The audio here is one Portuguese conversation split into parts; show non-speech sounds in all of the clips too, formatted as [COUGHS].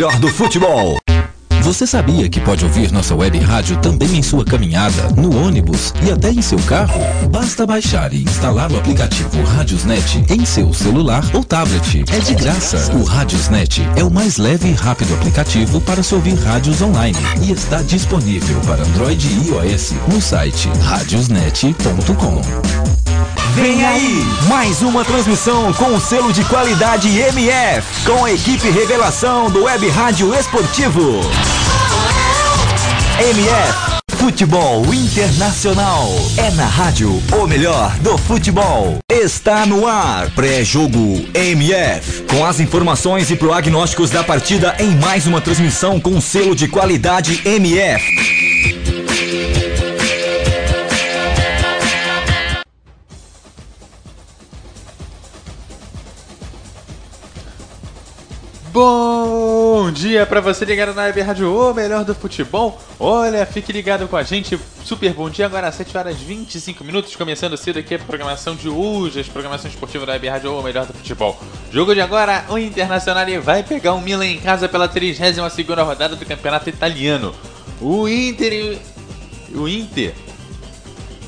melhor do futebol. Você sabia que pode ouvir nossa web rádio também em sua caminhada, no ônibus e até em seu carro? Basta baixar e instalar o aplicativo Radiosnet em seu celular ou tablet. É de graça. O Radiosnet é o mais leve e rápido aplicativo para se ouvir rádios online e está disponível para Android e iOS no site radiosnet.com. Vem aí, mais uma transmissão com o selo de qualidade MF, com a equipe revelação do Web Rádio Esportivo. MF, Futebol Internacional. É na rádio o melhor do futebol. Está no ar, pré-jogo MF, com as informações e prognósticos da partida em mais uma transmissão com selo de qualidade MF. Bom dia para você ligado na Web Rádio O Melhor do Futebol. Olha, fique ligado com a gente. Super bom dia, agora às 7 horas 25 minutos. Começando cedo aqui a programação de hoje, a programação esportiva da Web Rádio O Melhor do Futebol. Jogo de agora, o Internacional vai pegar o Milan em casa pela 32 rodada do Campeonato Italiano. O Inter. O Inter.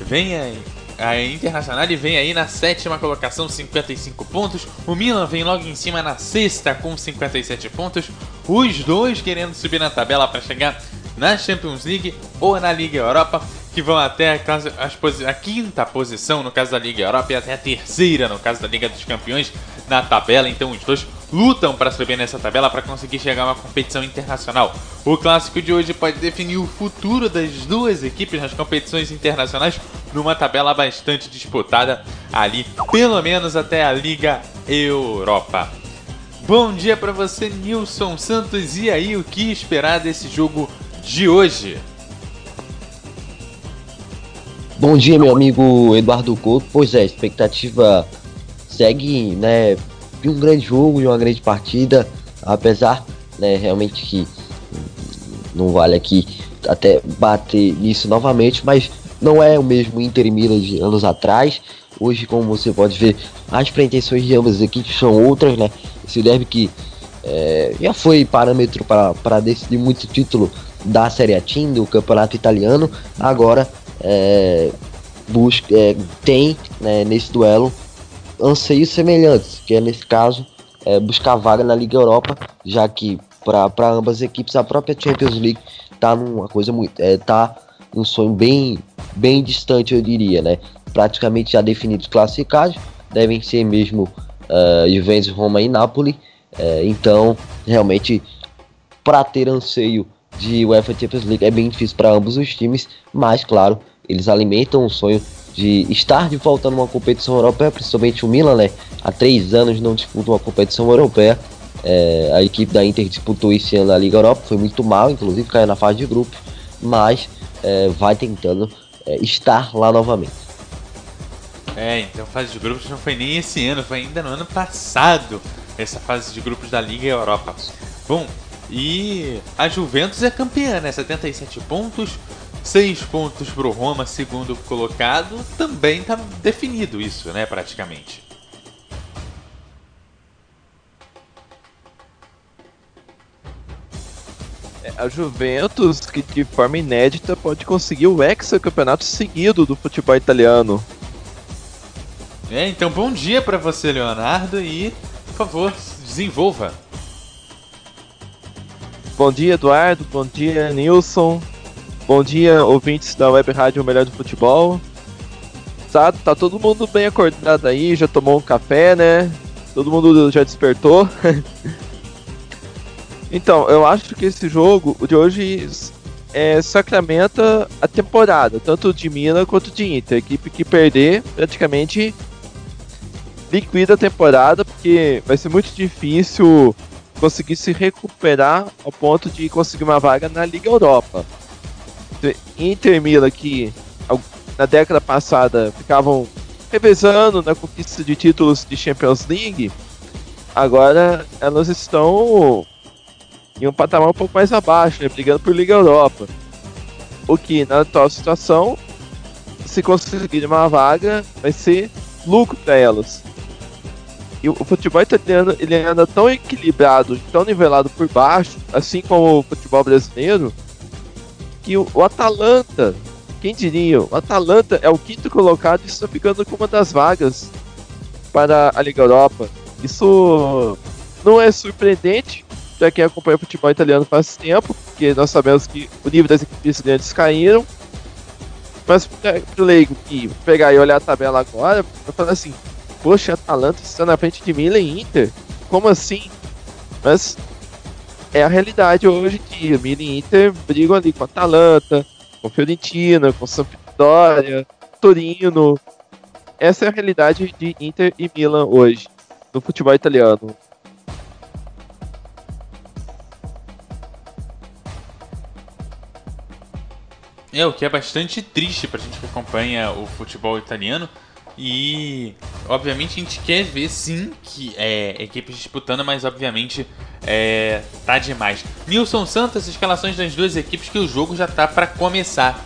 Vem aí a Internacional vem aí na sétima colocação, 55 pontos. O Milan vem logo em cima na sexta com 57 pontos. Os dois querendo subir na tabela para chegar na Champions League ou na Liga Europa, que vão até a, a, quinta posição no caso da Liga Europa e até a terceira no caso da Liga dos Campeões na tabela. Então os dois lutam para subir nessa tabela para conseguir chegar a uma competição internacional. O clássico de hoje pode definir o futuro das duas equipes nas competições internacionais numa tabela bastante disputada ali, pelo menos até a Liga Europa. Bom dia para você, Nilson Santos. E aí, o que esperar desse jogo de hoje? Bom dia, meu amigo Eduardo Couto. Pois é, expectativa segue, né, de um grande jogo, de uma grande partida, apesar, né, realmente que não vale aqui até bater nisso novamente, mas não é o mesmo Inter e Milan de anos atrás. Hoje, como você pode ver, as pretensões de ambas as equipes são outras, né? Esse derby que é, já foi parâmetro para decidir muito título da Série A Team, do campeonato italiano, agora é, busca, é, tem né, nesse duelo anseios semelhantes, que é nesse caso é, buscar vaga na Liga Europa, já que para ambas as equipes a própria Champions League tá numa coisa muito é, tá um sonho bem bem distante eu diria né? Praticamente já definidos classificados devem ser mesmo uh, Juventus Roma e Napoli uh, então realmente para ter anseio de UEFA Champions League é bem difícil para ambos os times mas claro eles alimentam o sonho de estar de volta numa competição europeia, principalmente o Milan, né? Há três anos não disputa uma competição europeia. É, a equipe da Inter disputou esse ano a Liga Europa, foi muito mal, inclusive caiu na fase de grupo, mas é, vai tentando é, estar lá novamente. É, então fase de grupos não foi nem esse ano, foi ainda no ano passado essa fase de grupos da Liga Europa. Bom, e a Juventus é campeã, né? 77 pontos, 6 pontos para o Roma, segundo colocado. Também está definido isso, né? Praticamente. É, a Juventus, que de forma inédita pode conseguir o ex-campeonato seguido do futebol italiano. É, então bom dia para você, Leonardo, e por favor, desenvolva. Bom dia, Eduardo. Bom dia, Nilson. Bom dia, ouvintes da Web Rádio Melhor do Futebol. Tá, tá todo mundo bem acordado aí, já tomou um café, né? Todo mundo já despertou. [LAUGHS] então, eu acho que esse jogo de hoje é, sacramenta a temporada, tanto de Milan quanto de Inter. A equipe que perder praticamente liquida a temporada, porque vai ser muito difícil conseguir se recuperar ao ponto de conseguir uma vaga na Liga Europa. Inter e Milan que na década passada ficavam revezando na conquista de títulos de Champions League, agora elas estão em um patamar um pouco mais abaixo, né, brigando por Liga Europa. O que na atual situação, se conseguir uma vaga, vai ser lucro para elas. E o futebol italiano ele anda tão equilibrado, tão nivelado por baixo, assim como o futebol brasileiro, que o, Atalanta, quem diria, o Atalanta é o quinto colocado e está ficando com uma das vagas para a Liga Europa. Isso não é surpreendente para quem acompanha o futebol italiano faz tempo, porque nós sabemos que o nível das equipes grandes caíram. Mas para o leigo que pegar e olhar a tabela agora, vai falar assim: Poxa, Atalanta está na frente de Milan e Inter? Como assim? Mas é a realidade hoje que Milan e Inter brigam ali com a Atalanta, com Fiorentina, com Sampdoria, Torino. Essa é a realidade de Inter e Milan hoje no futebol italiano. É, o que é bastante triste pra gente que acompanha o futebol italiano. E obviamente a gente quer ver sim que é equipes disputando, mas obviamente é, tá demais. Nilson Santos, escalações das duas equipes que o jogo já tá para começar.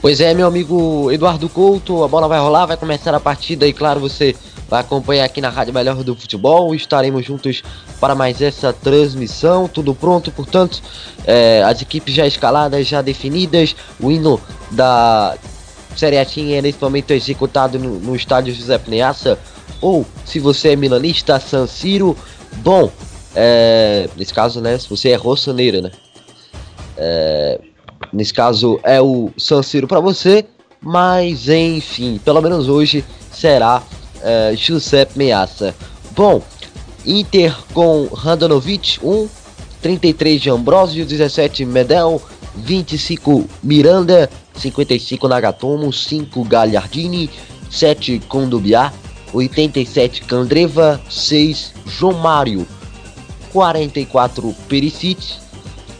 Pois é, meu amigo Eduardo Couto, a bola vai rolar, vai começar a partida e claro, você vai acompanhar aqui na Rádio Melhor do Futebol. Estaremos juntos para mais essa transmissão. Tudo pronto, portanto, é, as equipes já escaladas, já definidas. O hino da A é nesse momento executado no, no estádio José Meazza. Ou, se você é milanista, San Siro. Bom, é, nesse caso, né, se você é rossoneiro, né? É, nesse caso é o San Siro para você. Mas enfim, pelo menos hoje será uh, Giuseppe. Bom, Inter com Randanovic, 1, 33 de Ambrosio, 17 Medel, 25 Miranda, 55 Nagatomo, 5 Gagliardini, 7 Condubiá, 87 Candreva, 6 João Mário, 44 Perisic,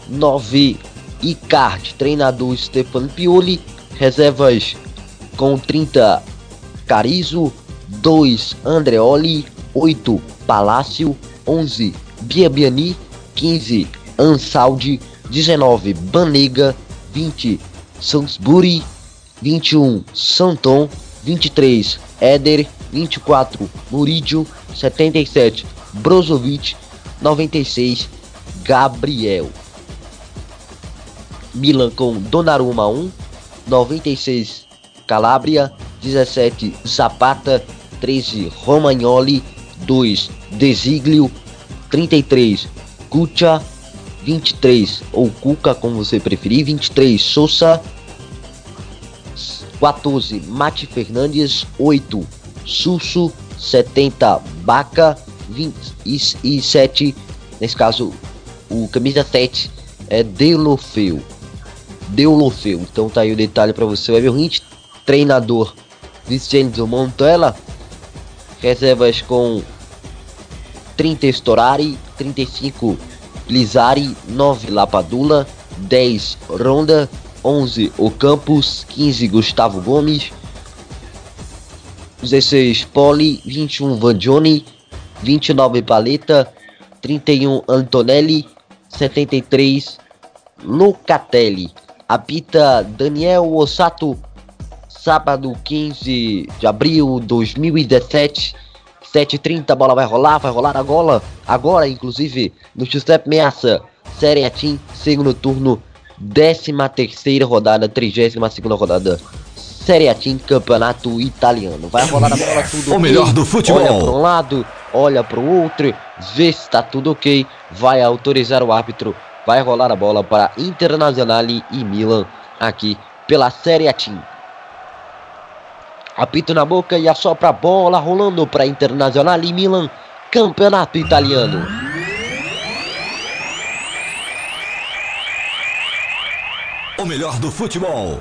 9 Icardi, treinador Stefano Pioli, reservas com 30 Carizo, 2 Andreoli, 8 Palácio, 11 Biabiani, 15 Ansaldi, 19 Banega, 20 Salisbury, 21 Santon, 23 Éder, 24 Murídio, 77 Brozovic, 96 Gabriel. Milan com Donnarumma 1, 96 Calabria, 17 Zapata, 13 Romagnoli, 2 Desiglio, 33 Cucha, 23 ou Cuca, como você preferir, 23 Sousa, 14 Mate Fernandes, 8 Susso, 70 Baca, 27, nesse caso o camisa 7 é Deulofeu. Deulofeu. Então tá aí o detalhe para você, o Hint, treinador Vincenzo Montella, reservas com 30 Storari, 35 Lizari, 9 Lapadula, 10 Ronda, 11 Ocampos, 15 Gustavo Gomes, 16 Poli, 21 Vangioni, 29 Paleta, 31 Antonelli, 73 Locatelli. Apita Daniel Ossato sábado 15 de abril de 2017. 7h30, a bola vai rolar, vai rolar agora, agora inclusive no Giuseppe Meaça, Série A Team, segundo turno, 13 terceira rodada, 32 segunda rodada, Série A Team, Campeonato Italiano. Vai rolar a bola tudo O melhor do futebol. Olha para um lado, olha para o outro, vê se está tudo ok, vai autorizar o árbitro, vai rolar a bola para Internazionale e Milan aqui pela Série A Team. Apito na boca e assopra a bola rolando para Internacional e Milan, campeonato italiano. O melhor do futebol.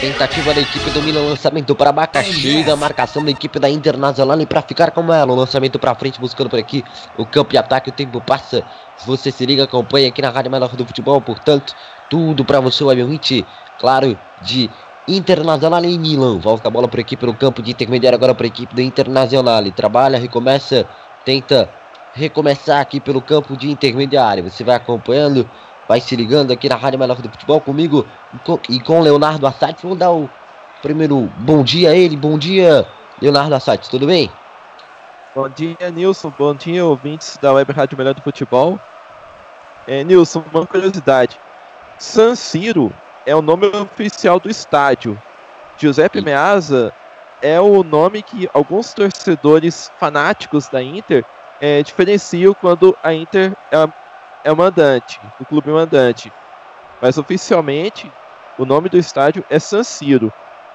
Tentativa da equipe do Milan, lançamento para abacaxi, da marcação da equipe da Internacional e para ficar como ela, o lançamento para frente buscando por aqui o campo de ataque, o tempo passa. Você se liga, acompanha aqui na Rádio Melhor do Futebol, portanto, tudo para você, o Hit, claro, de Internacional em Milan. Volta a bola para a equipe no campo de intermediário agora para a equipe do Internacional. Trabalha, recomeça, tenta recomeçar aqui pelo campo de intermediário. Você vai acompanhando, vai se ligando aqui na Rádio Melhor do Futebol comigo e com Leonardo Assad. Vou dar o primeiro bom dia a ele. Bom dia, Leonardo Assati, tudo bem? Bom dia, Nilson. Bom dia, ouvintes da Web Rádio Melhor do Futebol. É, Nilson, uma curiosidade. San Siro é o nome oficial do estádio. Giuseppe Meazza é o nome que alguns torcedores fanáticos da Inter é, diferenciam quando a Inter é, é o mandante, o clube mandante. Mas oficialmente o nome do estádio é San Siro.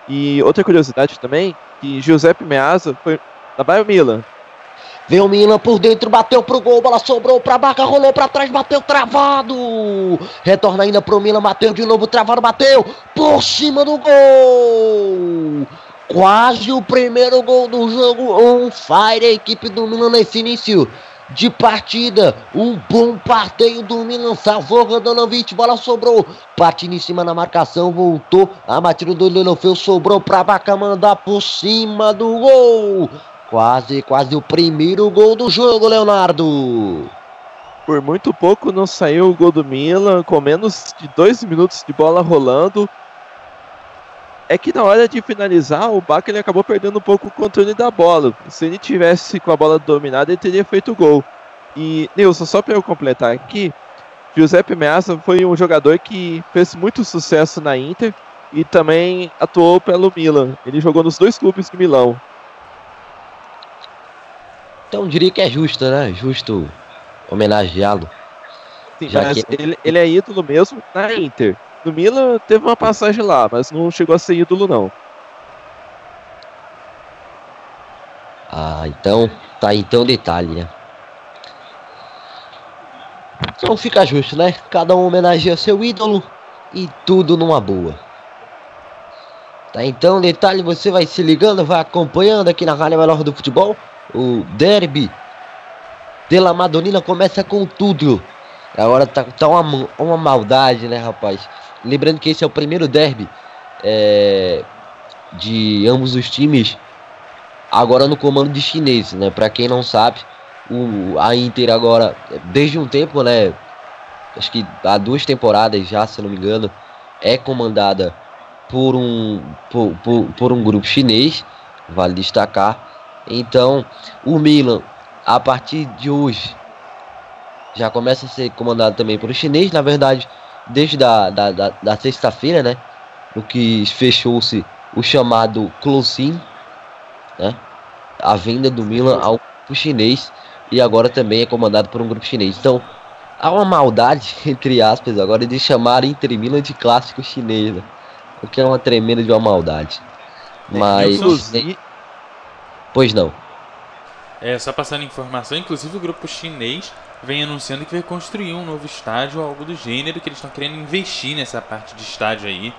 E outra curiosidade também, que Giuseppe Meazza foi da Bayern Milan. Vem o Milan por dentro, bateu pro gol, bola sobrou pra Barca, rolou pra trás, bateu travado. Retorna ainda pro Milan, bateu de novo, travado, bateu por cima do gol. Quase o primeiro gol do jogo, on fire a equipe do Milan nesse início de partida. Um bom parteio do Milan. Salvou Rodanovic. Bola sobrou. Patina em cima na marcação. Voltou. A batida do Lenofeu sobrou para Baca mandar por cima do gol. Quase, quase o primeiro gol do jogo, Leonardo. Por muito pouco não saiu o gol do Milan, com menos de dois minutos de bola rolando. É que na hora de finalizar, o Baca ele acabou perdendo um pouco o controle da bola. Se ele tivesse com a bola dominada, ele teria feito o gol. E, Nilson, só para eu completar aqui, Giuseppe Meazza foi um jogador que fez muito sucesso na Inter e também atuou pelo Milan. Ele jogou nos dois clubes de Milão. Então diria que é justo, né? Justo homenageá-lo. Sim, Já que... ele, ele é ídolo mesmo na Inter. No Milan teve uma passagem lá, mas não chegou a ser ídolo não. Ah, então tá então detalhe, né? Então fica justo, né? Cada um homenageia seu ídolo e tudo numa boa. Tá, então detalhe, você vai se ligando, vai acompanhando aqui na Rádio Melhor do Futebol. O derby de La Madonina começa com tudo. Agora tá, tá uma, uma maldade, né, rapaz? Lembrando que esse é o primeiro derby é, de ambos os times. Agora no comando de chinês, né? Para quem não sabe, o, a Inter agora, desde um tempo, né? Acho que há duas temporadas já, se não me engano, é comandada por um, por, por, por um grupo chinês, vale destacar. Então, o Milan, a partir de hoje, já começa a ser comandado também por um chinês. Na verdade, desde a da, da, da sexta-feira, né? No que fechou-se o chamado closing, né? A venda do Milan ao grupo chinês e agora também é comandado por um grupo chinês. Então, há uma maldade, [LAUGHS] entre aspas, agora de chamar Inter Milan de clássico chinês, né? O que é uma tremenda de uma maldade. É, Mas. Inclusive, Pois não. É, só passando informação, inclusive o grupo chinês vem anunciando que vai construir um novo estádio ou algo do gênero, que eles estão querendo investir nessa parte de estádio aí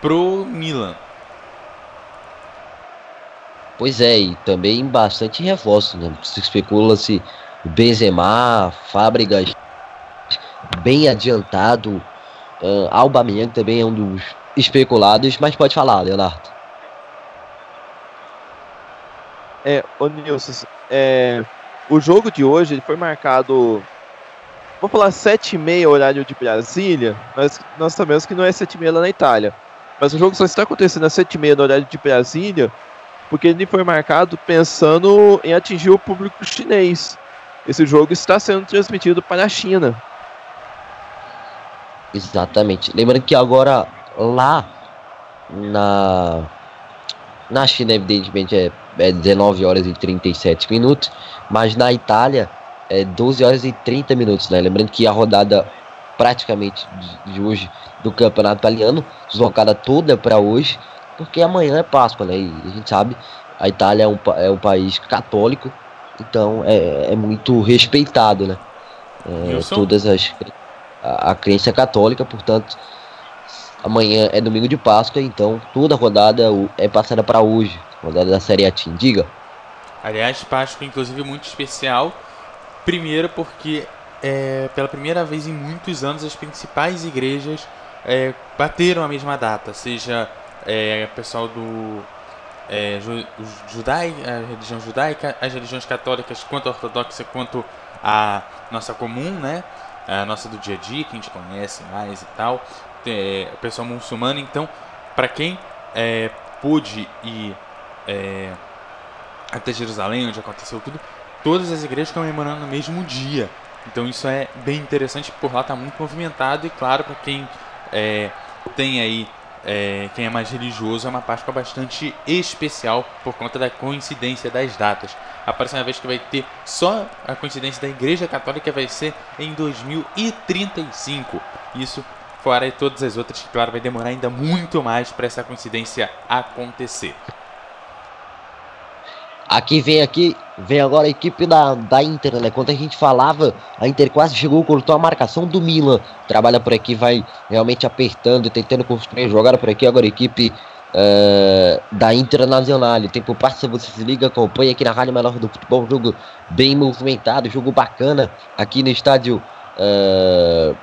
pro Milan. Pois é, e também bastante reforço, né? Se especula-se Benzema, Fábricas bem adiantado, uh, Aubameyang também é um dos especulados, mas pode falar, Leonardo. É, o Nilson, é, o jogo de hoje foi marcado, vou falar 7 e meia horário de Brasília, mas nós sabemos que não é 7 e meia lá na Itália. Mas o jogo só está acontecendo às 7 e meia no horário de Brasília, porque ele foi marcado pensando em atingir o público chinês. Esse jogo está sendo transmitido para a China. Exatamente. Lembrando que agora lá na na China, evidentemente, é, é 19 horas e 37 minutos, mas na Itália é 12 horas e 30 minutos, né? Lembrando que a rodada praticamente de, hoje do Campeonato Italiano, deslocada toda para hoje, porque amanhã é Páscoa, né? E a gente sabe, a Itália é um, é um país católico, então é, é muito respeitado, né? É, todas as a, a crença católica, portanto, Amanhã é domingo de Páscoa, então toda a rodada é passada para hoje, rodada da Série A Team. Diga. Aliás, Páscoa inclusive muito especial. Primeiro porque é, pela primeira vez em muitos anos as principais igrejas é, bateram a mesma data, seja é, pessoal do é, ju, judai, a religião judaica, as religiões católicas, quanto a ortodoxa quanto a nossa comum, né? A nossa do dia a dia, que a gente conhece mais e tal é, pessoal muçulmano. Então, para quem é, pôde ir é, até Jerusalém, onde aconteceu tudo, todas as igrejas comemorando no mesmo dia. Então isso é bem interessante, por lá está muito movimentado e claro, para quem é, tem aí, é, quem é mais religioso, é uma Páscoa bastante especial por conta da coincidência das datas. A próxima vez que vai ter só a coincidência da Igreja Católica vai ser em 2035. Isso fora todas as outras, que claro, vai demorar ainda muito mais para essa coincidência acontecer. Aqui vem aqui, vem agora a equipe da, da Inter, né? Quando a gente falava, a Inter quase chegou, cortou a marcação do Milan. Trabalha por aqui, vai realmente apertando, tentando construir jogada por aqui. Agora a equipe uh, da Internacional. O tempo passa, você se liga, acompanha aqui na Rádio Menor do Futebol. Jogo bem movimentado, jogo bacana aqui no estádio uh,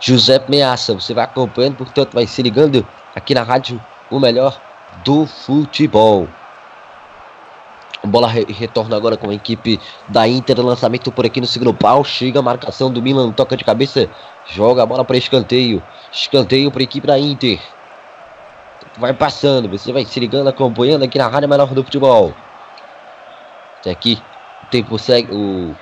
José Meaça. Você vai acompanhando, portanto, vai se ligando aqui na Rádio O Melhor do Futebol. A bola re retorna agora com a equipe da Inter. Lançamento por aqui no segundo pau. Chega a marcação do Milan. Toca de cabeça. Joga a bola para escanteio. Escanteio para a equipe da Inter. Vai passando. Você vai se ligando, acompanhando aqui na Rádio Menor do Futebol. Até aqui. O tempo segue. O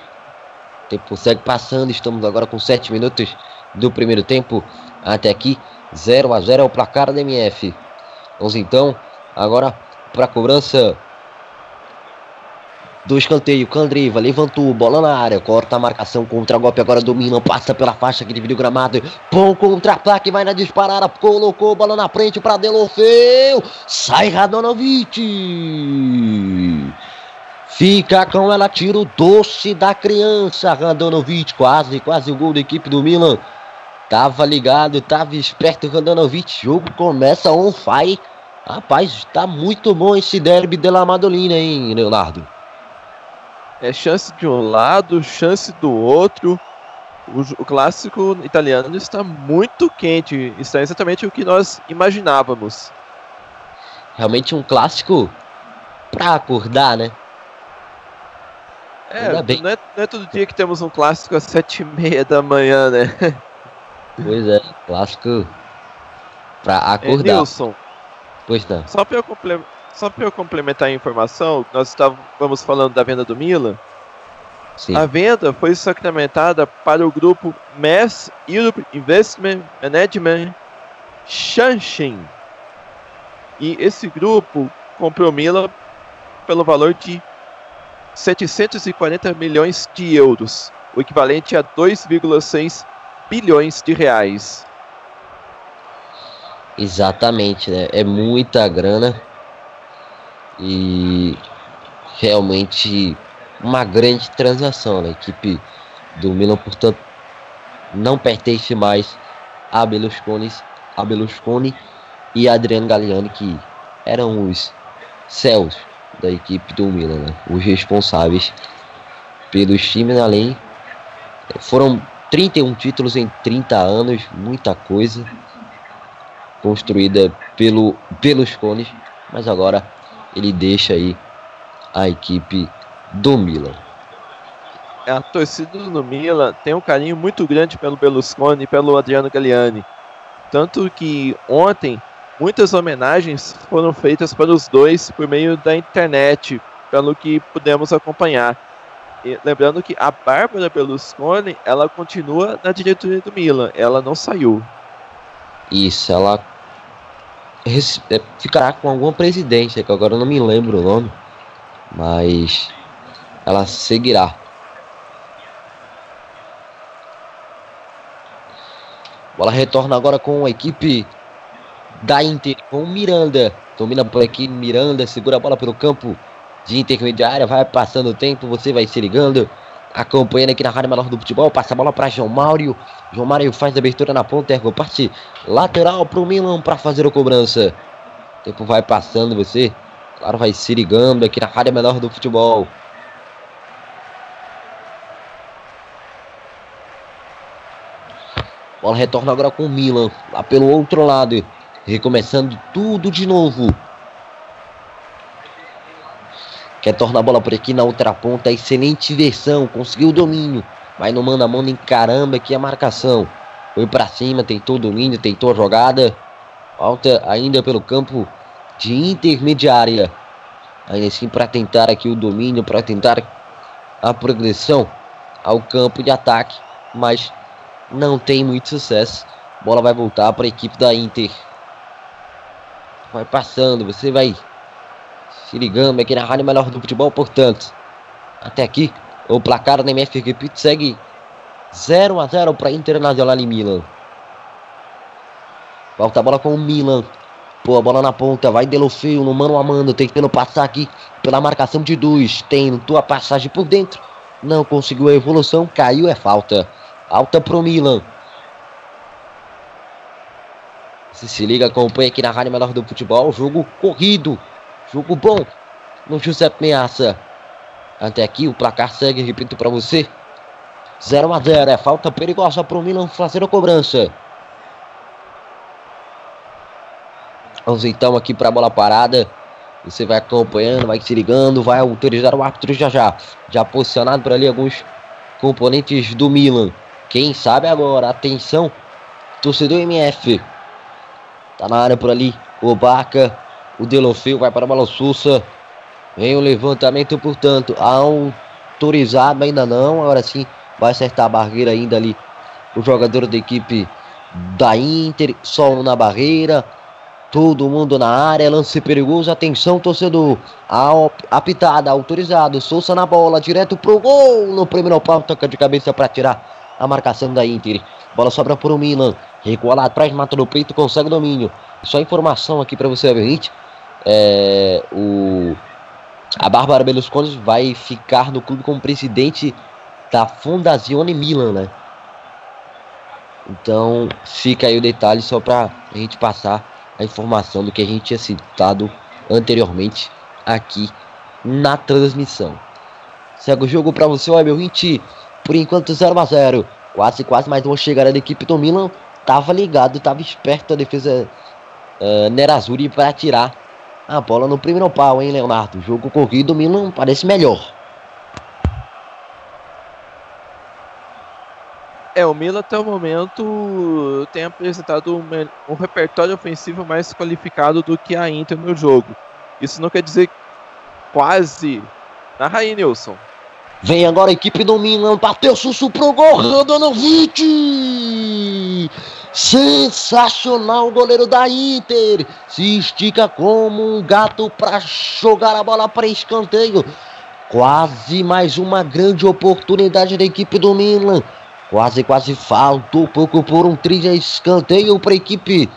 tempo segue passando. Estamos agora com 7 minutos do primeiro tempo. Até aqui. 0 a 0 é o placar da MF. Vamos então agora para a cobrança do escanteio, Candriva levantou, bola na área, corta a marcação, contra golpe agora domina, passa pela faixa que dividiu o gramado, bom contra-ataque, vai na disparada, colocou bola na frente para Delofeu, sai Radonovic, fica com ela, tiro doce da criança, Radonovic, quase, quase o gol da equipe do Milan, tava ligado, tava esperto Radonovic, jogo começa on fire, rapaz, tá muito bom esse derby de la Madolina, hein, Leonardo? É chance de um lado, chance do outro. O, o, clássico italiano está muito quente. Está exatamente o que nós imaginávamos. Realmente um clássico para acordar, né? É, não é, não é, todo dia que temos um clássico às sete e meia da manhã, né? [LAUGHS] Pois é, clássico para acordar. É, Nilson, pois não. Só para eu complementar só para eu complementar a informação, nós estávamos falando da venda do Milan. Sim. A venda foi sacramentada para o grupo Mass Europe Investment Management Shanshin. E esse grupo comprou Milan pelo valor de 740 milhões de euros, o equivalente a 2,6 bilhões de reais. Exatamente, né? É muita grana e realmente uma grande transação. Né? A equipe do Milan, portanto, não pertence mais a Berlusconi, a Berlusconi e Adriano Galliani, que eram os céus da equipe do Milan, né? os responsáveis pelos times, além foram 31 títulos em 30 anos, muita coisa construída pelo Berlusconi, mas agora ele deixa aí a equipe do Milan. A torcida do Milan tem um carinho muito grande pelo Berlusconi e pelo Adriano Galliani. Tanto que ontem muitas homenagens foram feitas para os dois por meio da internet, pelo que pudemos acompanhar. E, lembrando que a Bárbara Berlusconi, ela continua na diretoria do Milan, ela não saiu. Isso, ela é, ficará com alguma presidência, que agora eu não me lembro o nome, mas ela seguirá. Bola retorna agora com a equipe da Inter, com Miranda. Domina por aqui, Miranda, segura a bola pelo campo de intermediária, vai passando o tempo, você vai se ligando acompanhando aqui na Rádio Menor do Futebol. Passa a bola para João Mário. João Mário faz a abertura na ponta. Ergo parte lateral para o Milan para fazer a cobrança. O tempo vai passando, você, claro, vai se ligando aqui na Rádio Menor do Futebol. Bola retorna agora com o Milan, lá pelo outro lado. Recomeçando tudo de novo. Quer tornar a bola por aqui na outra ponta. Excelente versão. Conseguiu o domínio. Vai no mano a mano em caramba aqui a marcação. Foi para cima, tentou o domínio, tentou a jogada. Falta ainda pelo campo de intermediária. Ainda assim para tentar aqui o domínio, para tentar a progressão ao campo de ataque, mas não tem muito sucesso. Bola vai voltar para a equipe da Inter. Vai passando, você vai se ligando aqui na rádio melhor do futebol, portanto. Até aqui, o placar da MF repito, segue 0 a 0 para Internacional e Milan. Volta a bola com o Milan. Pô, a bola na ponta, vai Delofeu no mano a mano, tentando passar aqui pela marcação de dois. Tentou a passagem por dentro, não conseguiu a evolução, caiu, é falta. Alta pro Milan. Se se liga, acompanha aqui na Rádio Melhor do Futebol. Jogo corrido. Jogo bom. No Giuseppe Meaça. Até aqui o placar segue, repito para você. 0 a 0 É falta perigosa pro Milan fazer a cobrança. Vamos então aqui para a bola parada. Você vai acompanhando, vai se ligando, vai autorizar o árbitro já já. Já posicionado por ali alguns componentes do Milan. Quem sabe agora, atenção, torcedor MF. Tá na área por ali, o Baca, o Delofeu vai para a bola Sousa. Vem o levantamento, portanto, autorizado ainda não. Agora sim, vai acertar a barreira ainda ali. O jogador da equipe da Inter, solo na barreira. Todo mundo na área, lance perigoso, atenção torcedor, a apitada, autorizado, Souza na bola, direto pro gol, no primeiro pau, toca de cabeça para tirar a marcação da Inter, bola sobra pro Milan, recua lá atrás, mata no peito, consegue domínio, só informação aqui para você, ouvinte, é, o, a Bárbara Berlusconi vai ficar no clube como presidente da Fondazione Milan, né? Então fica aí o detalhe só para a gente passar a informação do que a gente tinha citado anteriormente aqui na transmissão. Segue o jogo para você, meu Hint. Por enquanto 0 a 0 Quase, quase mais uma chegada da equipe do Milan. Tava ligado, tava esperto a defesa uh, Nerazzurri para tirar a bola no primeiro pau, hein, Leonardo? Jogo corrido, Milan parece melhor. É, o Milan até o momento tem apresentado um, um, repertório ofensivo mais qualificado do que a Inter no jogo. Isso não quer dizer quase. Narra aí, Nilson. Vem agora a equipe do Milan, bateu Sussu pro gol, Rodanovic! Sensacional o goleiro da Inter, se estica como um gato para jogar a bola para escanteio. Quase mais uma grande oportunidade da equipe do Milan. Quase, quase faltou pouco por um trilha escanteio para a equipe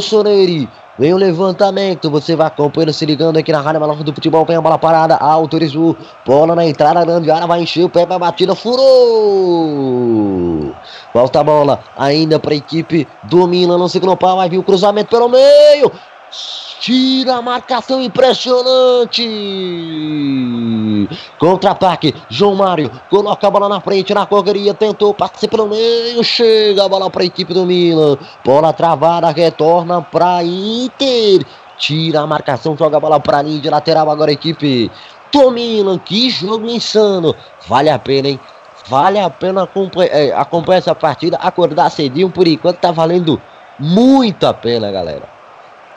Soneiri. Vem o levantamento, você vai acompanhando, se ligando aqui na Rádio Maloca do Futebol. Vem a bola parada, autorizou. Bola na entrada, grande área, vai encher o pé para a batida, furou. Volta a bola ainda para a equipe do Milan, não segura o pau, vai vir o cruzamento pelo meio. Tira a marcação impressionante. Contra-ataque. João Mário coloca a bola na frente na correria. Tentou passar pelo meio. Chega a bola para a equipe do Milan. Bola travada. Retorna para Inter. Tira a marcação. Joga a bola para a linha de lateral. Agora a equipe do Milan. Que jogo insano. Vale a pena, hein? Vale a pena acompanhar, é, acompanhar essa partida. Acordar cedinho. Por enquanto tá valendo muito a pena, galera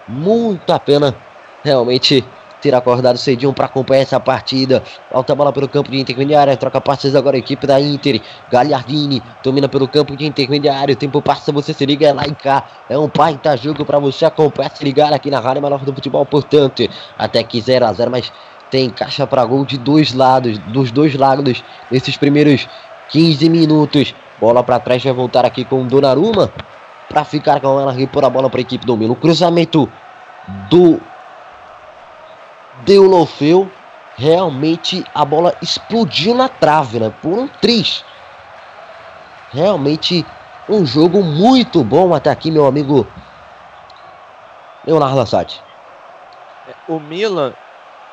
muito a pena realmente ter acordado cedinho para acompanhar essa partida. Alta bola pelo campo de intermediária, troca passes agora a equipe da Inter. Gagliardini domina pelo campo de intermediário. O tempo passa, você se liga é lá e cá. É um baita jogo para você acompanhar, se ligar aqui na Rádio Menor do Futebol. Portanto, até que 0 a 0 mas tem caixa para gol de dois lados, dos dois lados nesses primeiros 15 minutos. Bola para trás, vai voltar aqui com o Donnarumma para ficar com ela repor a bola para a equipe do Milan. O cruzamento do Deulofeu. Realmente a bola explodiu na trave, né? Por um triz. Realmente um jogo muito bom até aqui, meu amigo Leonardo Lassati. É, o Milan,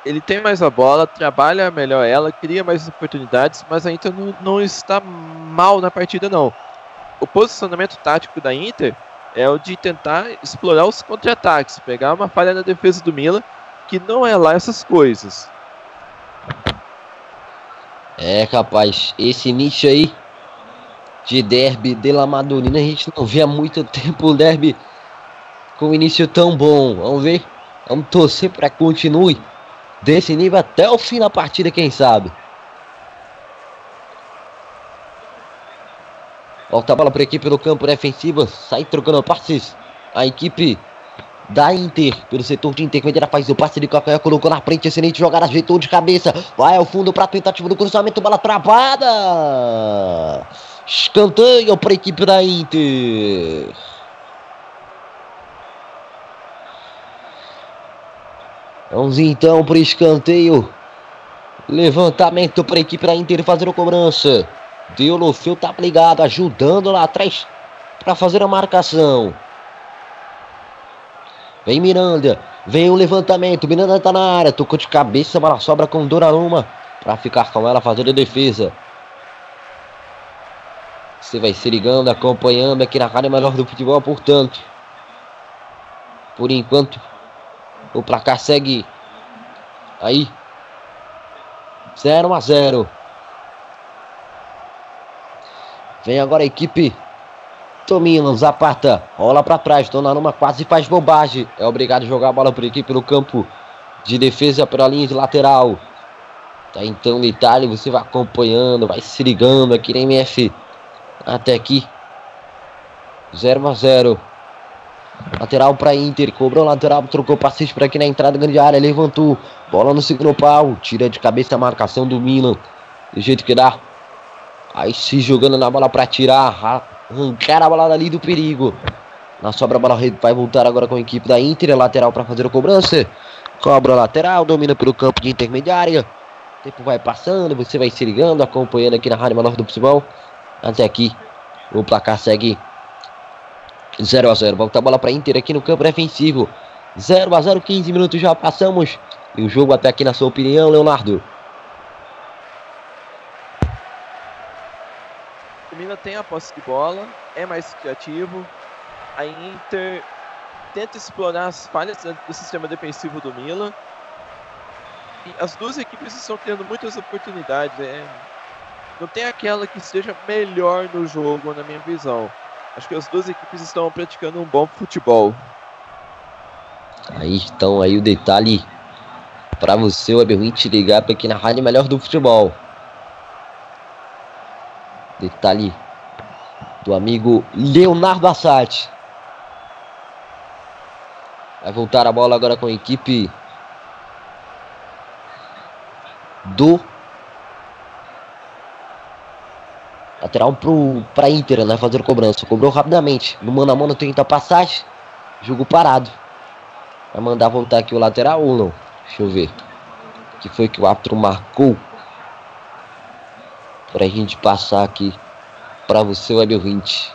ele tem mais a bola, trabalha melhor ela, cria mais oportunidades, mas a Inter não, não está mal na partida, não o posicionamento tático da Inter é o de tentar explorar os contra-ataques, pegar uma falha na defesa do Milan, que não é lá essas coisas. É, capaz, esse início aí de derby de La Madonina, a gente não vê há muito tempo um derby com um início tão bom. Vamos ver, vamos torcer para que continue desse nível até o fim da partida, quem sabe. Volta a bola para a equipe no campo defensivo. Sai trocando passes. A equipe da Inter, pelo setor de intermediária, faz o passe de calcanhar, colocou na frente, excelente jogada, ajeitou de cabeça, vai ao fundo para tentativa do cruzamento, bola travada. Escanteio para a equipe da Inter. Vamos então para escanteio. Levantamento para a equipe da Inter fazer a cobrança. Deolofeu tá ligado, ajudando lá atrás para fazer a marcação. Vem Miranda, vem o levantamento. Miranda tá na área, tocou de cabeça, bola sobra com Doraruma para ficar com ela fazendo a defesa. Você vai se ligando, acompanhando aqui na Rádio Melhor do Futebol, portanto. Por enquanto, o placar segue aí 0 a 0. Vem agora a equipe Tomilan, Zapata, rola para trás, Donnarumma quase faz bobagem. É obrigado a jogar a bola para a equipe no campo de defesa para a linha de lateral. Tá então o Itália, você vai acompanhando, vai se ligando aqui na MF. Até aqui. 0 a 0. Lateral para Inter, cobrou lateral, trocou passe para aqui na entrada grande área, levantou, bola no segundo pau, tira de cabeça a marcação do Milan, do jeito que dá. Aí se jogando na bola para tirar, arrancar a bola dali do perigo. Na sobra a bola vai voltar agora com a equipe da Inter, lateral para fazer a cobrança. Cobra lateral, domina pelo campo de intermediária. O tempo vai passando, você vai se ligando, acompanhando aqui na Rádio Menor do Futebol. Até aqui, o placar segue 0 a 0 Volta a bola para Inter aqui no campo defensivo. 0 a 0 15 minutos já passamos. E o jogo até aqui, na sua opinião, Leonardo? Tem a posse de bola, é mais criativo. A Inter tenta explorar as falhas do sistema defensivo do Milan. E as duas equipes estão tendo muitas oportunidades. É... Não tem aquela que seja melhor no jogo, na minha visão. Acho que as duas equipes estão praticando um bom futebol. Aí estão aí o detalhe para você, o Eberwin, ligar para aqui na rádio melhor do futebol. Detalhe do amigo Leonardo Assati. Vai voltar a bola agora com a equipe do lateral para Inter, né? Fazer cobrança. Cobrou rapidamente. No mano a mano tenta passagem. Jogo parado. Vai mandar voltar aqui o lateral ou não? Deixa eu ver. que foi que o árbitro marcou? para a gente passar aqui para você, web ouvinte.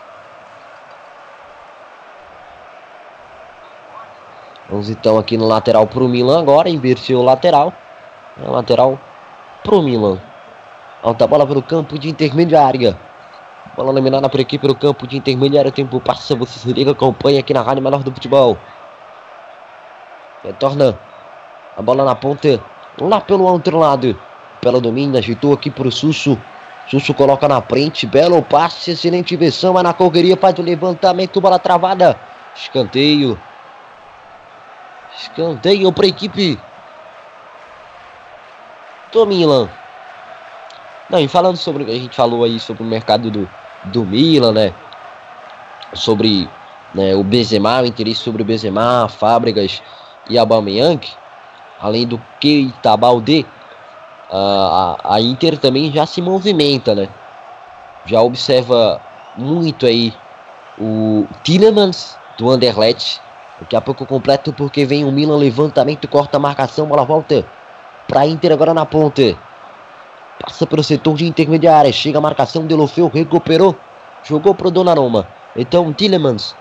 Vamos então aqui no lateral para o Milan agora, invertiu o lateral. É lateral para o Milan. Alta bola pelo campo de intermediária. Bola eliminada por equipe pelo campo de intermediária. O tempo passa, você se liga, acompanha aqui na Rádio Menor do Futebol. Retorna a bola na ponta, lá pelo outro lado. Pela domina, ajeitou aqui para o Susso. Susso coloca na frente, belo passe, excelente versão, mas na correria faz o levantamento, bola travada. Escanteio. Escanteio para a equipe do Milan. Não, e falando sobre, a gente falou aí sobre o mercado do, do Milan, né? Sobre né, o Benzema, o interesse sobre o Benzema, Fábricas e Aubameyang, além do Keita Balde, a, a Inter também já se movimenta, né? Já observa muito aí o Tillemans do Anderlecht. Daqui a pouco completo porque vem o Milan levantamento, corta a marcação, bola volta para Inter agora na ponta. Passa pelo setor de intermediária, chega a marcação, Delofeu recuperou, jogou pro Donnarumma. Então Tillemans,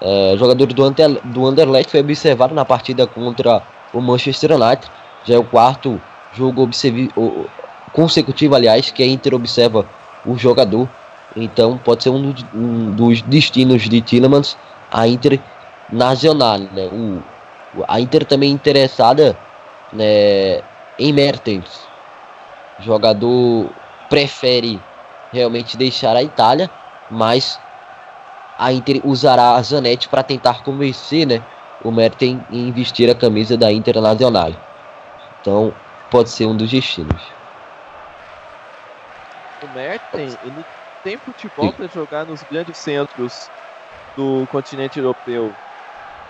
é, jogador do, Under, do Anderlecht, foi observado na partida contra o Manchester United. Já é o quarto jogo observi, consecutivo, aliás, que a Inter observa o jogador. Então pode ser um, um dos destinos de Tillemans a Inter Nacional. Né? O, a Inter também interessada né, em Mertens. O jogador prefere realmente deixar a Itália, mas a Inter usará a Zanetti para tentar convencer né, o Mertens em vestir a camisa da Internacional. Então, pode ser um dos destinos. O Merten, ele tem futebol para jogar nos grandes centros do continente europeu.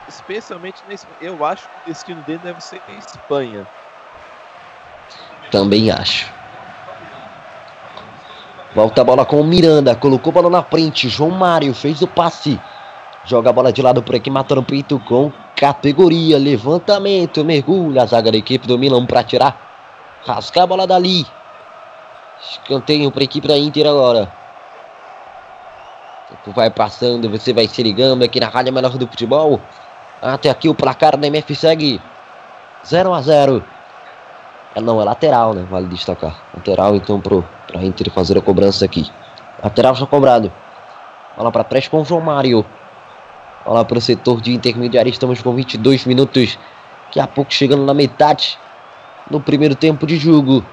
Especialmente nesse. Eu acho que o destino dele deve ser a Espanha. Também acho. Volta a bola com o Miranda. Colocou a bola na frente. João Mário fez o passe. Joga a bola de lado por aqui, matando o peito com categoria. Levantamento, mergulha. A zaga da equipe do Milan para tirar. Rascar a bola dali. Escanteio para a equipe da Inter agora. Tempo vai passando, você vai se ligando aqui na Rádio Melhor do Futebol. Até aqui o placar da MF segue 0 a 0 é, Não, é lateral, né? Vale destacar. Lateral, então, pro, pra Inter fazer a cobrança aqui. Lateral já cobrado. Bola para trás com o João Mário. Bola para o setor de intermediário. Estamos com 22 minutos. Daqui a pouco chegando na metade. No primeiro tempo de jogo.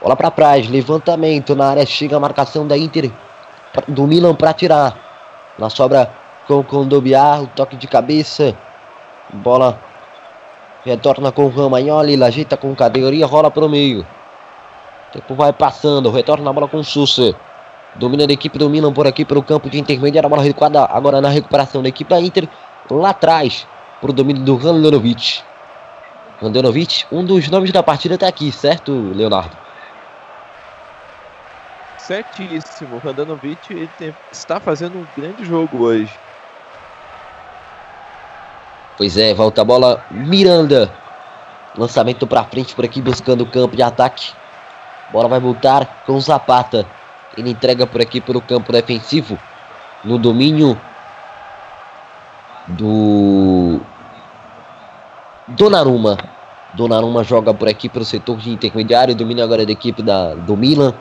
Bola para trás. Levantamento na área. Chega a marcação da Inter. Do Milan para tirar. Na sobra com Condobiar. O toque de cabeça. Bola retorna com Ramagnoli, ajeita com categoria, rola para o meio. O tempo vai passando, retorna a bola com o Sousa. Domina a equipe do Milan por aqui pelo campo de intermediário, a bola recuada agora na recuperação da equipe da Inter. Lá atrás, para o domínio do Handanovic. Handanovic, um dos nomes da partida até aqui, certo, Leonardo? Certíssimo, tem, está fazendo um grande jogo hoje. Pois é, volta a bola. Miranda. Lançamento para frente por aqui, buscando o campo de ataque. Bola vai voltar com Zapata. Ele entrega por aqui pelo campo defensivo. No domínio do Donnarumma. Donnarumma joga por aqui pelo setor de intermediário. Domínio agora da equipe da, do Milan.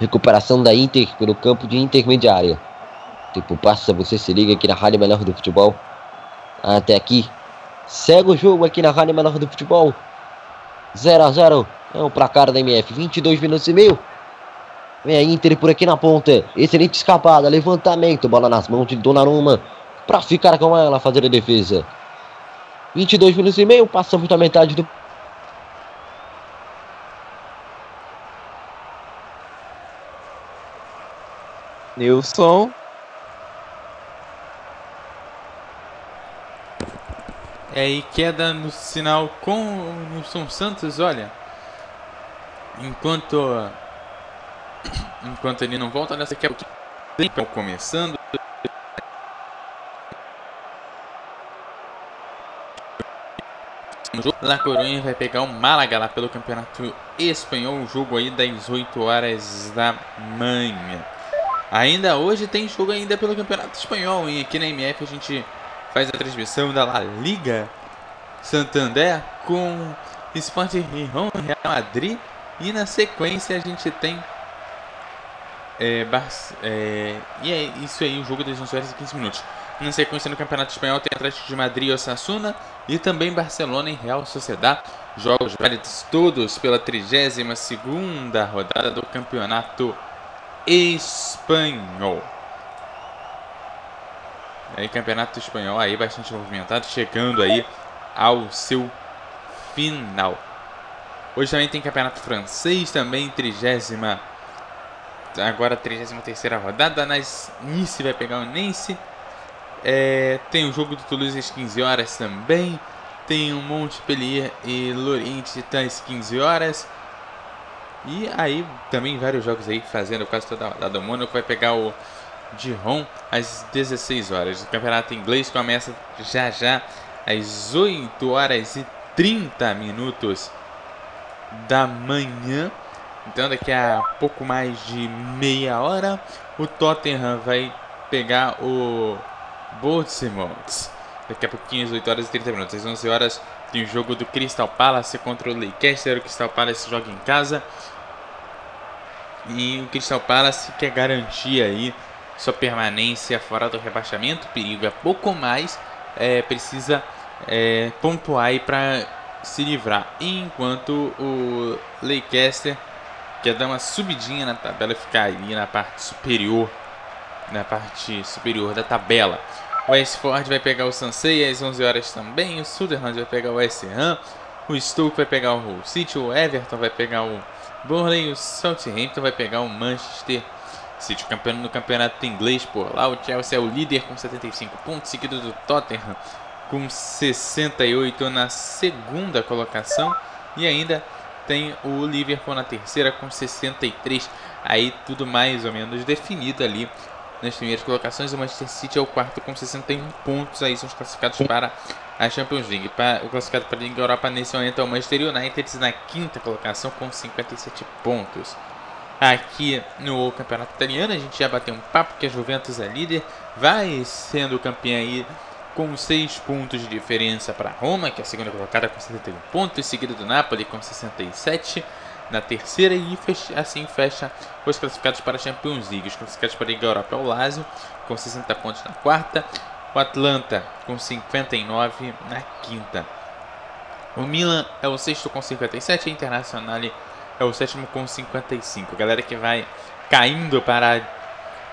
Recuperação da Inter pelo campo de intermediária. Tempo passa, você se liga aqui na Rádio Melhor do Futebol até aqui. Segue o jogo aqui na Rádio Menor do Futebol. 0 a 0 é o placar da MF. 22 minutos e meio. Vem a Inter por aqui na ponta. Excelente escapada. Levantamento. Bola nas mãos de Donnarumma. Para ficar com ela, fazer a defesa. 22 minutos e meio. Passamos da metade do. Nilson. É, e queda no sinal com o Nilson Santos, olha. Enquanto. [COUGHS] Enquanto ele não volta nessa que é o tempo começando. La Coruña vai pegar o Málaga lá pelo Campeonato Espanhol, o jogo aí das 8 horas da manhã. Ainda hoje tem jogo ainda pelo Campeonato Espanhol, e aqui na MF a gente faz a transmissão da La Liga Santander com Sport Rijon Real Madrid e na sequência a gente tem é, é, e é isso aí o jogo das 11 horas e 15 minutos na sequência no Campeonato Espanhol tem Atlético de Madrid e Osasuna e também Barcelona e Real Sociedad jogos válidos todos pela 32ª rodada do Campeonato Espanhol aí, Campeonato Espanhol aí bastante movimentado, chegando aí ao seu final. Hoje também tem Campeonato Francês, também 30 agora 33 rodada. Nas Nice vai pegar o Nice. É, tem o jogo do Toulouse às 15 horas também. Tem o Montpellier e Lorient às 15 horas. E aí também vários jogos aí fazendo quase toda a rodada. O Mônaco vai pegar o Dijon às 16 horas. O campeonato inglês começa já já às 8 horas e 30 minutos da manhã. Então daqui a pouco mais de meia hora o Tottenham vai pegar o Bournemouth. Daqui a pouquinho às 8 horas e 30 minutos. Às 11 horas tem o jogo do Crystal Palace contra o Leicester. O Crystal Palace joga em casa. E o Crystal Palace quer garantir aí sua permanência fora do rebaixamento. O perigo é pouco mais. É, precisa é, pontuar para se livrar. Enquanto o Leicester quer dar uma subidinha na tabela e ficar ali na parte superior. Na parte superior da tabela. O Westford vai pegar o Sansei às 11 horas também. O Sutherland vai pegar o West Ham. o Stoke vai pegar o City, o Everton vai pegar o Burnley, o Southampton vai pegar o Manchester City, campeão no campeonato inglês por lá. O Chelsea é o líder com 75 pontos, seguido do Tottenham com 68 na segunda colocação e ainda tem o Liverpool na terceira com 63. Aí tudo mais ou menos definido ali nas primeiras colocações. O Manchester City é o quarto com 61 pontos. Aí são os classificados para a Champions League. Para, o classificado para a Liga Europa nesse momento é o Manchester United na quinta colocação com 57 pontos. Aqui no Campeonato Italiano a gente já bateu um papo que a Juventus é líder, vai sendo campeã aí com 6 pontos de diferença para Roma, que é a segunda colocada com 71 pontos, seguida do Napoli com 67 na terceira e assim fecha os classificados para a Champions League. Os classificados para a Liga Europa é o Lazio com 60 pontos na quarta, o Atlanta com 59 na quinta. O Milan é o sexto com 57 e a Internacional é o sétimo com 55. A galera que vai caindo para a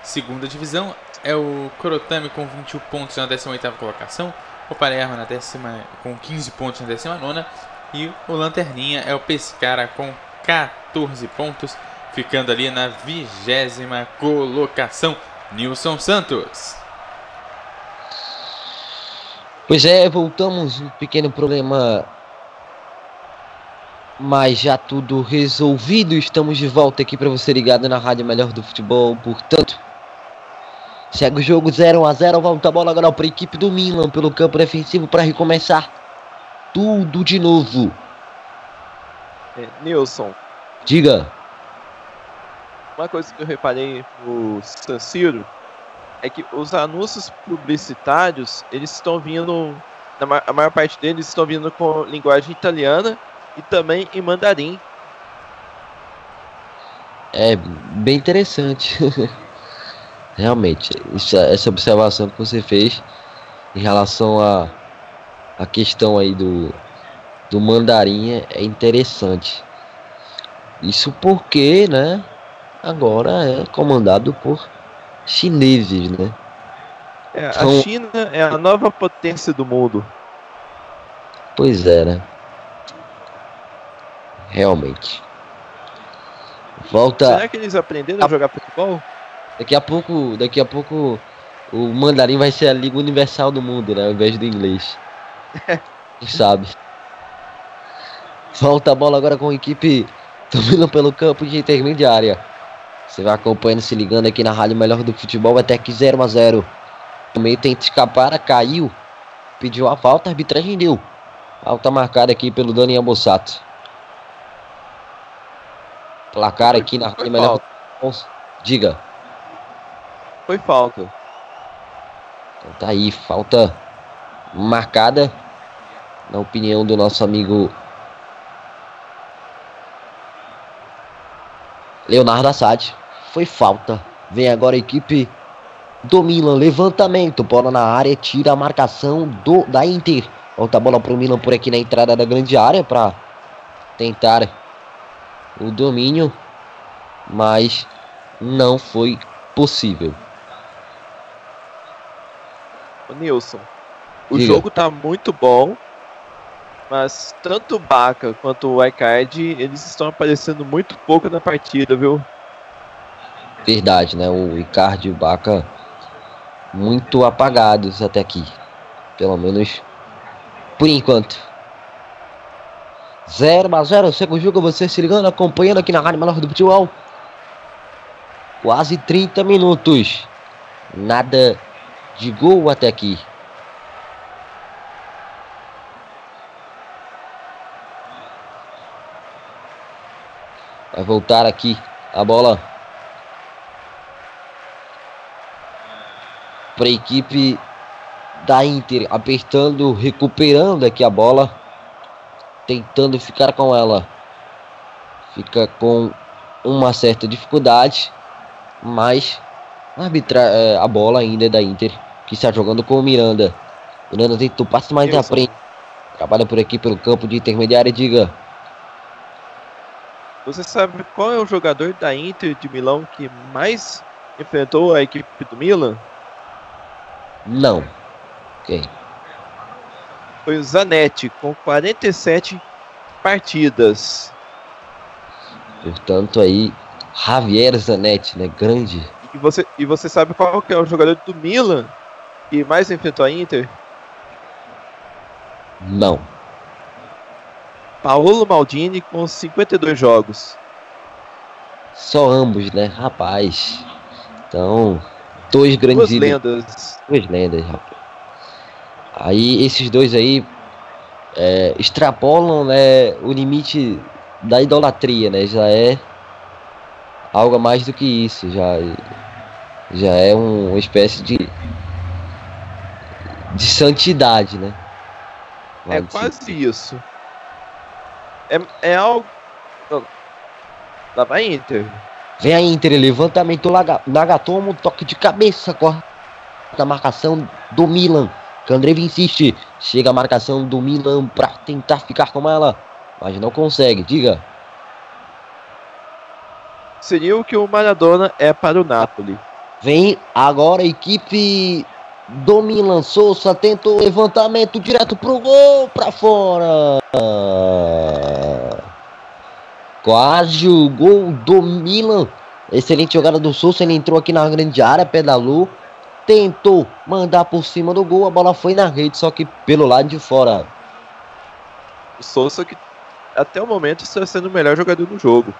segunda divisão é o Korotami com 21 pontos na 18ª colocação, o Palermo na décima, com 15 pontos na 19 e o Lanterninha é o Pescara com 14 pontos, ficando ali na vigésima colocação. Nilson Santos. Pois é, voltamos. Um pequeno problema, mas já tudo resolvido. Estamos de volta aqui para você ligado na Rádio Melhor do Futebol. Portanto, segue o jogo 0 a 0 Volta a bola agora para a equipe do Milan pelo campo defensivo para recomeçar tudo de novo. É, Nilson. Diga. Uma coisa que eu reparei no San Siro é que os anúncios publicitários, eles estão vindo, a maior parte deles estão vindo com linguagem italiana e também em mandarim. É bem interessante. [LAUGHS] Realmente, essa observação que você fez em relação a a questão aí do do mandarim é, é interessante. Isso porque, né, agora é comandado por chineses, né? É, a China é a nova potência do mundo. Pois é, né? Realmente. Volta. Será que eles aprenderam a, a jogar futebol? Daqui a pouco, daqui a pouco o mandarim vai ser a língua universal do mundo, né, ao invés do inglês. [LAUGHS] Quem sabe? Volta a bola agora com a equipe dominando pelo campo de intermediária. Você vai acompanhando, se ligando aqui na Rádio Melhor do Futebol, até que 0 a 0 O meio tenta escapar, caiu. Pediu a falta, a arbitragem deu. Falta marcada aqui pelo Daniel Bossato. Placar aqui na Rádio Melhor do Futebol. Diga. Foi falta. Então tá aí, falta marcada. Na opinião do nosso amigo Leonardo Assad. Foi falta. Vem agora a equipe do Milan. Levantamento. Bola na área. Tira a marcação do, da Inter. Volta a bola para o Milan por aqui na entrada da grande área. Para tentar o domínio. Mas não foi possível. O Nilson. O Diga. jogo tá muito bom. Mas tanto o Baca quanto o Icard, eles estão aparecendo muito pouco na partida, viu? Verdade, né? O Icardi e o Baca muito apagados até aqui. Pelo menos por enquanto. 0 a 0 segundo jogo, você se ligando, acompanhando aqui na Rádio Menor do Futebol. Quase 30 minutos. Nada de gol até aqui. Vai voltar aqui a bola para a equipe da Inter, apertando, recuperando aqui a bola, tentando ficar com ela. Fica com uma certa dificuldade, mas arbitra é, a bola ainda é da Inter, que está jogando com o Miranda. Miranda tentou passe mais à frente. Trabalha por aqui pelo campo de intermediária, diga. Você sabe qual é o jogador da Inter de Milão que mais enfrentou a equipe do Milan? Não. Quem? Foi o Zanetti, com 47 partidas. Portanto, aí, Javier Zanetti, né? Grande. E você, e você sabe qual que é o jogador do Milan que mais enfrentou a Inter? Não. Paulo Maldini com 52 jogos. Só ambos, né? Rapaz. Então, dois grandes Duas lendas. Duas lendas, rapaz. Aí esses dois aí é, extrapolam né, o limite da idolatria, né? Já é algo a mais do que isso, já já é um, uma espécie de de santidade, né? É quase isso. É, é algo. Lá vai Inter. Vem a Inter, levantamento Nagatomo, toque de cabeça, corta a marcação do Milan. Candreva insiste, chega a marcação do Milan para tentar ficar com ela, mas não consegue. Diga. Seria o que o Maradona é para o Napoli. Vem agora a equipe do Milan. Souza tenta o levantamento direto pro gol, para fora. Quase o gol do Milan. Excelente jogada do Souza. Ele entrou aqui na grande área, pedalou. Tentou mandar por cima do gol. A bola foi na rede, só que pelo lado de fora. O Souza que até o momento está sendo o melhor jogador do jogo.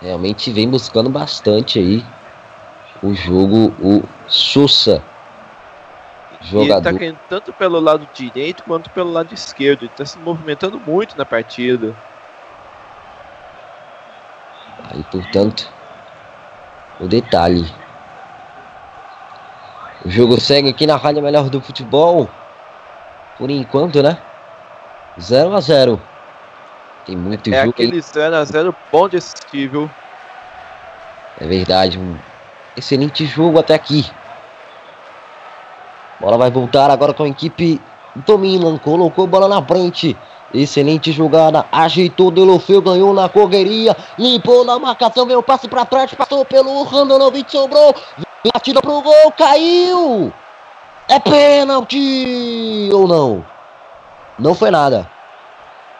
Realmente vem buscando bastante aí o jogo, o Sousa. Jogador. E ele tá caindo tanto pelo lado direito quanto pelo lado esquerdo. Ele tá se movimentando muito na partida. Aí, portanto, o detalhe. O jogo segue aqui na Rádio Melhor do Futebol. Por enquanto, né? 0 a 0 Tem muito é jogo. É aquele 0 a 0 bom de assistir, viu? É verdade. Um excelente jogo até aqui. Bola vai voltar agora com a equipe do Milan. Colocou bola na frente. Excelente jogada. Ajeitou, Delofeu, ganhou na correria. Limpou na marcação, veio o passe para trás. Passou pelo Randanovic, sobrou. Batida pro gol, caiu. É pênalti ou não? Não foi nada.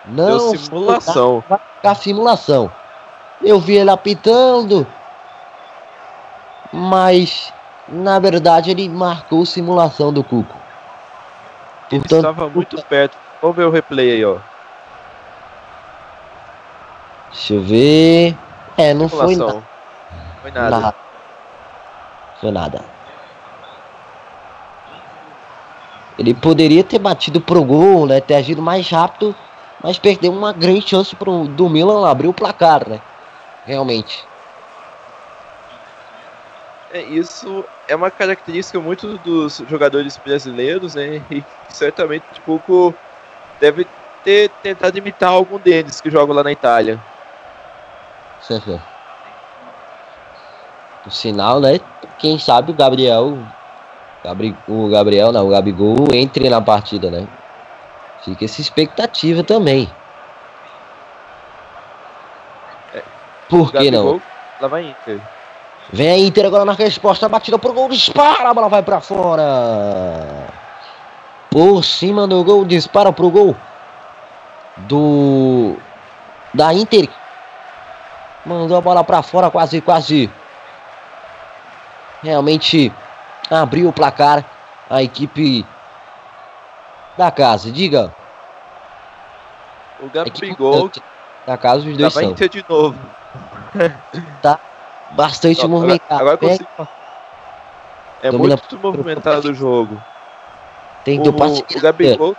Não. Deu simulação. A simulação. Eu vi ele apitando. Mas na verdade, ele marcou simulação do Cuco. Ele estava muito perto. Vamos ver o replay aí, ó. Deixa eu ver. É, não foi nada. Foi nada. nada. Foi nada. Ele poderia ter batido pro gol, né? Ter agido mais rápido, mas perdeu uma grande chance pro, do Milan abrir o placar, né? Realmente. É, isso é uma característica muito dos jogadores brasileiros, né? E certamente pouco deve ter tentado imitar algum deles que jogam lá na Itália. O sinal, né? Quem sabe o Gabriel. O Gabriel, não, o Gabigol entre na partida, né? Fica essa expectativa também. É, Por que Gabigol, não? Lá vai Inter. Vem a Inter agora na resposta, batida pro gol, dispara, a bola vai para fora. Por cima do gol, dispara pro gol do da Inter. Mandou a bola para fora, quase, quase. Realmente abriu o placar a equipe da casa. Diga. O Gabigol da casa os dois tá são. Inter de novo. tá bastante movimentado. Agora, agora consigo... É Domina muito movimentado o jogo. Tem o, passe o Gabigol.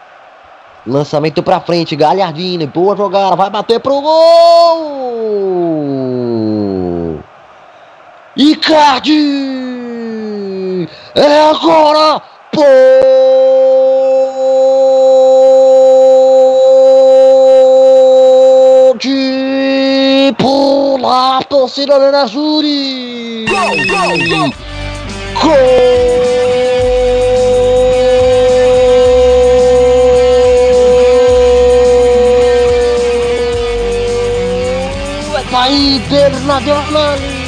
Lançamento pra frente, Galhardini, boa jogada, vai bater pro gol! Icardi! É agora! Pode pular, torcida Nerazzurri! Gol, gol, gol! Gol! internazionali.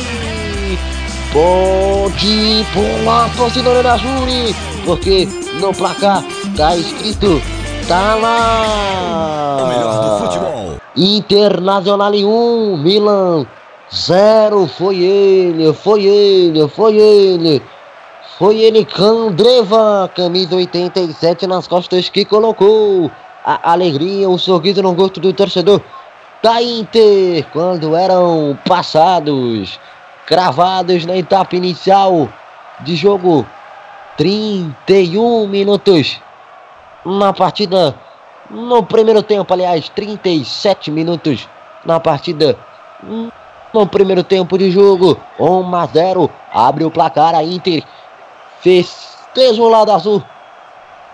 Pode pular, torcedor da Júri, porque no placar tá escrito Tá lá! O melhor do futebol. Internacional em 1, Milan 0. Foi ele, foi ele, foi ele. Foi ele, Candreva, camisa 87 nas costas que colocou a alegria, o sorriso no gosto do torcedor da Inter quando eram passados, cravados na etapa inicial de jogo. 31 minutos na partida. No primeiro tempo, aliás, 37 minutos na partida. No primeiro tempo de jogo, 1 a 0. Abre o placar a Inter. Festeja o lado azul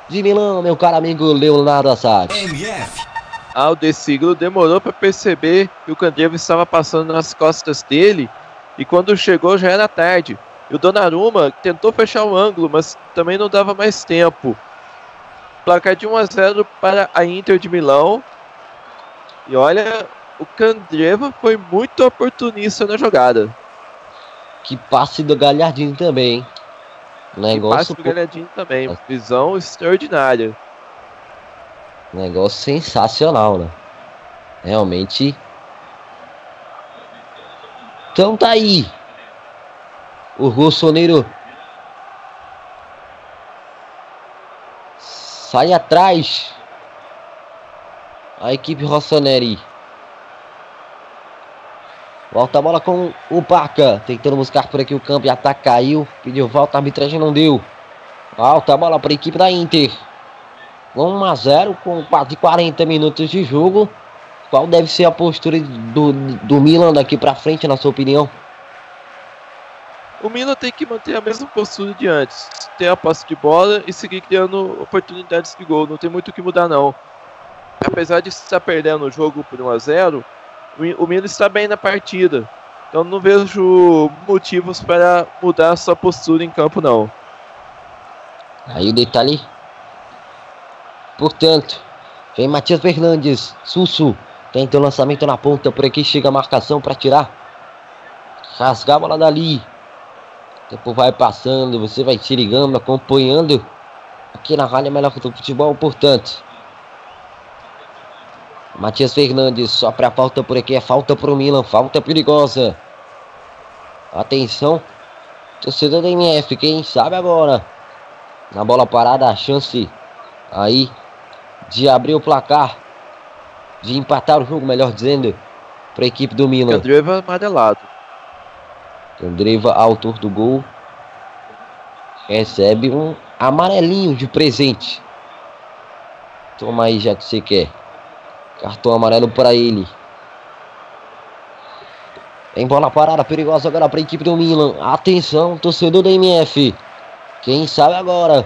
de Milão, meu caro amigo Leonardo Assad. MF. Aldeciglo demorou para perceber que o Candreva estava passando nas costas dele e quando chegou já era tarde. E o Donnarumma tentou fechar o ângulo, mas também não dava mais tempo. Placar de 1 a 0 para a Inter de Milão. E olha, o Candreva foi muito oportunista na jogada. Que passe do Galhardinho também, hein? Negócio passe do Galhardinho também, visão extraordinária. Negócio sensacional, né? Realmente. Então tá aí. O Rossoneiro sai atrás. A equipe Rossoneri. Volta a bola com o Paca. Tentando buscar por aqui o campo e ataque caiu. Pediu volta, a arbitragem não deu. Volta a bola para a equipe da Inter. 1 a 0 com quase 40 minutos de jogo. Qual deve ser a postura do, do Milan daqui para frente, na sua opinião? O Milan tem que manter a mesma postura de antes. Ter a posse de bola e seguir criando oportunidades de gol. Não tem muito o que mudar, não. Apesar de estar perdendo o jogo por 1 a 0 o Milan está bem na partida. Então não vejo motivos para mudar a sua postura em campo, não. Aí o detalhe Portanto, vem Matias Fernandes. Sussu tenta o lançamento na ponta. Por aqui chega a marcação para tirar. Rasgar a bola dali. O tempo vai passando. Você vai se ligando, acompanhando. Aqui na Rádio Melhor do Futebol, portanto. Matias Fernandes só para falta por aqui. É falta para o Milan. Falta perigosa. Atenção. Torcedor da MF. Quem sabe agora. Na bola parada, a chance aí de abrir o placar, de empatar o jogo, melhor dizendo, para a equipe do Milan. Candreva amarelado. Candreva, autor do gol, recebe um amarelinho de presente. Toma aí, já que você quer. Cartão amarelo para ele. Em bola parada, perigosa agora para a equipe do Milan. Atenção, torcedor da MF. Quem sabe agora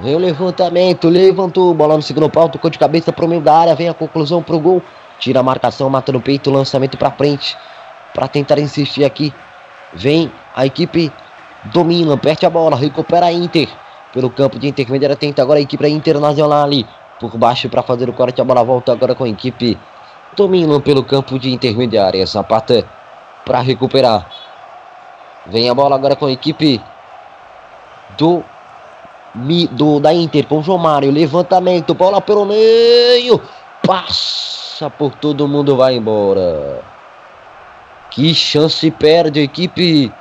Vem o levantamento, levantou, bola no segundo pau, tocou de cabeça pro meio da área, vem a conclusão pro gol. Tira a marcação, mata no peito, lançamento para frente. Para tentar insistir aqui. Vem a equipe domina, perde a bola, recupera a Inter. Pelo campo de intermediária, tenta agora a equipe internacional ali. Por baixo para fazer o corte, a bola volta agora com a equipe domina pelo campo de intermediária. Zapata para recuperar. Vem a bola agora com a equipe do do, da Inter com João Mário. Levantamento, bola pelo meio. Passa por todo mundo, vai embora. Que chance perde a equipe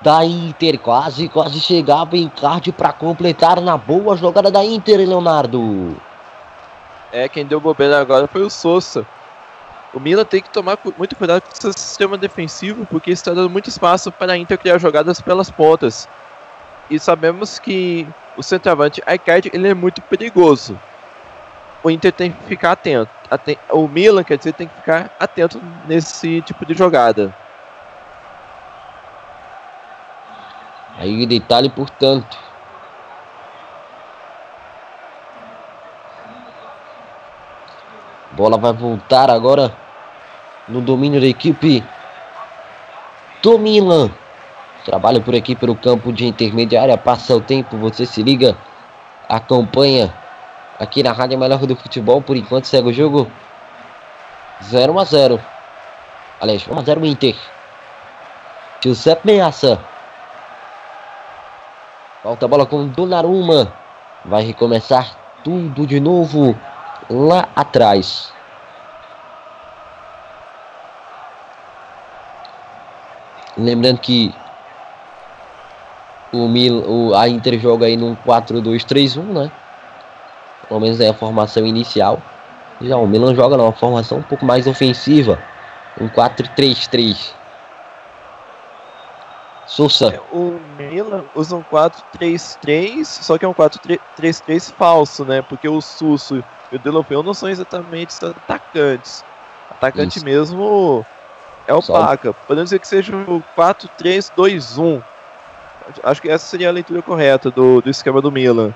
da Inter. Quase, quase chegava em card para completar na boa jogada da Inter, Leonardo. É, quem deu bobeira agora foi o Sousa. O Milan tem que tomar muito cuidado com seu sistema defensivo, porque está dando muito espaço para a Inter criar jogadas pelas pontas. E sabemos que o centroavante Icardi ele é muito perigoso. O Inter tem que ficar atento. O Milan, quer dizer, tem que ficar atento nesse tipo de jogada. Aí detalhe, portanto. Bola vai voltar agora no domínio da equipe do Milan. Trabalha por aqui pelo campo de intermediária, passa o tempo, você se liga, acompanha aqui na Rádio Melhor do Futebol. Por enquanto segue o jogo 0 a 0. Aliás, 1 a 0 Inter. Giuseppe Meaça. Volta a bola com Donnarumma. vai recomeçar tudo de novo lá atrás. Lembrando que o, Mil, o a Inter joga aí num 4-2-3-1, né? Pelo menos é a formação inicial. Já o Milan joga numa formação um pouco mais ofensiva, um 4-3-3. Sousa. É, o Milan usa um 4-3-3, só que é um 4-3-3 falso, né? Porque o Susso e o Delopeu não são exatamente atacantes. Atacante Isso. mesmo é o Só... Paca. Podemos dizer que seja o 4-3-2-1. Acho que essa seria a leitura correta do, do esquema do Milan.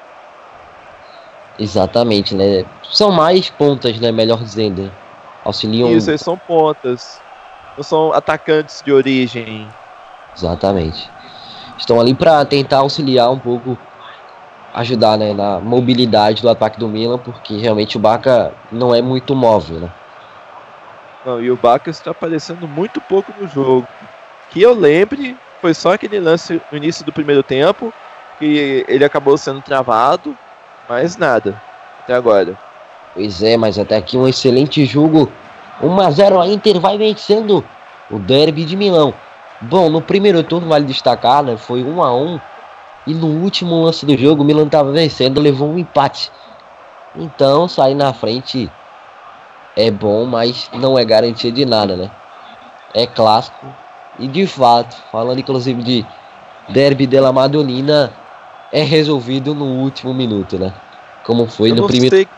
Exatamente, né? São mais pontas, né? Melhor dizendo. Auxiliam. Isso, eles são pontas. Não são atacantes de origem. Exatamente. Estão ali para tentar auxiliar um pouco, ajudar né, na mobilidade do ataque do Milan, porque realmente o Baca não é muito móvel, né? Não, e o Baca está aparecendo muito pouco no jogo. Que eu lembre, foi só aquele lance no início do primeiro tempo, que ele acabou sendo travado, mais nada, até agora. Pois é, mas até aqui um excelente jogo. 1 a 0 a Inter vai vencendo o derby de Milão. Bom, no primeiro turno vale destacar, né? Foi 1 a 1 e no último lance do jogo o Milan estava vencendo, levou um empate. Então, sair na frente é bom, mas não é garantia de nada, né? É clássico e de fato, falando inclusive de derby della Madonina, é resolvido no último minuto, né? Como foi Eu no primeiro. Sei...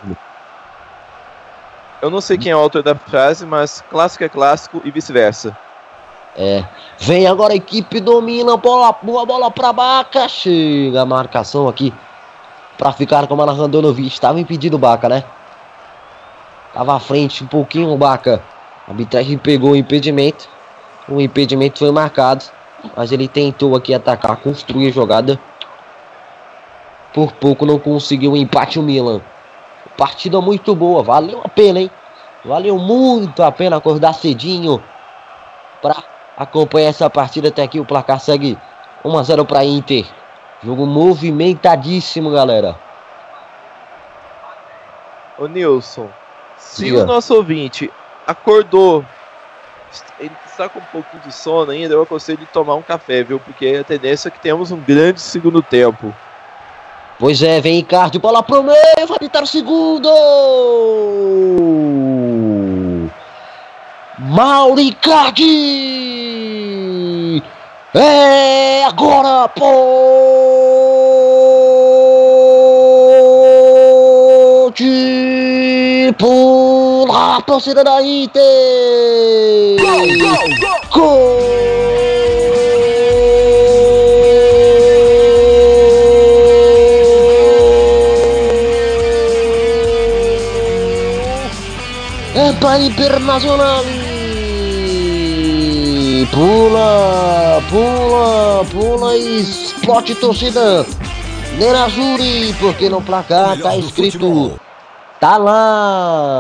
Eu não sei quem é o autor da frase, mas clássico é clássico e vice-versa. É. Vem agora a equipe domina, bola, boa bola pra Baca. Chega a marcação aqui. Pra ficar com a Randanovic. Estava impedido o Baca, né? Tava à frente um pouquinho o Baca. A arbitragem pegou o impedimento. O impedimento foi marcado. Mas ele tentou aqui atacar, construir a jogada. Por pouco não conseguiu o empate o Milan. Partida muito boa, valeu a pena, hein? Valeu muito a pena acordar cedinho para acompanha essa partida até aqui. O placar segue 1 a 0 para Inter. Jogo movimentadíssimo, galera. Ô Nilson, se Diga. o nosso ouvinte acordou, ele está com um pouquinho de sono ainda, eu aconselho de tomar um café, viu? Porque a tendência é que temos um grande segundo tempo. Pois é, vem Icardi, bola pro meio, vai evitar o segundo! Mauricardi! É agora, Ponte! Pula a torcida da Inter! Gol, gol, gol! Gol! Para Internacional! Pula, pula, pula e explode torcida. Nerazzurri, porque no placar tá escrito. Tá lá.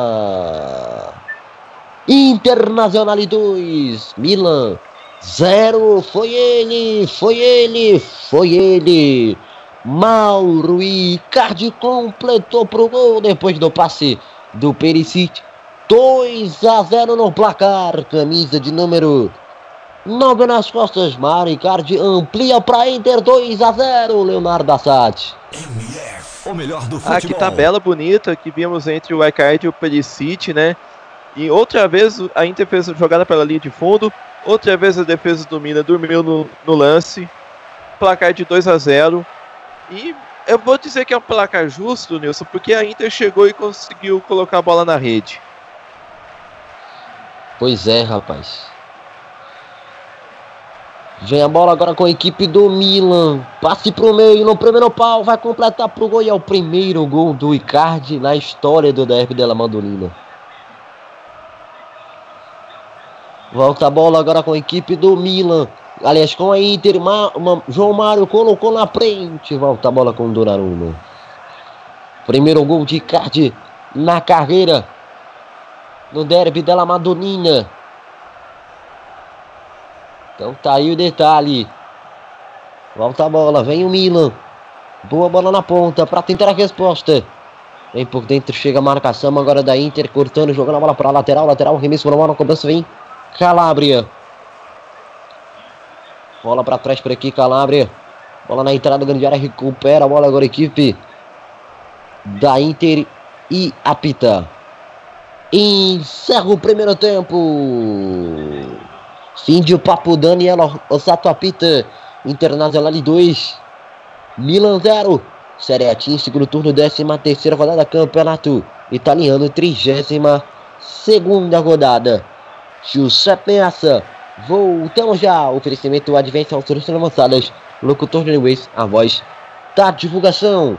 Internacional 2, Milan 0. Foi ele, foi ele, foi ele. Mauro Icardi completou pro gol depois do passe do Perisic. 2 a 0 no placar. Camisa de número 9 nas costas, Mário Icardi amplia para Inter 2 a 0, Leonardo Assad. O melhor do futebol. Ah, que tabela bonita que vimos entre o Icardi e o Perisic, né? E outra vez a Inter fez a jogada pela linha de fundo, outra vez a defesa do Milan dormiu no, no lance, placar de 2 a 0. E eu vou dizer que é um placar justo, Nilson, porque a Inter chegou e conseguiu colocar a bola na rede. Pois é, rapaz. Vem a bola agora com a equipe do Milan. Passe pro meio, no primeiro pau, vai completar pro gol. E é o primeiro gol do Icardi na história do derby della Mandolina. Volta a bola agora com a equipe do Milan. Aliás, com a Inter, Ma João Mário colocou na frente. Volta a bola com o Donnarumma. Primeiro gol de Icardi na carreira. No derby della Madonina. Então tá aí o detalhe. Volta a bola, vem o Milan. Boa bola na ponta para tentar a resposta. Vem por dentro, chega a marcação agora da Inter, cortando, jogando a bola para lateral, lateral, remesso para a bola, cobrança vem Calabria. Bola para trás por aqui, Calabria. Bola na entrada, grande área, recupera a bola agora, equipe da Inter e apita. Encerra o primeiro tempo. Fim de papo, Daniel Osato apita. Internacional 2, Milan 0. Série A Team, segundo turno, 13 terceira rodada, campeonato italiano, 32 segunda rodada. Giuseppe Meassa, voltamos já. Oferecimento Advance Autores Avançadas, locutor de Ways, a voz da divulgação.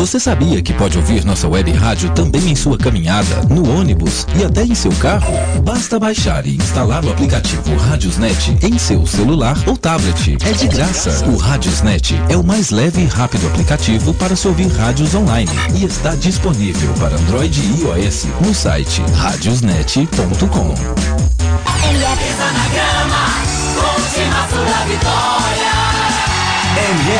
Você sabia que pode ouvir nossa web rádio também em sua caminhada, no ônibus e até em seu carro? Basta baixar e instalar o aplicativo Radiosnet em seu celular ou tablet. É de graça. O Radiosnet é o mais leve e rápido aplicativo para se ouvir rádios online e está disponível para Android e iOS no site radiosnet.com. MF.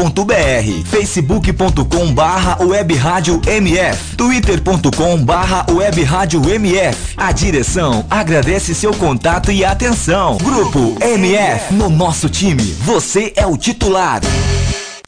radiomf.com.br facebook.com barra MF twitter.com barra MF A direção agradece seu contato e atenção. Grupo MF No nosso time, você é o titular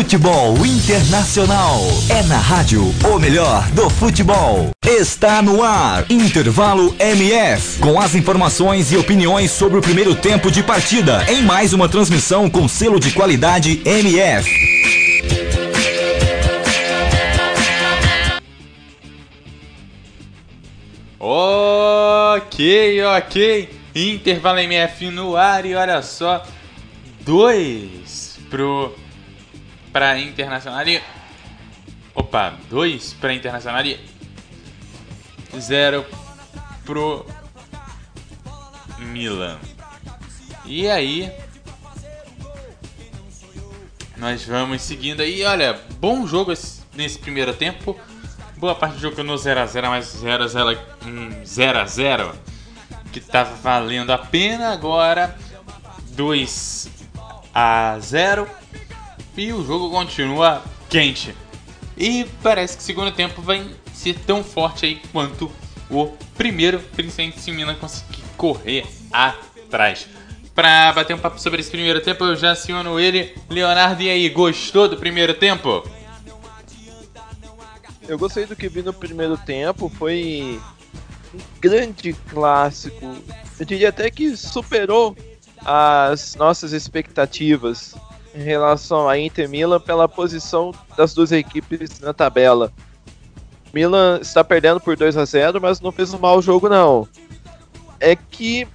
Futebol Internacional. É na rádio o melhor do futebol. Está no ar. Intervalo MF. Com as informações e opiniões sobre o primeiro tempo de partida. Em mais uma transmissão com selo de qualidade MF. Ok, ok. Intervalo MF no ar e olha só. Dois pro Pra Internacional e. Opa, dois pra Internacional e. Zero pro. Milan. E aí. Nós vamos seguindo aí. Olha, bom jogo esse- nesse primeiro tempo. Boa parte do jogo no 0x0, mas 0x0 um 0x0 que tava valendo a pena. Agora 2 a 0 e o jogo continua quente. E parece que o segundo tempo vai ser tão forte aí quanto o primeiro, principalmente se o Milan conseguir correr atrás. Pra bater um papo sobre esse primeiro tempo, eu já aciono ele. Leonardo, e aí, gostou do primeiro tempo? Eu gostei do que vi no primeiro tempo, foi um grande clássico. Eu diria até que superou as nossas expectativas em relação a Inter Milan pela posição das duas equipes na tabela. Milan está perdendo por 2 a 0, mas não fez um mau jogo não. É que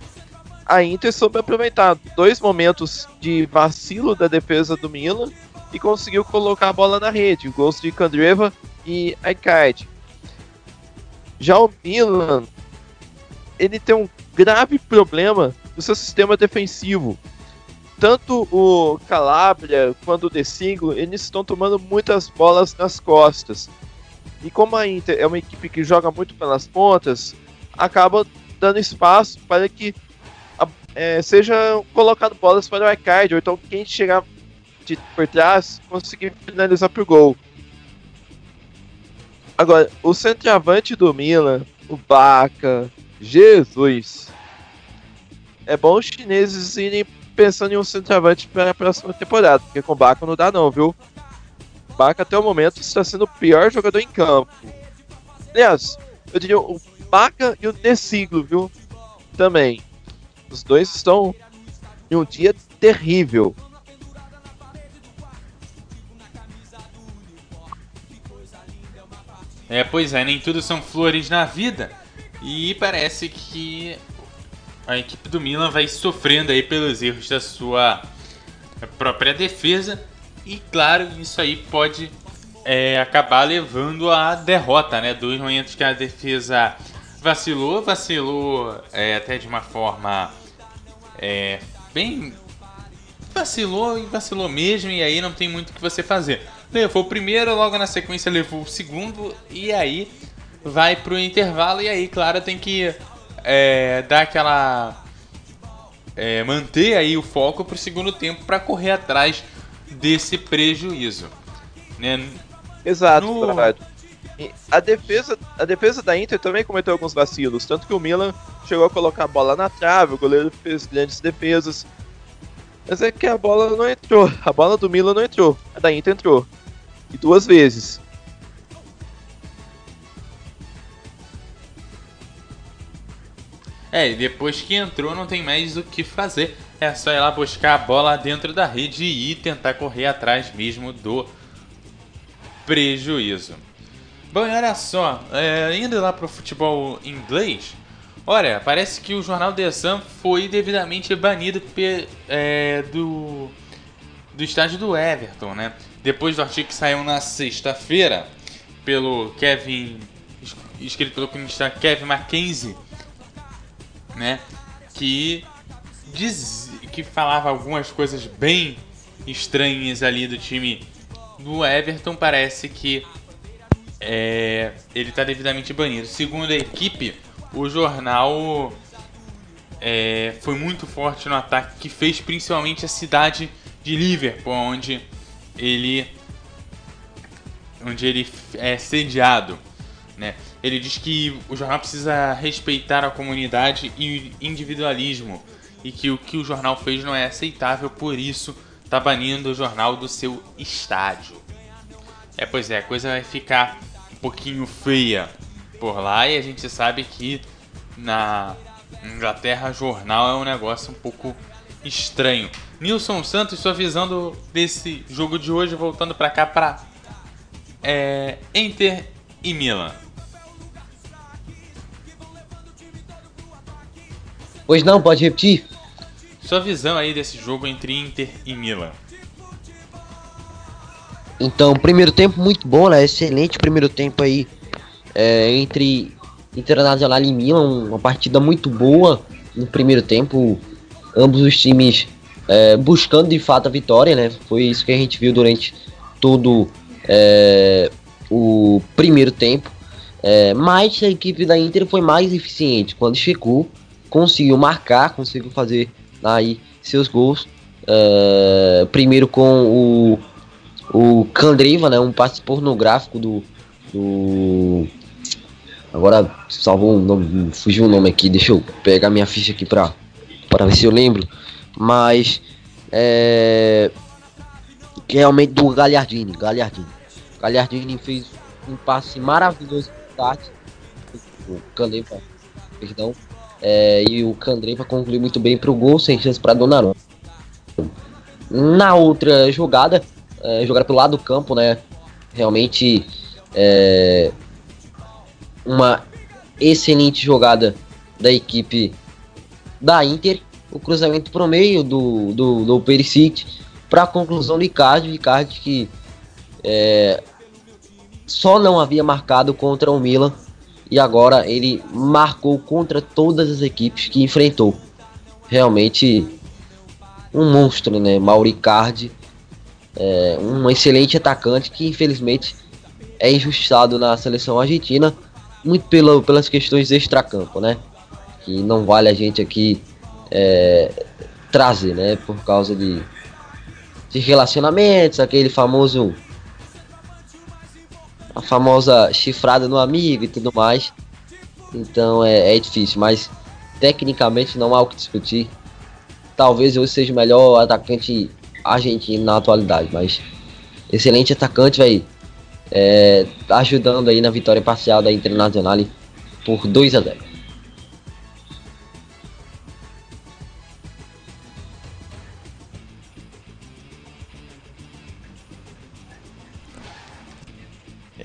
a Inter soube aproveitar dois momentos de vacilo da defesa do Milan e conseguiu colocar a bola na rede. Gols de Kandreva e Icardi. Já o Milan, ele tem um grave problema no seu sistema defensivo. Tanto o Calabria quanto o De Siglo, eles estão tomando muitas bolas nas costas. E como a Inter é uma equipe que joga muito pelas pontas, acaba dando espaço para que é, seja colocado bolas para o Icardi, ou então quem chegar de, por trás conseguir finalizar por gol. Agora, o centroavante do Milan, o Baca, Jesus. É bom os chineses irem pensando em um centroavante para a próxima temporada, porque com o Baca não dá não, viu? O Baca até o momento está sendo o pior jogador em campo. Aliás, eu diria o Baca e o De Siglo, viu? Também. Os dois estão em um dia terrível. É, pois é, nem tudo são flores na vida. E parece que a equipe do Milan vai sofrendo aí pelos erros da sua própria defesa. E claro, isso aí pode é, acabar levando à derrota, né? Dois momentos que a defesa vacilou, vacilou é, até de uma forma é, bem vacilou e vacilou mesmo, e aí não tem muito o que você fazer. Levou o primeiro, logo na sequência levou o segundo, e aí vai pro intervalo, e aí, claro, tem que é, dar aquela. é, manter aí o foco pro segundo tempo para correr atrás desse prejuízo. Né? Exato, No- a defesa, a defesa da Inter também cometeu alguns vacilos, tanto que o Milan chegou a colocar a bola na trave, o goleiro fez grandes defesas. Mas é que a bola não entrou, a bola do Milan não entrou, a da Inter entrou. E duas vezes. É, e depois que entrou não tem mais o que fazer. É só ir lá buscar a bola dentro da rede e tentar correr atrás mesmo do prejuízo. Bom, e olha só, é, indo lá pro futebol inglês, olha, parece que o jornal The Sun foi devidamente banido pe- é, do, do estádio do Everton, né? Depois do artigo que saiu na sexta-feira pelo Kevin, es- escrito pelo cronista Kevin Mackenzie, né? Que diz, que falava algumas coisas bem estranhas ali do time do Everton. Parece que é, ele está devidamente banido. Segundo a equipe, o jornal é, foi muito forte no ataque que fez principalmente a cidade de Liverpool, onde ele onde ele é sediado, né? Ele diz que o jornal precisa respeitar a comunidade e o individualismo e que o que o jornal fez não é aceitável, por isso tá banindo o jornal do seu estádio. É, pois é, a coisa vai ficar um pouquinho feia por lá e a gente sabe que na Inglaterra jornal é um negócio um pouco estranho. Nilson Santos, sua visão do, desse jogo de hoje, voltando pra cá pra é, Inter e Milan. Pois não, pode repetir? Sua visão aí desse jogo entre Inter e Milan. Então, primeiro tempo muito bom, né? Excelente primeiro tempo aí é, entre Internacional e Milan, uma partida muito boa no primeiro tempo. Ambos os times é, buscando de fato a vitória, né? Foi isso que a gente viu durante todo é, o primeiro tempo. É, mas a equipe da Inter foi mais eficiente quando chegou, conseguiu marcar, conseguiu fazer aí seus gols. É, primeiro com o, o Candreva, né? Um passe pornográfico do, do Agora salvou o nome, fugiu o nome aqui, deixa eu pegar minha ficha aqui pra, pra ver se eu lembro. Mas é. Realmente do Gagliardini, Gagliardini. Gagliardini fez um passe maravilhoso pro. O Candreva, perdão. É, e o Candreva concluiu muito bem pro gol, sem chance pra Donnarumma. Na outra jogada, é, jogada pelo lado do campo, né? Realmente é, uma excelente jogada da equipe da Inter. O cruzamento pro meio do, do, do Perisic para a conclusão do Icardi. Icardi que é, só não havia marcado contra o Milan e agora ele marcou contra todas as equipes que enfrentou. Realmente um monstro, né? Mauricardi, é, um excelente atacante que infelizmente é injustiçado na seleção argentina muito pela, pelas questões extracampo, né? Que não vale a gente aqui é, trazer, né? Por causa de, de relacionamentos, aquele famoso. A famosa chifrada no amigo e tudo mais. Então é, é difícil, mas tecnicamente não há o que discutir. Talvez eu seja o melhor atacante argentino na atualidade, mas excelente atacante, velho é, ajudando aí na vitória parcial da Internacional por 2 a 0.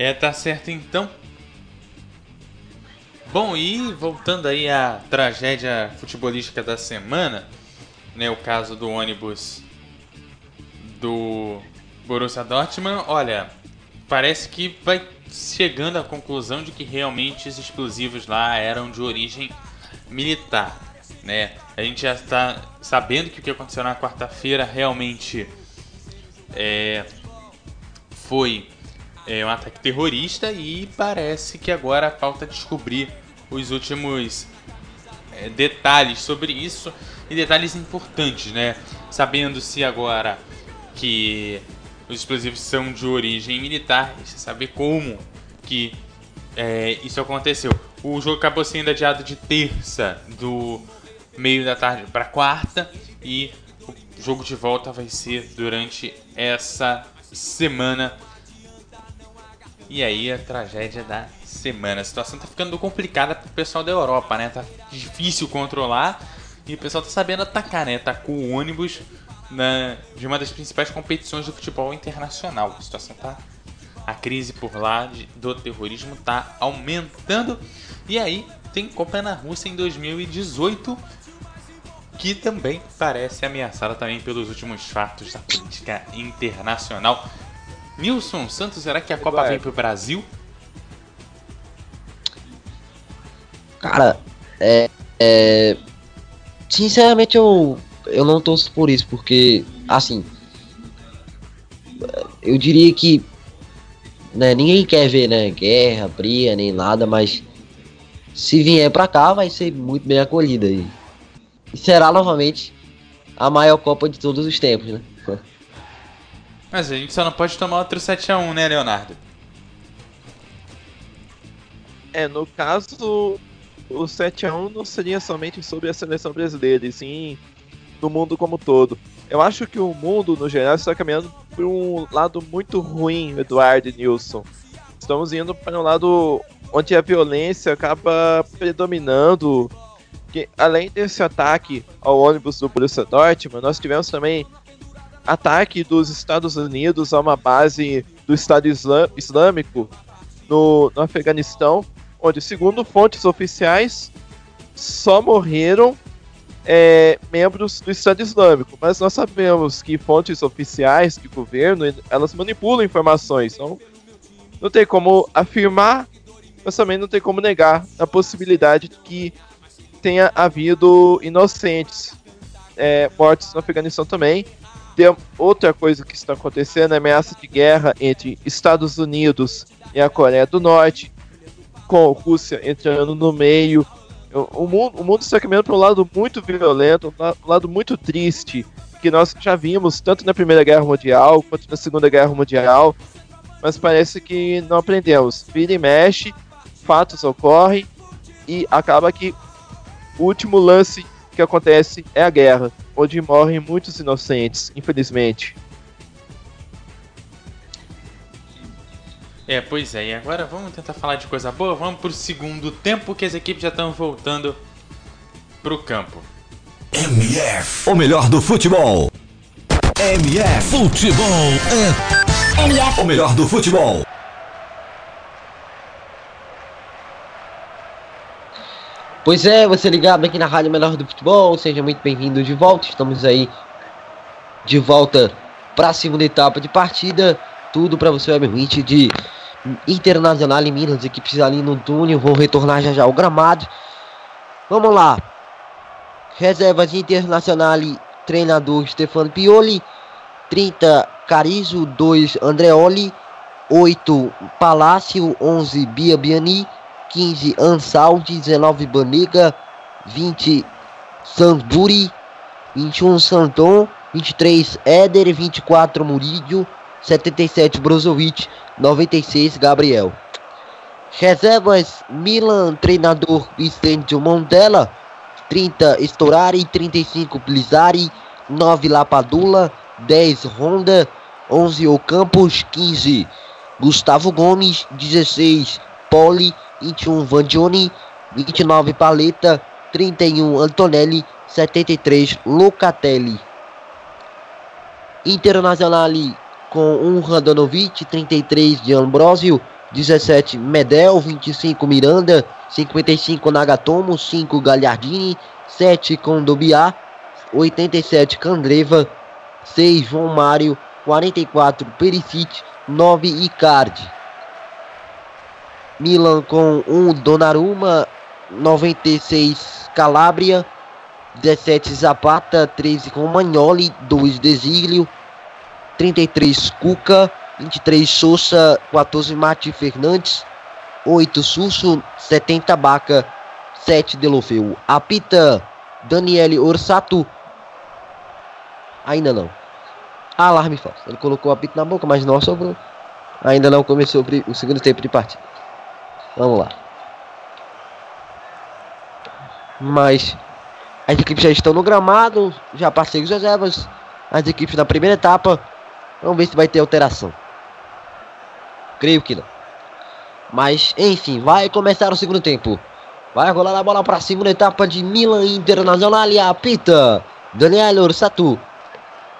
É, tá certo então. Bom, e voltando aí à tragédia futebolística da semana, né, o caso do ônibus do Borussia Dortmund, olha, parece que vai chegando à conclusão de que realmente os explosivos lá eram de origem militar, né? A gente já está sabendo que o que aconteceu na quarta-feira realmente é, foi é, um ataque terrorista e parece que agora falta descobrir os últimos é, detalhes sobre isso e detalhes importantes, né? Sabendo se agora que os explosivos são de origem militar, saber como que é, isso aconteceu. O jogo acabou sendo adiado de terça do meio da tarde para quarta e o jogo de volta vai ser durante essa semana. E aí a tragédia da semana. A situação tá ficando complicada pro pessoal da Europa, né? Tá difícil controlar e o pessoal tá sabendo atacar, né? Tá com o ônibus na, de uma das principais competições do futebol internacional. A situação tá. A crise por lá de, do terrorismo tá aumentando. E aí tem Copa na Rússia em 2018 que também parece ameaçada também pelos últimos fatos da política internacional. Nilson Santos, será que a Copa vem pro Brasil? Cara, é, é, sinceramente eu eu não torço por isso, porque, assim, eu diria que né, ninguém quer ver né, guerra, briga, nem nada, mas se vier pra cá vai ser muito bem acolhida e, e será novamente a maior Copa de todos os tempos, né? Mas a gente só não pode tomar outro 7x1, né, Leonardo? É, no caso, o 7x1 não seria somente sobre a seleção brasileira, e sim no mundo como todo. Eu acho que o mundo, no geral, está caminhando por um lado muito ruim, Eduardo e Nilson. Estamos indo para um lado onde a violência acaba predominando. Que, além desse ataque ao ônibus do Borussia Dortmund, nós tivemos também ataque dos Estados Unidos a uma base do Estado Islâmico no, no Afeganistão, onde, segundo fontes oficiais, só morreram é, membros do Estado Islâmico, mas nós sabemos que fontes oficiais de governo elas manipulam informações, então não tem como afirmar, mas também não tem como negar a possibilidade de que tenha havido inocentes é, mortos no Afeganistão também. Tem outra coisa que está acontecendo, a ameaça de guerra entre Estados Unidos e a Coreia do Norte, com a Rússia entrando no meio. O mundo, o mundo está caminhando para um lado muito violento, um lado muito triste, que nós já vimos tanto na Primeira Guerra Mundial quanto na Segunda Guerra Mundial, mas parece que não aprendemos. Vira e mexe, fatos ocorrem e acaba que o último lance que acontece é a guerra, onde morrem muitos inocentes, infelizmente. É, pois é. E agora vamos tentar falar de coisa boa. Vamos pro segundo tempo que as equipes já estão voltando pro campo. MF. O melhor do futebol. MF. Futebol é. MF. O melhor do futebol. Pois é, você ligado aqui na Rádio Melhor do Futebol, seja muito bem-vindo de volta. Estamos aí de volta para a segunda etapa de partida. Tudo para você, obviamente, de Internacional e Minas, equipes ali no túnel vão retornar já já ao gramado. Vamos lá. Reservas Internacional, treinador Stefano Pioli, 30 Carizo, 2 Andreoli, 8 Palácio, 11 Bia Biani, 15 Ansaldi, 19 Banega, 20 Sanduri, 21 Santon, 23 Éder, 24 Murillo, 77 Brozovic, 96 Gabriel. Reservas Milan, treinador Vicente Montella, 30 Storari, 35 Blizzari, 9 Lapadula, 10 Honda, 11 Ocampos, 15 Gustavo Gomes, 16 Poli, 21 Vandioni, 29 Paleta, 31 Antonelli, 73 Locatelli. Internazionale com 1 Radanovic, 33 de Ambrosio, 17 Medel, 25 Miranda, 55 Nagatomo, 5 Gagliardini, 7 Condobiá, 87 Candreva, 6 João Mário, 44 Perisic, 9 Icardi. Milan com 1 Donnarumma, 96 Calabria, 17 Zapata, 13 com Magnoli, 2 Desilio, 33 Cuca, 23 Sousa, 14 Mati Fernandes, 8 Susso, 70 Baca, 7 Delofeu. Apita Daniele Orsato. Ainda não. Alarme falso. Ele colocou o apito na boca, mas não sobrou. Ainda não começou o segundo tempo de partida. Vamos lá. Mas as equipes já estão no gramado, já passei os reservas. As equipes na primeira etapa. Vamos ver se vai ter alteração. Creio que não. Mas, enfim, vai começar o segundo tempo. Vai rolar a bola para a segunda etapa de Milan Internacional e apita Daniel Orsato.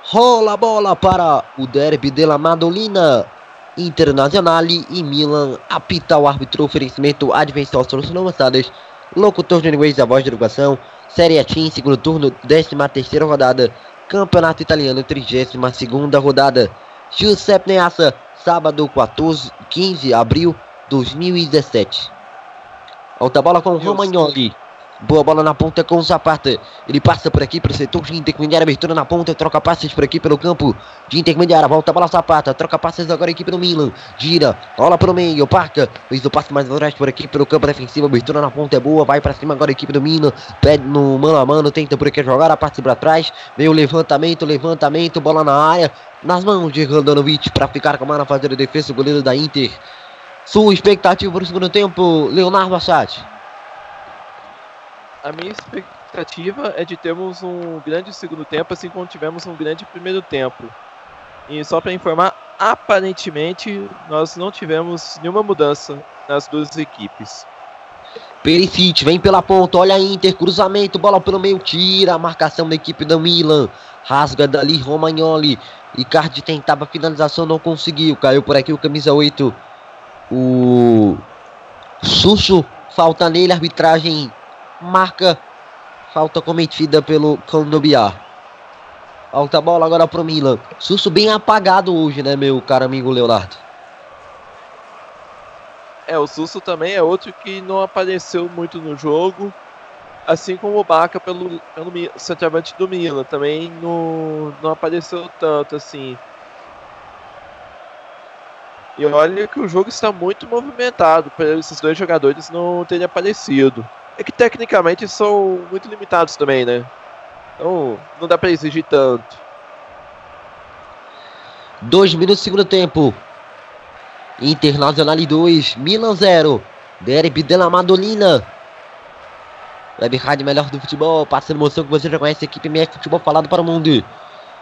Rola a bola para o derby de la Madolina. Internacional e Milan apita o árbitro oferecimento Advenção Soluções Avançadas. Locutor de inglês da voz de educação. Série A Team, segundo turno, 13 terceira rodada. Campeonato Italiano, 32 segunda rodada. Giuseppe Neassa, sábado 14, 15 de abril 2017. Alta bola com Romagnoli. Boa bola na ponta com o Zapata. Ele passa por aqui para o setor de intermediária. Abertura na ponta. Troca passes por aqui pelo campo de intermediária. Volta a bola Zapata. Troca passes agora a equipe do Milan. Gira. Bola o meio. Parca. Fez o passe mais atrás por aqui pelo campo defensivo. Abertura na ponta é boa. Vai para cima agora a equipe do Milan. Pede no mano a mano. Tenta por aqui jogar. A parte para trás. Veio o levantamento. Levantamento. Bola na área. Nas mãos de Randanovic para ficar com a mão fazer a defesa. O goleiro da Inter. Sua expectativa para o segundo tempo, Leonardo Assad. A minha expectativa é de termos um grande segundo tempo, assim como tivemos um grande primeiro tempo. E só para informar, aparentemente nós não tivemos nenhuma mudança nas duas equipes. Perisic vem pela ponta, olha a Inter, cruzamento, bola pelo meio, tira a marcação da equipe do Milan. Rasga dali Romagnoli. Icardi tentava finalização, não conseguiu. Caiu por aqui o camisa 8. O Susso falta nele, arbitragem marca Falta cometida pelo Candobiar. Alta bola agora pro Milan. Susto bem apagado hoje, né, meu caro amigo Leonardo? É, o Susso também é outro que não apareceu muito no jogo. Assim como o Baca pelo, pelo centroavante do Milan. Também não, não apareceu tanto assim. E olha que o jogo está muito movimentado para esses dois jogadores não terem aparecido. É que tecnicamente são muito limitados também, né? Então não dá para exigir tanto. Dois minutos do segundo tempo. Internacional 2, Milan 0. Derby della Madolina. Web Rádio melhor do futebol, passando emoção que você já conhece, equipe MF Futebol falado para o mundo.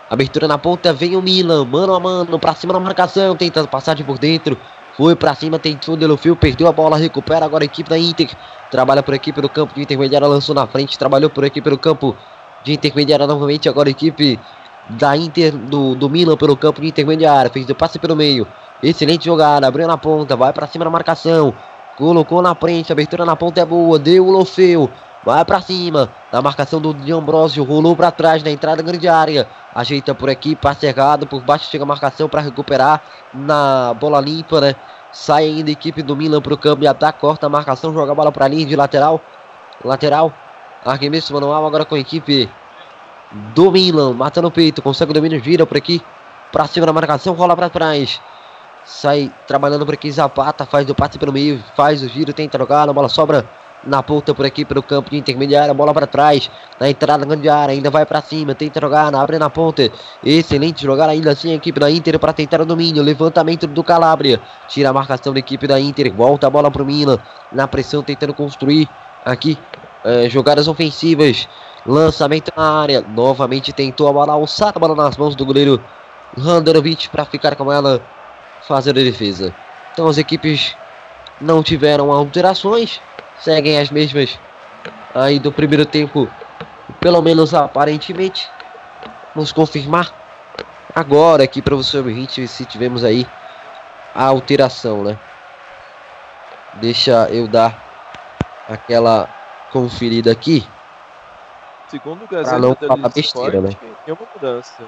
Abertura na ponta, vem o Milan, mano a mano, pra cima na marcação, tentando passagem por dentro. Foi pra cima, tentou Delofio, perdeu a bola, recupera agora a equipe da Inter. Trabalha por aqui pelo campo de intermediária, lançou na frente, trabalhou por aqui pelo campo de intermediária novamente. Agora a equipe da Inter, do, do Milan pelo campo de intermediária, fez o passe pelo meio. Excelente jogada, abriu na ponta, vai pra cima na marcação. Colocou na frente, abertura na ponta é boa, deu o Lofeu. Vai pra cima, na marcação do de Ambrosio, rolou pra trás na entrada grande área. Ajeita por aqui, passe errado, por baixo chega a marcação para recuperar na bola limpa, né? Sai ainda a equipe do Milan pro campo de ataque, corta a marcação, joga a bola pra linha de lateral. Lateral, arremesso manual agora com a equipe do Milan, mata no peito, consegue o domínio, gira por aqui, pra cima da marcação, rola pra trás. Sai trabalhando por aqui, Zapata, faz o passe pelo meio, faz o giro, tenta jogar, a bola sobra na ponta por aqui pelo campo de intermediária, bola para trás, na entrada grande área, ainda vai para cima, tenta jogar, abre na ponta, excelente jogar ainda assim a equipe da Inter para tentar o domínio, levantamento do Calabria, tira a marcação da equipe da Inter, volta a bola pro Milan, na pressão tentando construir aqui eh, jogadas ofensivas, lançamento na área, novamente tentou a bola alçada, a bola nas mãos do goleiro Handanovic para ficar com ela fazendo a defesa. Então as equipes não tiveram alterações, seguem as mesmas aí do primeiro tempo, pelo menos aparentemente. Vamos confirmar agora aqui para você ouvinte se tivemos aí a alteração, né? Deixa eu dar aquela conferida aqui. Segundo o Gazeta não falar besteira, Sport, né? nenhuma mudança.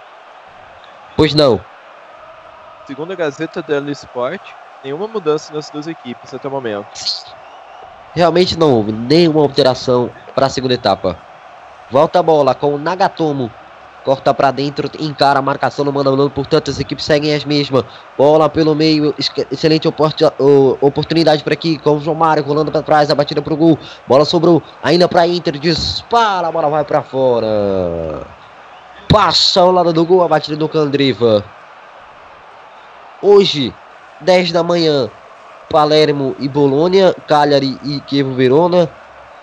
Pois não. Segundo a Gazeta dello Sport, nenhuma mudança nas duas equipes até o momento. Realmente não houve nenhuma alteração para a segunda etapa. Volta a bola com o Nagatomo. Corta para dentro, encara a marcação a mano, portanto as equipes seguem as mesmas. Bola pelo meio, excelente oportu- o- oportunidade para aqui com o João Mário rolando para trás, a batida pro gol. Bola sobrou ainda para Inter, dispara, a bola vai para fora. Passa ao lado do gol, a batida do Candriva. Hoje, 10 da manhã, Palermo e Bolônia, Cagliari e Chievo Verona,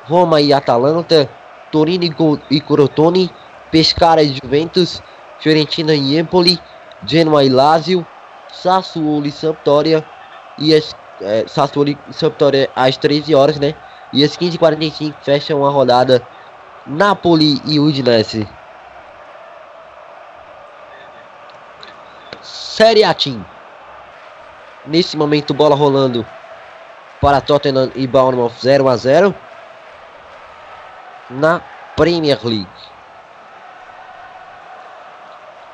Roma e Atalanta, Torino e, Crotone, Pescara e Juventus, Fiorentina e Empoli, Genoa e Lazio, Sassuolo e Sampdoria, e as, é, Sassuolo e Sampdoria às 13 horas, né? E às 15h45 fecham a rodada Napoli e Udinese. Série A Team. Nesse momento, bola rolando para Tottenham e Bournemouth 0 a 0 na Premier League.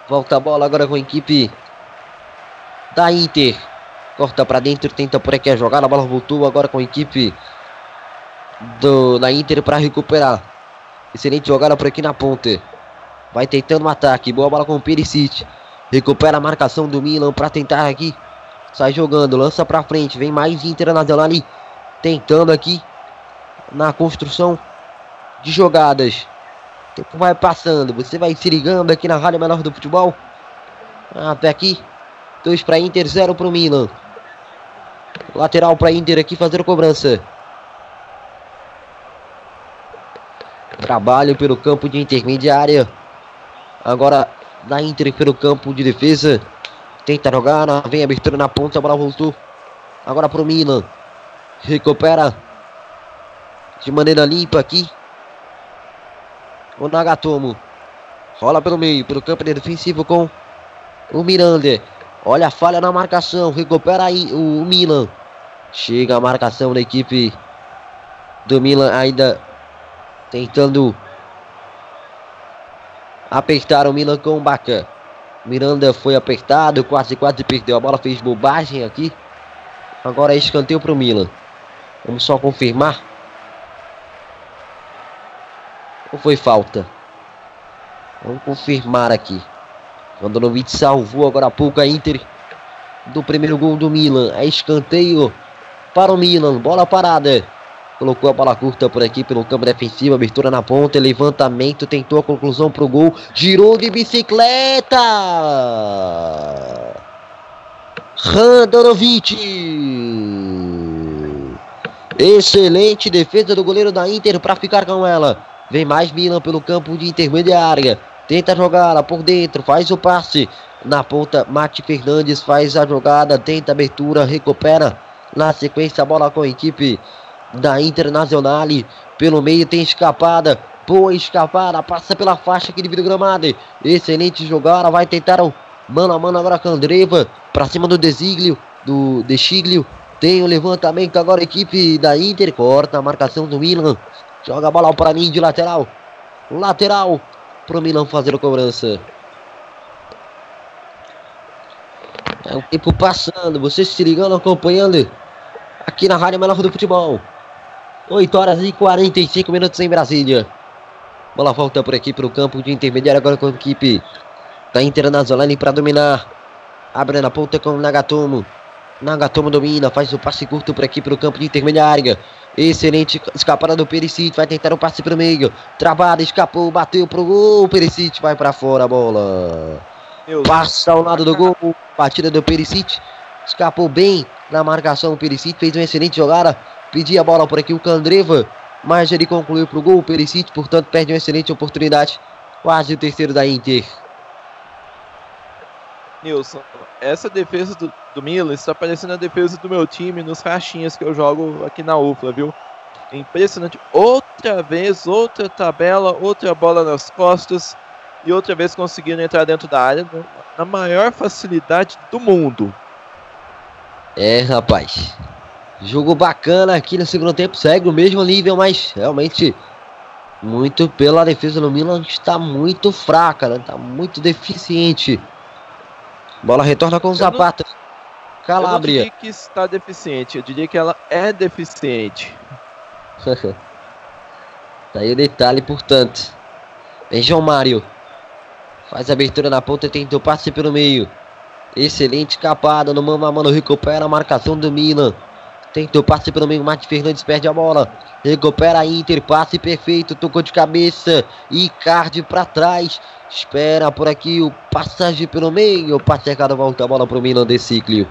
Volta a bola agora com a equipe da Inter. Corta para dentro, tenta por aqui a jogada. A bola voltou agora com a equipe do, da Inter para recuperar. Excelente jogada por aqui na ponta. Vai tentando um ataque. Boa bola com o Perisic. Recupera a marcação do Milan para tentar aqui Sai jogando, lança pra frente. Vem mais Internacional ali. Tentando aqui na construção de jogadas. O tempo vai passando. Você vai se ligando aqui na Rádio Menor do Futebol. Até aqui. 2 para Inter, 0 para o Milan. Lateral para Inter aqui fazendo cobrança. Trabalho pelo campo de intermediária. Agora da Inter pelo campo de defesa. Tenta jogar, na- vem abertura na ponta, a bola voltou. Agora pro Milan. Recupera de maneira limpa aqui. O Nagatomo. Rola pelo meio, pelo campo defensivo com o Miranda. Olha a falha na marcação. Recupera aí o, Milan. Chega a marcação da equipe do Milan ainda tentando apertaram o Milan com o Bacan. Miranda foi apertado, quase quase perdeu a bola, fez bobagem aqui. Agora é escanteio para o Milan. Vamos só confirmar. Ou foi falta? Vamos confirmar aqui. Andanovic salvou agora há pouco a Inter do primeiro gol do Milan. É escanteio para o Milan. Bola parada. Colocou a bola curta por aqui pelo campo defensivo. Abertura na ponta. Levantamento. Tentou a conclusão o gol. Girou de bicicleta. Randanovic. Excelente defesa do goleiro da Inter para ficar com ela. Vem mais Milan pelo campo de intermediária. Tenta jogar por dentro, faz o passe. Na ponta, Mate Fernandes faz a jogada, tenta abertura, recupera. Na sequência, a bola com a equipe da Internacional. Pelo meio tem escapada. Boa escapada, passa pela faixa que divide o gramado. Excelente jogada, vai tentar o mano a mano agora com Andreva. Pra cima do Desiglio, do Dechiglio. Tem o levantamento agora a equipe da Inter. Corta a marcação do Milan. Joga a bola para mim de lateral. Lateral para o Milan fazer a cobrança. É o tempo passando, você se ligando, acompanhando aqui na Rádio Melhor do Futebol. 8 horas e 45 minutos em Brasília. Bola volta por aqui para o campo de intermediário agora com a equipe da Internacional para dominar. Abre na ponta com o Nagatomo. Nagatomo domina, faz o passe curto por aqui para o campo de intermediária. Excelente escapada do Perisic, vai tentar o um passe para o meio. Travada, escapou, bateu pro gol. Perisic vai para fora a bola. Passa ao lado do gol. Batida do Perisic. Escapou bem na marcação. O Perisic fez uma excelente jogada. Pedia a bola por aqui o Candreva. Mas ele concluiu pro gol. O Perisic, portanto, perde uma excelente oportunidade. Quase o terceiro da Inter. Nilson, essa defesa do, do Milan está parecendo a defesa do meu time nos rachinhas que eu jogo aqui na UFLA, viu? Impressionante. Outra vez, outra tabela, outra bola nas costas e outra vez conseguindo entrar dentro da área na maior facilidade do mundo. É, rapaz. Jogo bacana aqui no segundo tempo, segue o mesmo nível, mas realmente muito pela defesa do Milan está muito fraca, né? Está muito deficiente. Bola retorna com o Zapata. Eu Calabria. não diria que está deficiente, eu diria que ela é deficiente. [LAUGHS] tá aí o detalhe, portanto. Vem João Mário. Faz a abertura na ponta, tenta o passe pelo meio. Excelente capada no mano a mano, recupera a marcação do Milan. Tenta o passe pelo meio, Mate Fernandes perde a bola. Recupera a Inter, passe perfeito, tocou de cabeça. Icardi para trás. Espera por aqui o passagem pelo meio. Passe errado, volta a bola pro Milan de Ciclio.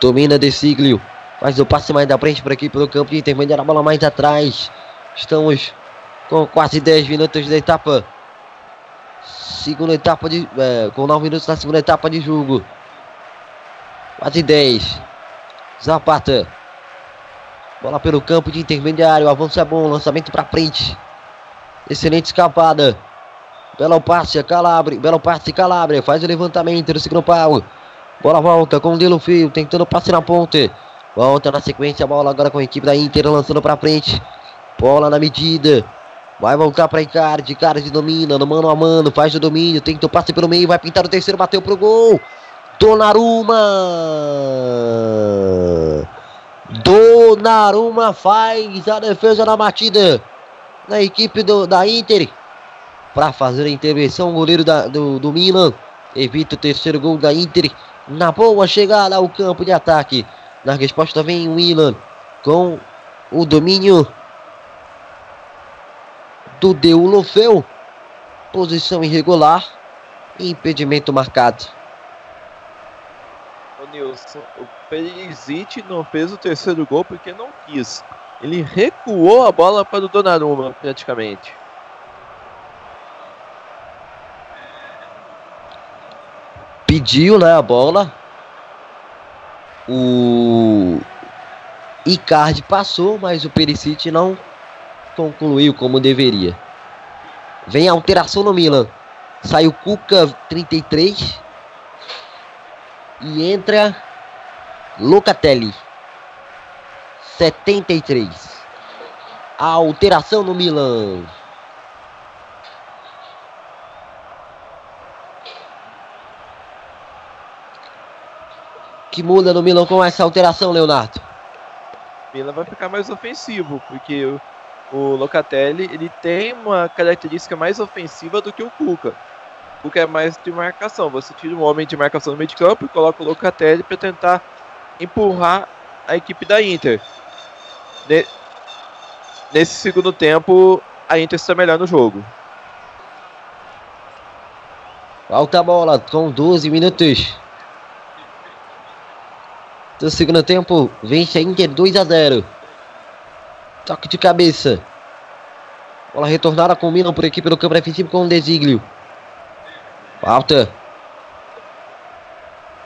Domina de Ciclio. Faz o passe mais da frente por aqui pelo campo de intermediário. A bola mais atrás. Estamos com quase 10 minutos da etapa. Segunda etapa de. É, com 9 minutos na segunda etapa de jogo. Quase 10. Zapata. Bola pelo campo de intermediário. Avanço é bom. Lançamento para frente. Excelente escapada. Belo passe, Calabre. Belo passe, Calabria. Faz o levantamento do segundo pau. Bola volta com o Dilo Fio. Tentando passe na ponte. Volta na sequência. Bola agora com a equipe da Inter. Lançando para frente. Bola na medida. Vai voltar para Icardi. Icardi domina no mano a mano. Faz o domínio. Tenta o passe pelo meio. Vai pintar o terceiro. Bateu pro gol. Donnarumma. Donnarumma faz a defesa na batida na equipe do, da Inter para fazer a intervenção. O goleiro da, do, do Milan evita o terceiro gol da Inter na boa chegada ao campo de ataque. Na resposta vem o Milan com o domínio do Deulofeu. Posição irregular. Impedimento marcado. Ô Nilson, o Perisic não fez o terceiro gol porque não quis. Ele recuou a bola para o Donnarumma, praticamente. Pediu né, a bola. O Icardi passou, mas o Perisic não concluiu como deveria. Vem a alteração no Milan. Sai o Cuca 33 e entra Locatelli, 73. A alteração no Milan. Que muda no Milan com essa alteração, Leonardo? Milan vai ficar mais ofensivo, porque o, Locatelli ele tem uma característica mais ofensiva do que o Cuca. O Cuca é mais de marcação. Você tira um homem de marcação no meio de campo e coloca o Locatelli para tentar empurrar a equipe da Inter. Ne- Nesse segundo tempo, a Inter está melhor no jogo. Falta a bola com 12 minutos. Do segundo tempo, vence a Inter 2 a 0. Toque de cabeça. Bola retornada com o Milan por equipe do campo defensivo com o Desiglio. Falta.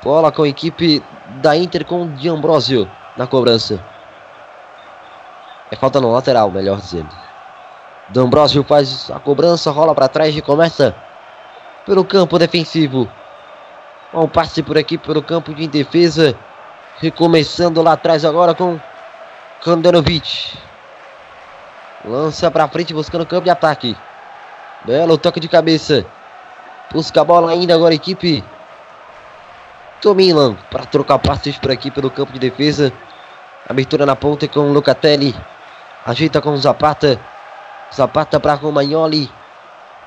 Bola com a equipe da Inter com o Di Ambrosio na cobrança. É falta no lateral, melhor dizendo. D'Ambrosio faz a cobrança, rola para trás e começa pelo campo defensivo. Um passe por aqui pelo campo de defesa. Recomeçando lá atrás agora com Kandanovic. Lança para frente buscando campo de ataque. Belo toque de cabeça. Busca a bola ainda agora a equipe do Milan para trocar passes por aqui pelo campo de defesa. Abertura na ponta com o Locatelli. Ajeita com o Zapata. Zapata para Romagnoli.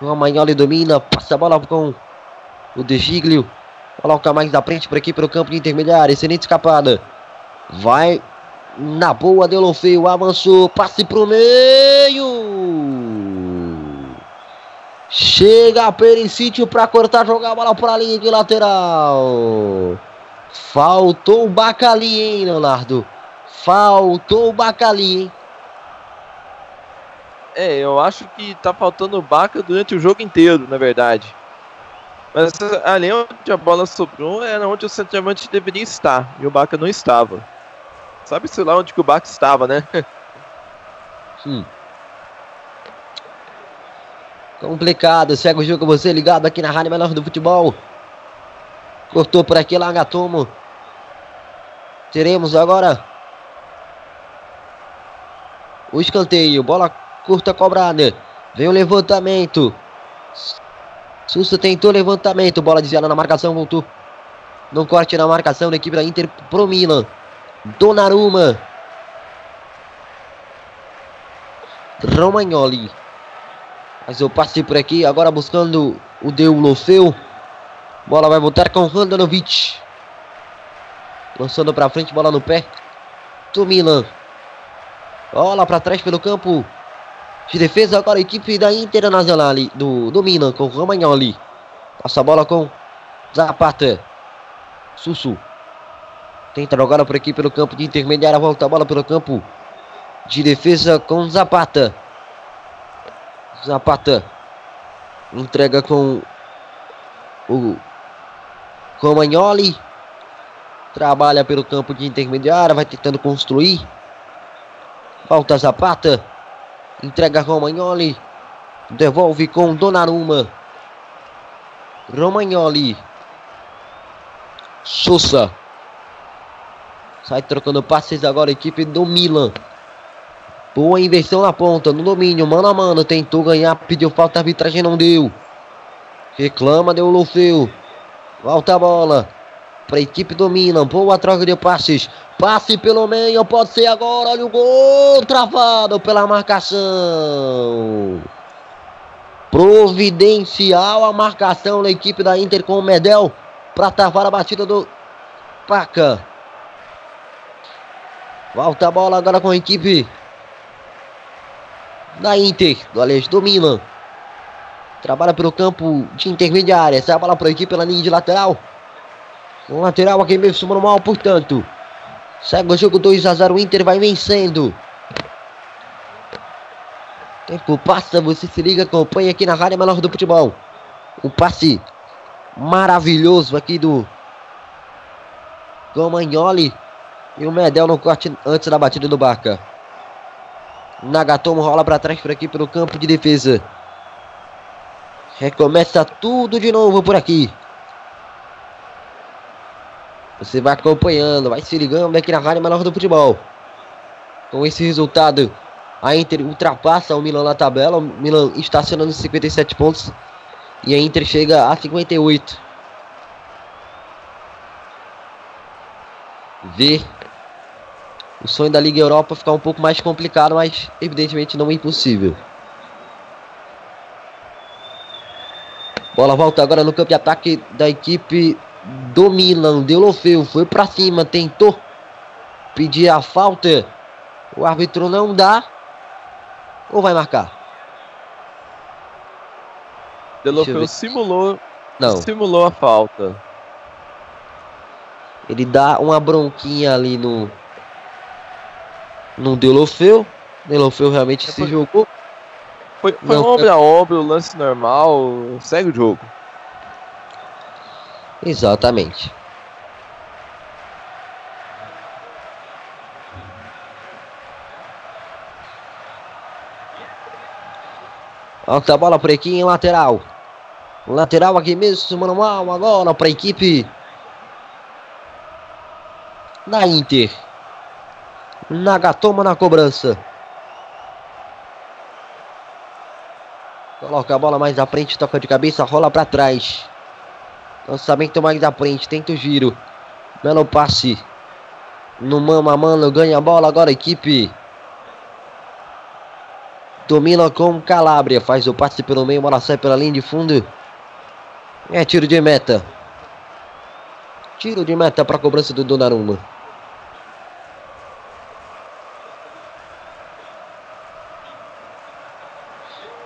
Romagnoli domina, passa a bola com o De Giglio. Coloca mais da frente por aqui pelo campo de intermediário. Excelente escapada. Vai na boa, deu feio, avançou, passe pro meio. Chega a Pericítio para cortar, jogar a bola para a linha de lateral. Faltou o Bacali, hein, Leonardo? Faltou o Bacali, hein? É, eu acho que tá faltando o Baca durante o jogo inteiro, na verdade. Mas ali onde a bola sobrou era onde o centroavante deveria estar. E o Baca não estava. Sabe-se lá onde que o Baca estava, né? Hum. Complicado, segue o jogo você ligado aqui na Rádio Menor do Futebol. Cortou por aqui lá, Gatomo. Teremos agora o escanteio, bola curta cobrada. Vem o levantamento. Sussa tentou levantamento, bola desviada na marcação, voltou. No corte na marcação da equipe da Inter pro Milan. Donnarumma. Romagnoli. Mas eu passei por aqui, agora buscando o Deulofeu. Bola vai voltar com Handanovic. Lançando para frente, bola no pé. Do Milan. Bola para trás pelo campo. De defesa agora a equipe da Internacional do, do Milan com Romagnoli. Passa a bola com Zapata. Sussu. Tenta jogar por aqui pelo campo de intermediária. Volta a bola pelo campo de defesa com Zapata. Zapata. Entrega com o Romagnoli. Trabalha pelo campo de intermediária. Vai tentando construir. Falta Zapata. Entrega Romagnoli. Devolve com Donnarumma. Romagnoli. Sousa. Sai trocando passes agora a equipe do Milan. Boa inversão na ponta, no domínio, mano a mano. Tentou ganhar, pediu falta, a arbitragem não deu. Reclama, deu Lufeu. Volta a bola. Para a equipe do Milan. Boa troca de passes. Passe pelo meio, pode ser agora. Olha o gol. Travado pela marcação. Providencial a marcação da equipe da Inter com o Medel. Para travar a batida do Paca. Volta a bola agora com a equipe da Inter. Do Alex do Milan. Trabalha pelo campo de intermediária. É a bola para a equipe pela linha de lateral. Um lateral aqui mesmo sumando mal, portanto. Segue o jogo 2 a 0 o Inter vai vencendo. Tempo passa, você se liga, acompanha aqui na Rádio Menor do Futebol. Um passe maravilhoso aqui do Gomagnoli. E o Medel no corte antes da batida do Barca. Nagatomo rola para trás por aqui pelo campo de defesa. Recomeça tudo de novo por aqui. Você vai acompanhando, vai se ligando aqui na Rádio Menor do Futebol. Com esse resultado, a Inter ultrapassa o Milan na tabela. O Milan estacionando 57 pontos. E a Inter chega a 58. ver o sonho da Liga Europa ficar um pouco mais complicado, mas evidentemente não é impossível. Bola volta agora no campo de ataque da equipe do Milan. Deulofeu foi pra cima, tentou pedir a falta. O árbitro não dá. Ou vai marcar? Deixa eu Delofeu ver. simulou, Não. simulou a falta. Ele dá uma bronquinha ali no. No Deulofeu. Deulofeu realmente É se por- jogou. Foi, foi Não, ombro a ombro, lance normal, segue o jogo. Exatamente. Alta bola por aqui em lateral. Lateral aqui mesmo, manual agora para a equipe da Inter. Nagatoma na cobrança. Coloca a bola mais à frente, toca de cabeça, rola para trás. Lançamento mais à frente, tenta o giro. Belo passe. No mano a mano, ganha a bola agora a equipe. Domina com Calabria, faz o passe pelo meio, bola sai pela linha de fundo. É tiro de meta. Tiro de meta para cobrança do Donnarumma.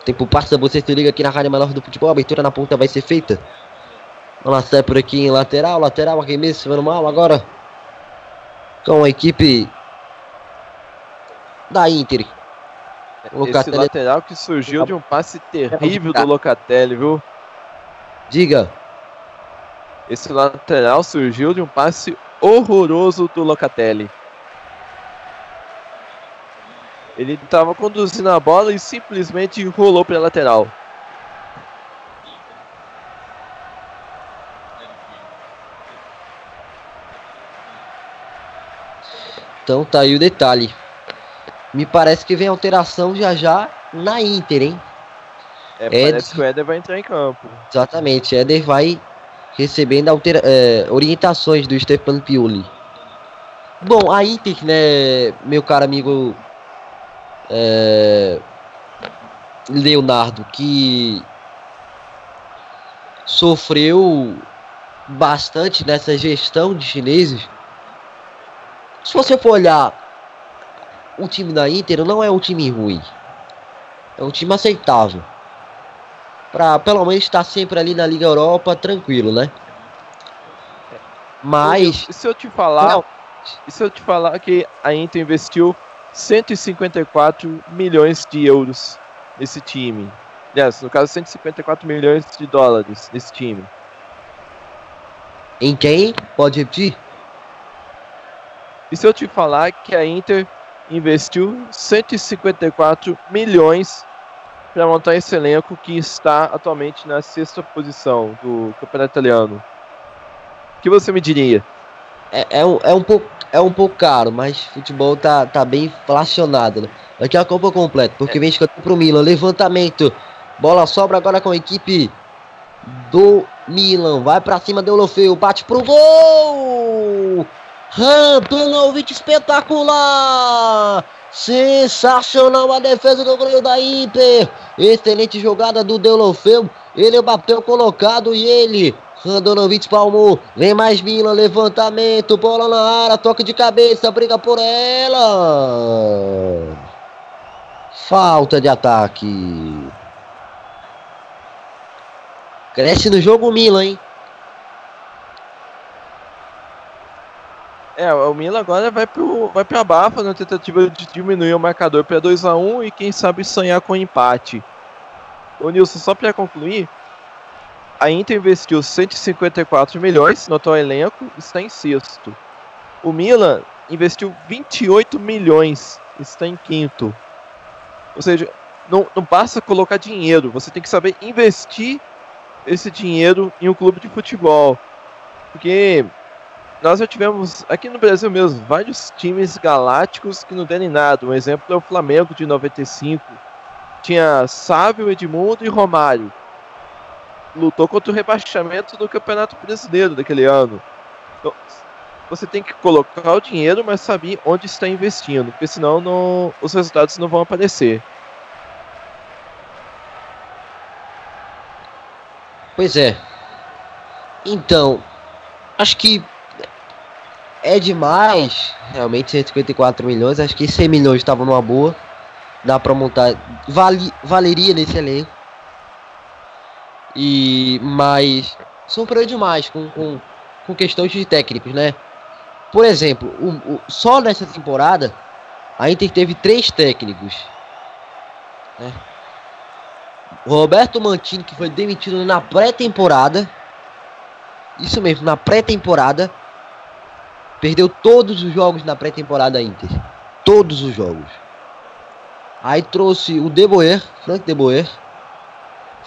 Tempo passa, você se liga aqui na Rádio Menor do Futebol. A abertura na ponta vai ser feita. Bola sai por aqui em lateral. Lateral arremesso normal agora. Com a equipe da Inter. Esse Locatelli- lateral que surgiu de um passe terrível do Locatelli, viu? Diga. Esse lateral surgiu de um passe horroroso do Locatelli. Ele estava conduzindo a bola e simplesmente rolou para a lateral. Então tá aí o detalhe. Me parece que vem alteração já já na Inter, hein? É, É parece que o Éder vai entrar em campo. Exatamente. Éder vai recebendo altera- é, orientações do Stefano Pioli. Bom, a Inter, né, meu caro amigo é, Leonardo, que sofreu bastante nessa gestão de chineses. Se você for olhar o time da Inter, não é um time ruim. É um time aceitável. Pra pelo menos estar sempre ali na Liga Europa tranquilo, né? Mas. E se eu te falar, Não. e se eu te falar que a Inter investiu 154 milhões de euros nesse time? Aliás, no caso 154 milhões de dólares nesse time. Em quem? Pode repetir? E se eu te falar que a Inter investiu 154 milhões para montar esse elenco que está atualmente na sexta posição do Campeonato Italiano? O que você me diria? É, é, um, é, um pouco, é um pouco caro, mas futebol tá, tá bem inflacionado, né? Daqui a Copa completo, porque vem escanteio pro Milan. Levantamento. Bola sobra agora com a equipe do Milan. Vai pra cima, deu Lofeu. Bate pro gol! Radanovic espetacular! Sensacional a defesa do goleiro da Inter. Excelente jogada do Deulofeu. Ele bateu colocado e ele, Radanovic palmou. Vem mais Milan, levantamento, bola na área, toque de cabeça, briga por ela. Falta de ataque. Cresce no jogo o Milan, hein? É, o Milan agora vai pro vai pra Bafa na tentativa de diminuir o marcador para 2 a 1 e quem sabe sonhar com empate. Ô Nilson, só para concluir, a Inter investiu 154 milhões no atual elenco está em sexto. O Milan investiu 28 milhões, está em quinto. Ou seja, não, não basta colocar dinheiro, você tem que saber investir esse dinheiro em um clube de futebol. Porque nós já tivemos aqui no Brasil mesmo vários times galácticos que não deram em nada. Um exemplo é o Flamengo de 95. Tinha Sávio, Edmundo e Romário. Lutou contra o rebaixamento do Campeonato Brasileiro daquele ano. Então, você tem que colocar o dinheiro, mas saber onde está investindo, porque senão não, os resultados não vão aparecer. Pois é. Então, acho que é demais, realmente 154 milhões, acho que 100 milhões estavam numa boa. Dá pra montar, vale, valeria nesse elenco. E mas sofreu demais com, com, com questões de técnicos, né? Por exemplo, o, o, só nessa temporada a Inter teve três técnicos. Né? Roberto Mantini, que foi demitido na pré-temporada. Isso mesmo, na pré-temporada. Perdeu todos os jogos na pré-temporada Inter. Todos os jogos. Aí trouxe o De Boer, Frank De Boer.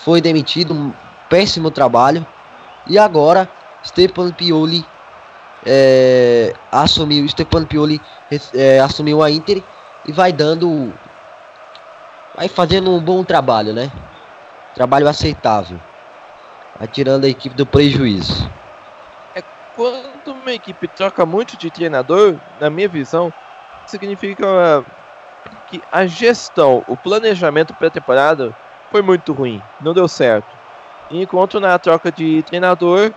Foi demitido, um péssimo trabalho. E agora, Stepan Pioli é, assumiu, Stepan Pioli é, assumiu a Inter e vai dando, vai fazendo um bom trabalho, né? Trabalho aceitável, vai tirando a equipe do prejuízo. É quando uma equipe troca muito de treinador, na minha visão, significa que a gestão, o planejamento pré-temporada foi muito ruim, não deu certo. Enquanto na troca de treinador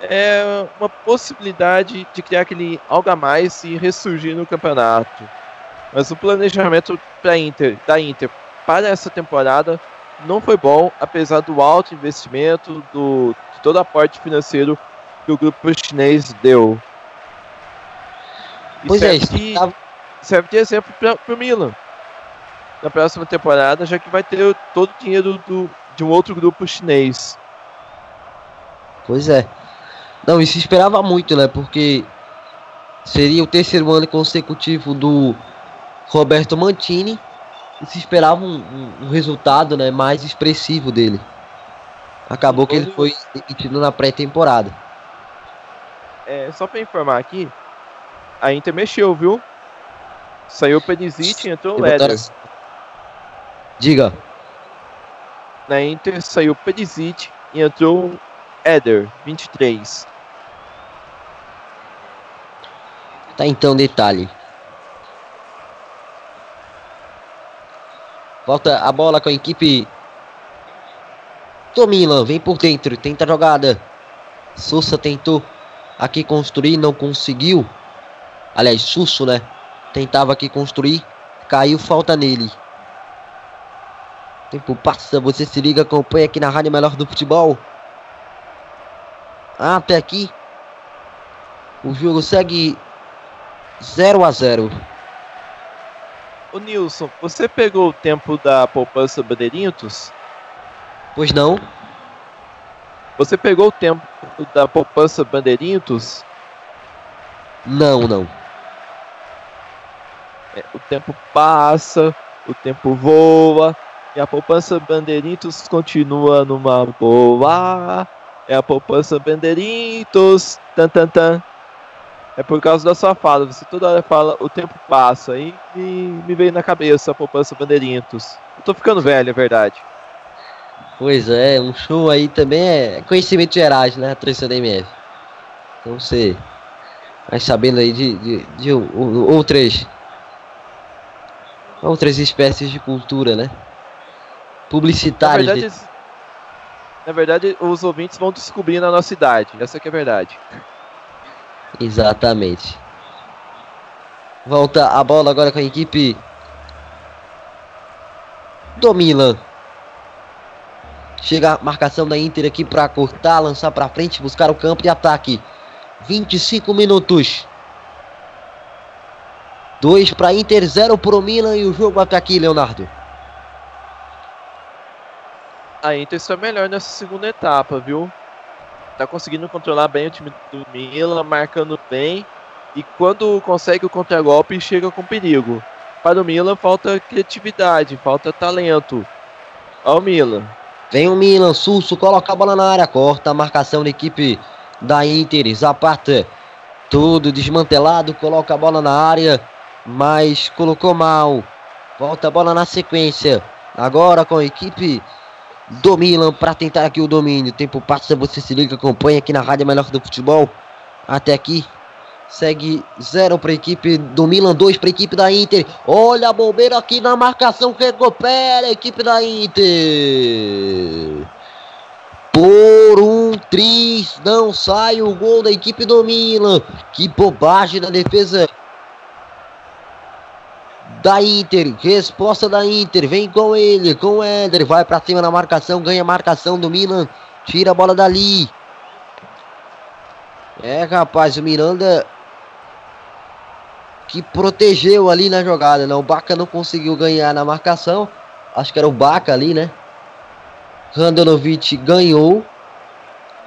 é uma possibilidade de criar aquele algo a mais e ressurgir no campeonato. Mas o planejamento para Inter, da Inter para essa temporada não foi bom, apesar do alto investimento, do, de todo aporte financeiro que o grupo chinês deu. E pois é, serve, é, de, serve de exemplo para o Milan. Na próxima temporada, já que vai ter todo o dinheiro do, de um outro grupo chinês. Pois é. Não, se esperava muito, né? Porque seria o terceiro ano consecutivo do Roberto Mantini e se esperava um, um, um resultado né, mais expressivo dele. Acabou que ele foi demitido na pré-temporada. É, só para informar aqui, a Inter mexeu, viu? Saiu o Perisic e entrou o Leder. Diga. Na Inter saiu Perisic e entrou o Eder, 23. Tá então detalhe. Volta a bola com a equipe do Milan. Vem por dentro. Tenta a jogada. Sousa tentou aqui construir. Não conseguiu. Aliás, Susso, né? Tentava aqui construir. Caiu. Falta nele. Tempo passa. Você se liga. Acompanha aqui na Rádio Melhor do Futebol. Até aqui. O jogo segue 0 a 0 Ô Nilson, você pegou o tempo da poupança Bandeirintos? Pois não. Você pegou o tempo da poupança Bandeirintos? Não, não. É, o tempo passa, o tempo voa, e a poupança Bandeirintos continua numa boa. É a poupança Bandeirintos, tan tan tan. É por causa da sua fala. Você toda hora fala, o tempo passa. E me, veio na cabeça a poupança Bandeirintos. Eu tô ficando velho, é verdade. Pois é, um show aí também é conhecimento gerais, né? A tradição da MF. Então você vai sabendo aí de, de, de outras outras espécies de cultura, né? Publicitárias. Na verdade, na verdade, os ouvintes vão descobrir na nossa idade. Essa que é a verdade. Exatamente. Volta a bola agora com a equipe do Milan. Chega a marcação da Inter aqui para cortar, lançar para frente, buscar o campo de ataque. 25 minutos. 2 para Inter, 0 para o Milan e o jogo até aqui, Leonardo. A Inter está melhor nessa segunda etapa, viu? tá conseguindo controlar bem o time do Milan, marcando bem. E quando consegue o contragolpe, chega com perigo. Para o Milan falta criatividade, falta talento. Olha o Milan. Vem o Milan, Susso, coloca a bola na área, corta a marcação da equipe da Inter. Zapata, tudo desmantelado, coloca a bola na área, mas colocou mal. Volta a bola na sequência. Agora com a equipe do Milan para tentar aqui o domínio. Tempo passa, você se liga, acompanha aqui na Rádio Melhor do Futebol. Até aqui, Segue 0 para a equipe do Milan, 2 para a equipe da Inter. Olha a bobeira aqui na marcação. Recupera a equipe da Inter. Por um tris, não sai o gol da equipe do Milan. Que bobagem na defesa da Inter. Resposta da Inter. Vem com ele, com o Éder. Vai para cima na marcação, ganha a marcação do Milan. Tira a bola dali. É, rapaz, o Miranda que protegeu ali na jogada, né? O Baca não conseguiu ganhar na marcação. Acho que era o Baca ali, né? Randanovic ganhou.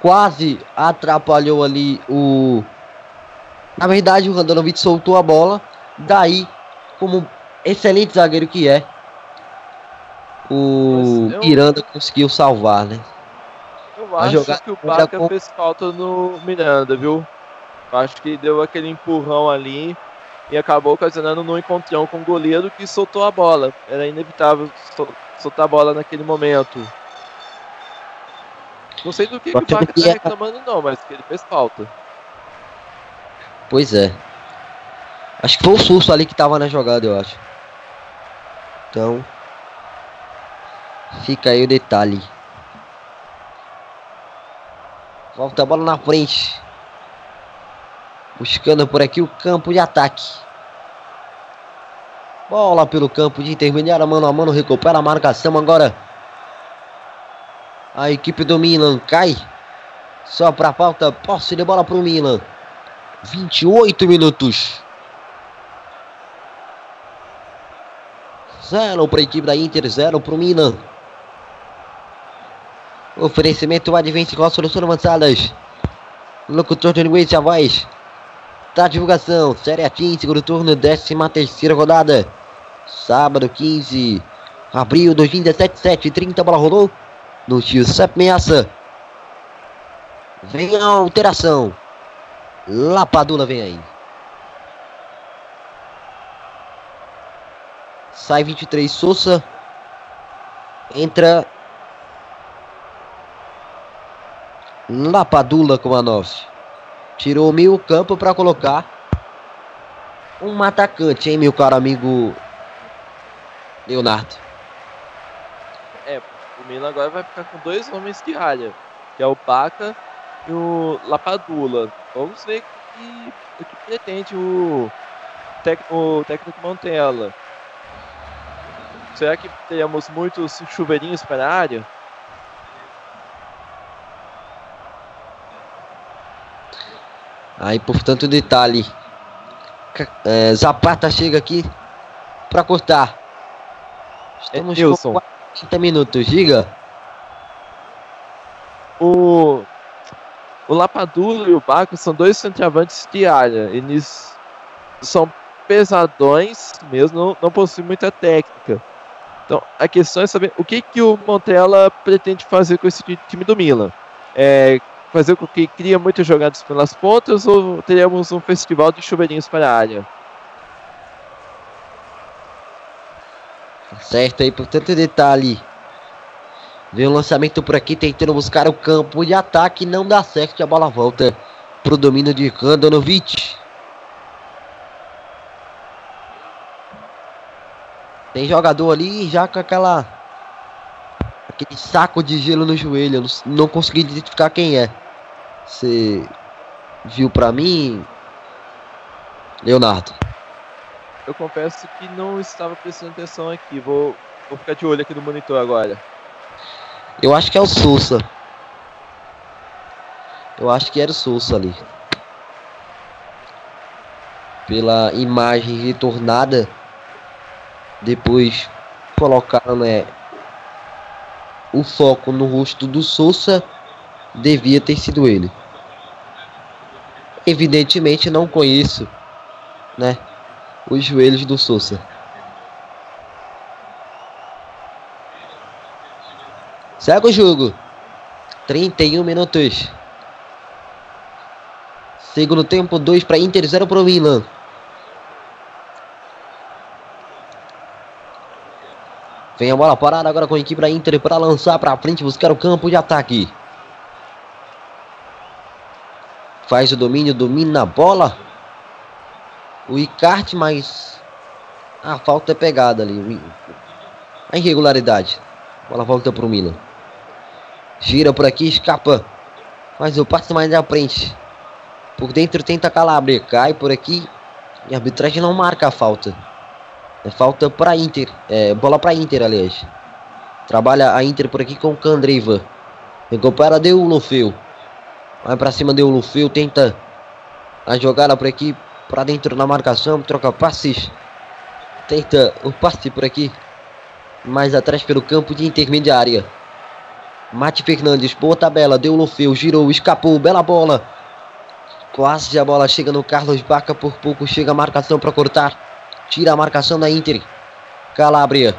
Quase atrapalhou ali o. Na verdade, o Randanovic soltou a bola. Daí, como excelente zagueiro que é, o eu- Miranda conseguiu salvar, né? Eu A acho que o Baca com- fez falta no Miranda, viu? Eu acho que deu aquele empurrão ali e acabou ocasionando no encontrão com o goleiro que soltou a bola. Era inevitável sol- soltar a bola naquele momento. Não sei do que, que o Baca tá reclamando não, mas que ele fez falta. Pois é. Acho que foi o Susso ali que tava na jogada, eu acho. Então. Fica aí o detalhe. Volta a bola na frente. Buscando por aqui o campo de ataque. Bola pelo campo de intermediária, mano a mano, recupera a marcação agora. A equipe do Milan cai. Só pra falta, posse de bola pro Milan. 28 minutos. Zero para a equipe da Inter, zero para o Milan. Oferecimento Advente com soluções avançadas. Locutor de linguiça, a voz da divulgação. Série A15, segundo turno, 13 terceira rodada. Sábado 15, abril 2017, 7 30 bola rolou. No Giuseppe Meaça. Vem a alteração. Lapadula vem aí. Sai 23 Souza. Entra Lapadula com a 9. Tirou o meio campo para colocar um atacante, hein, meu caro amigo Leonardo. O Milan agora vai ficar com dois homens de área, que é o Baca e o Lapadula. Vamos ver o que, o que pretende o, tec, o técnico Montella. Será que teremos muitos chuveirinhos para a área? Aí, portanto, detalhe. É, Zapata chega aqui para cortar. Estamos Edilson. com 40 minutos, diga. O, o Lapadula e o Baco são dois centroavantes de área. Eles são pesadões mesmo, não, não possuem muita técnica. Então a questão é saber o que, que o Montella pretende fazer com esse ti- time do Milan. É fazer com que cria muitas jogadas pelas pontas ou teremos um festival de chuveirinhos para a área? Certo aí, portanto, detalhe. Vem o lançamento por aqui, tentando buscar o campo de ataque. Não dá certo, a bola volta pro domínio de Randanovic. Tem jogador ali já com aquela. Aquele saco de gelo no joelho. Eu não, não consegui identificar quem é. Você viu pra mim, Leonardo? Eu confesso que não estava prestando atenção aqui. Vou, vou ficar de olho aqui no monitor agora. Eu acho que é o Souza. Eu acho que era o Souza ali. Pela imagem retornada. Depois colocaram né, o foco no rosto do Souza. Devia ter sido ele. Evidentemente não conheço, né, os joelhos do Souza. Segue o jogo. 31 minutos. Segundo tempo, 2 para Inter, 0 para o Milan. Vem a bola parada agora com a equipe da Inter para lançar para frente, buscar o campo de ataque. Faz o domínio, domina a bola. o Icarte, mas a falta é pegada ali. A irregularidade. Bola volta pro Milan. Gira por aqui, escapa. Mas o passe mais à frente. Por dentro tenta Calabria. Cai por aqui. E a arbitragem não marca a falta. É falta para Inter. É bola para Inter, aliás. Trabalha a Inter por aqui com o Candreva. Recupera deu o Lufeu. Vai para cima deu o Lufeu. Tenta a jogada por aqui. Para dentro na marcação. Troca passes. Tenta o passe por aqui. Mais atrás pelo campo de intermediária. Mate Fernandes, boa tabela, deu Lufeu, girou, escapou, bela bola. Quase a bola chega no Carlos Baca, por pouco chega a marcação para cortar. Tira a marcação da Inter. Calabria.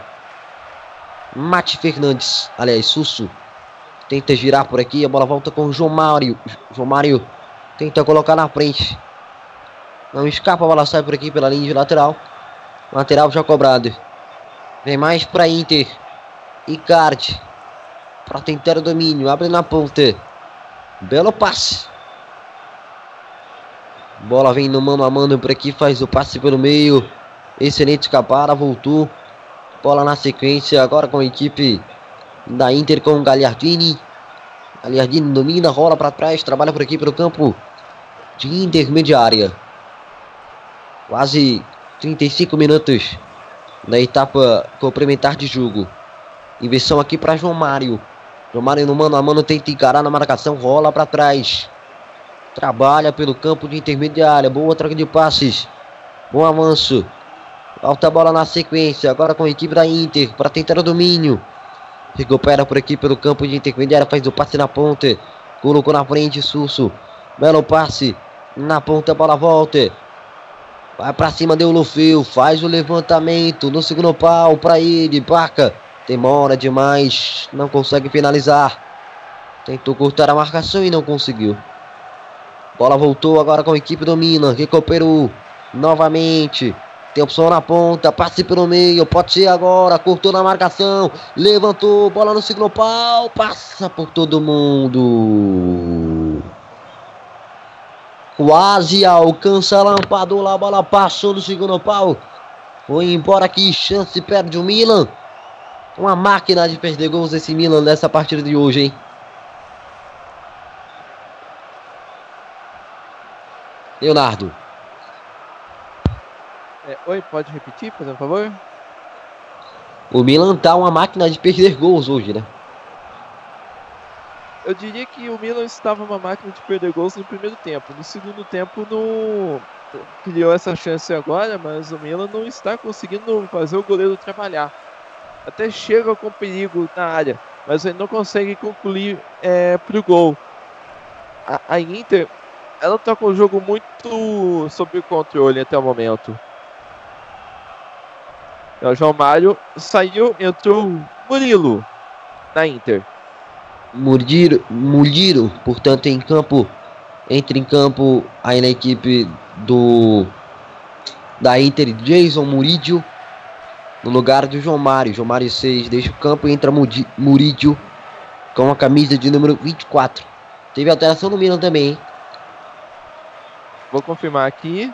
Mate Fernandes, aliás, Susso. Tenta girar por aqui, a bola volta com o João Mário. João Mário tenta colocar na frente. Não escapa, a bola sai por aqui pela linha de lateral. Lateral já cobrado. Vem mais para Inter. Icardi. Para tentar o domínio. Abre na ponta. Belo passe. Bola vem no mano a mano por aqui. Faz o passe pelo meio. Excelente escapada. Voltou. Bola na sequência. Agora com a equipe da Inter com o Gagliardini. Gagliardini domina. Rola para trás. Trabalha por aqui pelo campo de intermediária. Quase 35 minutos na etapa complementar de jogo. Inversão aqui para João Mário. João Mário no mano a mano tenta encarar na marcação, rola para trás. Trabalha pelo campo de intermediária. Boa troca de passes. Bom avanço. Alta bola na sequência. Agora com a equipe da Inter para tentar o domínio. Recupera por aqui pelo campo de intermediária. Faz o passe na ponta. Colocou na frente, Susso. Belo passe. Na ponta, bola volta. Vai para cima, deu Lufeu. Faz o levantamento no segundo pau para ele. Barca. Demora demais. Não consegue finalizar. Tentou cortar a marcação e não conseguiu. Bola voltou agora com a equipe do Milan. Recuperou novamente. Tem opção na ponta. Passe pelo meio. Pode ser agora. Cortou na marcação. Levantou. Bola no segundo pau. Passa por todo mundo. Quase alcança a lampadula. A bola passou no segundo pau. Foi embora aqui. Chance perde o Milan. Uma máquina de perder gols esse Milan nessa partida de hoje, hein? Leonardo. É, oi, pode repetir, por favor? O Milan tá uma máquina de perder gols hoje, né? Eu diria que o Milan estava uma máquina de perder gols no primeiro tempo. No segundo tempo não criou essa chance agora, mas o Milan não está conseguindo fazer o goleiro trabalhar. Até chega com perigo na área, mas ele não consegue concluir é, pro gol. A, a Inter, ela está com o jogo muito sob controle até o momento. O João Mário saiu, entrou Murilo na Inter. Murilo, Murilo, portanto, em campo, entra em campo aí na equipe do da Inter, Jason Murídio, no lugar do João Mário. João Mário 6 deixa o campo e entra Murídio com a camisa de número 24. Teve alteração no Milan também, hein? Vou confirmar aqui.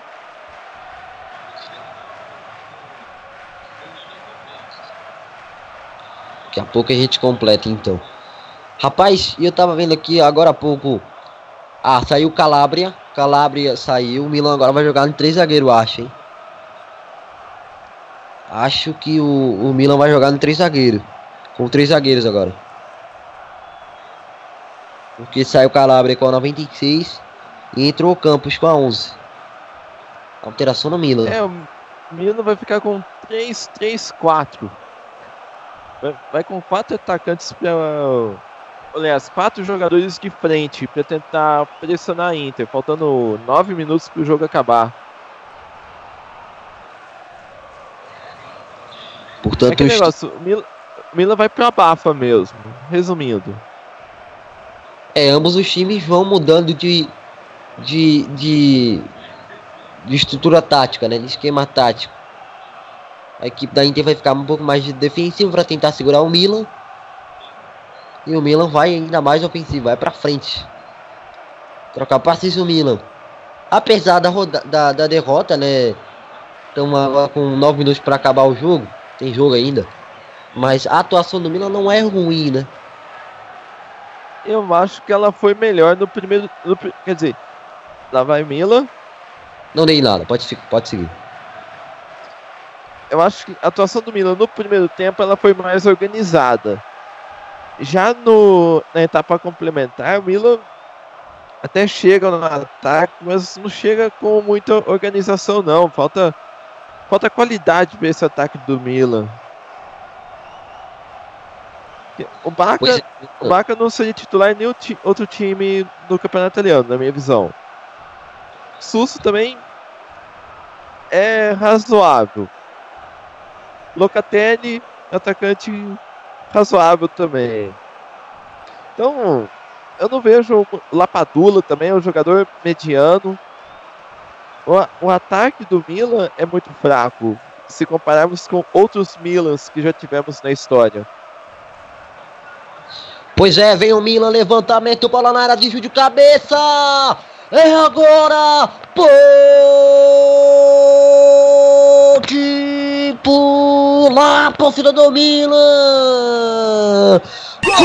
Daqui a pouco a gente completa então. Rapaz, eu tava vendo aqui agora há pouco. Ah, saiu Calabria. Calabria saiu. O Milan agora vai jogar em três zagueiros, acho, hein? Acho que o, o Milan vai jogar em três zagueiros. Com três zagueiros agora. Porque saiu Calabria com a 96 e entrou o Campos com a 11. Alteração no Milan. É, o Milan vai ficar com 3-3-4. Vai, vai com quatro atacantes para aliás, quatro jogadores de frente para tentar pressionar a Inter, faltando nove minutos para o jogo acabar. Portanto, é negócio, o Milan, o Milan vai para bafa mesmo. Resumindo, é, ambos os times vão mudando de, de, de, de estrutura tática, né, de esquema tático. A equipe da Inter vai ficar um pouco mais de defensivo para tentar segurar o Milan. E o Milan vai ainda mais ofensivo, vai para frente. Trocar passes o Milan. apesar da, roda, da, da derrota, né? Estamos agora com 9 minutos para acabar o jogo. Tem jogo ainda. Mas a atuação do Milan não é ruim, né? Eu acho que ela foi melhor no primeiro. no quer dizer, lá vai Milan. Não dei nada, pode, pode seguir. Eu acho que a atuação do Milan no primeiro tempo ela foi mais organizada. Já no, na etapa complementar, o Milan até chega no ataque, mas não chega com muita organização não. Falta, falta qualidade para esse ataque do Milan. O Baca, é. o Baca não seria titular em nenhum ti- outro time do campeonato italiano, na minha visão. Susso também é razoável. Locatelli, atacante razoável também. Então, eu não vejo Lapadula também, é um jogador mediano. O, o ataque do Milan é muito fraco, se compararmos com outros Milans que já tivemos na história. Pois é, vem o Milan, levantamento, bola na área, desvio de cabeça! É agora! Pode pular, torcida do Milan! Gol!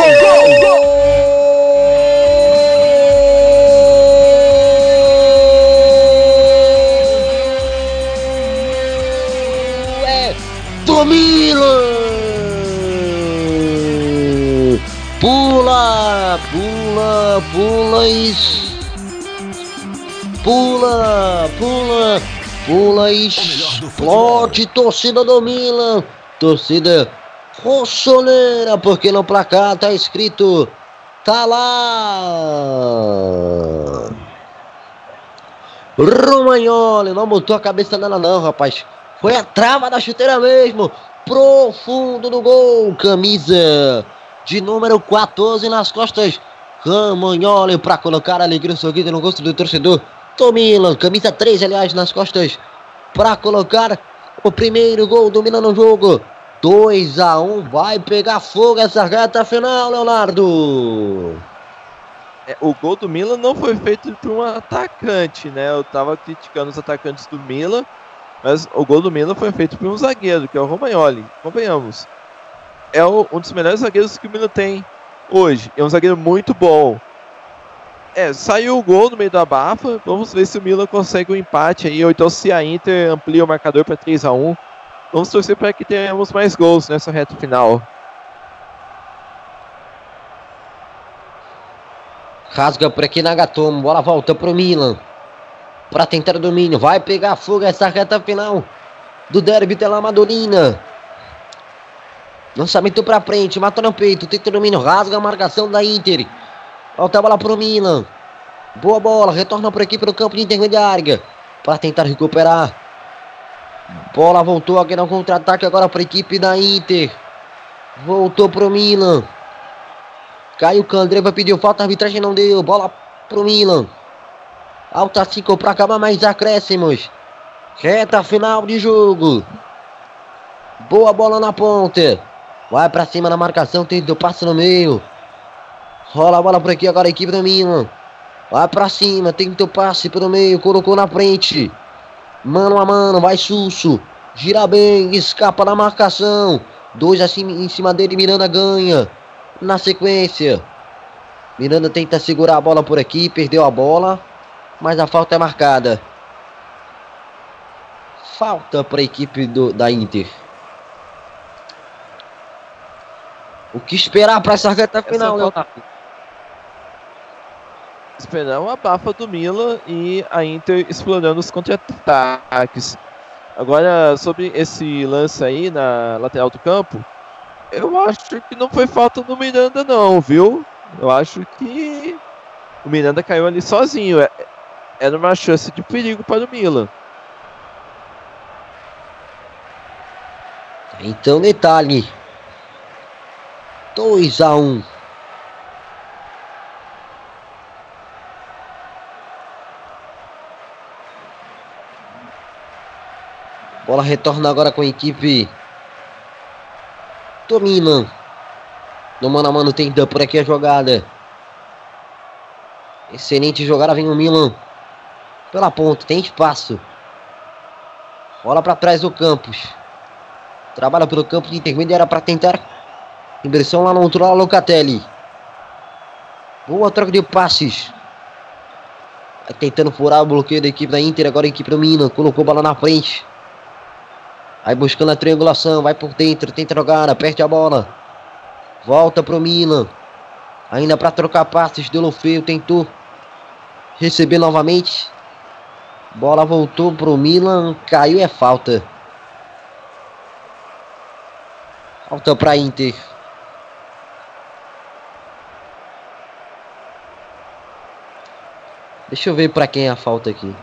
É do Milan! Pula, pula, pula e pula, pula, pula e explode torcida do Milan, torcida rossoneira, porque no placar tá escrito tá lá. Romagnoli não botou a cabeça nela não, rapaz. Foi a trava da chuteira mesmo. Profundo do gol. Camisa de número 14 nas costas. Romagnoli para colocar a alegria e sorriso no rosto do torcedor. Do Milan. Camisa 13, aliás, nas costas. Para colocar o primeiro gol do Milan no jogo. 2 a 1 Vai pegar fogo essa reta final, Leonardo. É, o gol do Milan não foi feito por um atacante, né? Eu tava criticando os atacantes do Milan, mas o gol do Milan foi feito por um zagueiro, que é o Romagnoli. Convenhamos. É o- um dos melhores zagueiros que o Milan tem hoje. É um zagueiro muito bom. É, saiu o gol no meio da abafa. Vamos ver se o Milan consegue um empate aí, ou então se a Inter amplia o marcador para 3 a 1 Vamos torcer para que tenhamos mais gols nessa reta final. Rasga por aqui Nagatomo, bola volta pro Milan. Pra tentar o domínio, vai pegar fogo essa reta final do derby della Madolina. Lançamento pra frente, mata no peito, tenta o domínio, rasga a marcação da Inter. Volta a bola pro Milan. Boa bola, retorna por aqui pro campo de intermediária. Para tentar recuperar. Bola voltou aqui no contra-ataque agora para a equipe da Inter. Voltou pro Milan. Caio Candreva pediu falta, a arbitragem não deu. Bola pro Milan. Alta 5 para acabar mais acréscimos. Reta final de jogo. Boa bola na ponta. Vai para cima na marcação, tenta o passe no meio. Rola a bola por aqui agora a equipe do Milan. Vai para cima, tenta o passe pelo meio, colocou na frente. Mano a mano, vai Susso. Gira bem, escapa da marcação. Dois assim em cima dele, Miranda ganha. Na sequência. Miranda tenta segurar a bola por aqui, perdeu a bola. Mas a falta é marcada. Falta para a equipe do, da Inter. O que esperar para essa reta final, Leonardo? Esperar uma abafa do Milan e a Inter explorando os contra-ataques. Agora, sobre esse lance aí na lateral do campo, eu acho que não foi falta do Miranda não, viu? Eu acho que o Miranda caiu ali sozinho. É- Era uma chance de perigo para o Milan. Então, detalhe. 2 a 1 um. Bola retorna agora com a equipe do Milan. No mano a mano tenta por aqui a jogada. Excelente jogada, vem o Milan. pela ponta, tem espaço. Bola para trás do Campos. Trabalha pelo campo de intermediária para tentar inversão lá no outro lado, Locatelli. Boa troca de passes. Vai tentando furar o bloqueio da equipe da Inter, agora a equipe do Milan. Colocou bola na frente. Vai buscando a triangulação, vai por dentro, tenta jogar, aperte a bola. Volta pro Milan. Ainda para trocar passes, Delofeu tentou receber novamente. Bola voltou pro Milan, caiu é falta. Falta para Inter. Deixa eu ver para quem é a falta aqui.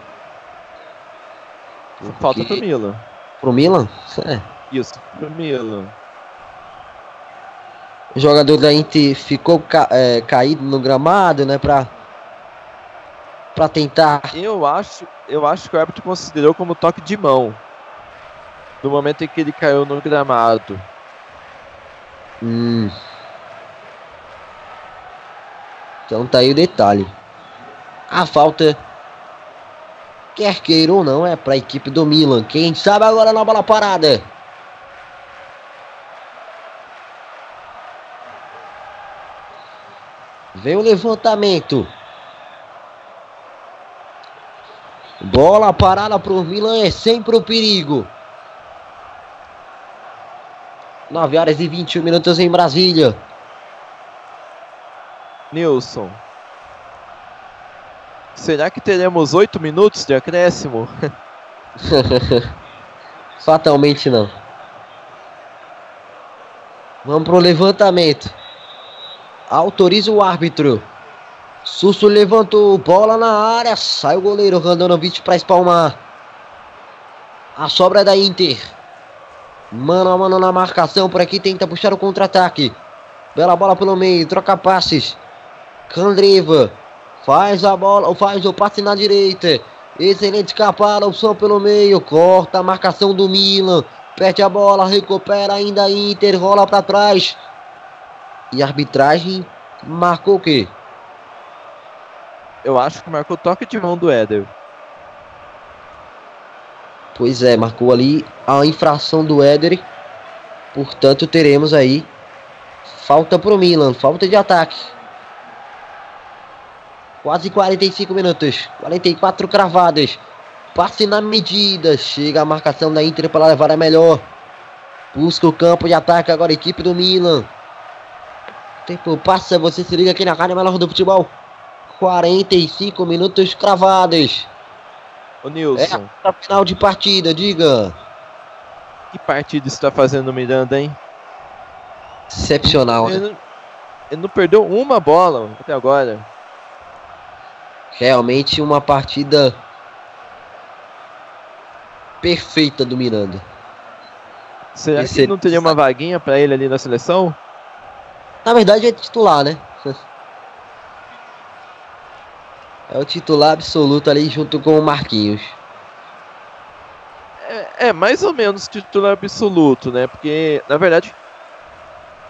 Falta pro Milan. Pro Milan? É. Isso, pro Milan. O jogador da Inter ficou ca é, caído no gramado, né? Pra, pra tentar. Eu acho, eu acho que o árbitro considerou como toque de mão. No momento em que ele caiu no gramado. Hum. Então tá aí o detalhe. A falta, quer queira ou não, é para a equipe do Milan. Quem sabe agora na bola parada. Vem o levantamento. Bola parada pro Milan é sempre o perigo. 9 horas e 21 minutos em Brasília. Nilson. Será que teremos 8 minutos de acréscimo? [LAUGHS] Fatalmente não. Vamos pro levantamento. Autoriza o árbitro. Susto levantou, bola na área. Sai o goleiro Randanovic para espalmar. A sobra é da Inter. Mano a mano na marcação por aqui, tenta puxar o contra-ataque. Bela bola pelo meio, troca passes. Candreva faz a bola, faz o passe na direita. Excelente escapada, opção pelo meio, corta a marcação do Milan. Perde a bola, recupera ainda a Inter, rola para trás. E a arbitragem marcou o quê? Eu acho que marcou toque de mão do Éder. Pois é, marcou ali a infração do Éder. Portanto, teremos aí falta pro Milan, falta de ataque. Quase 45 minutos, 44 cravadas. Passe na medida, chega a marcação da Inter para levar a melhor. Busca o campo de ataque agora a equipe do Milan. Tempo passa, você se liga aqui na Rádio Melhor do Futebol. 45 minutos cravados. Ô Nilson. É a final de partida, diga. Que partida está fazendo o Miranda, hein? Excepcional. Ele, não, ele não perdeu uma bola até agora. Realmente uma partida perfeita do Miranda. Será Esse que não teria uma vaguinha para ele ali na seleção? Na verdade é titular, né? [LAUGHS] É o titular absoluto ali junto com o Marquinhos. É, é mais ou menos titular absoluto, né? Porque, na verdade,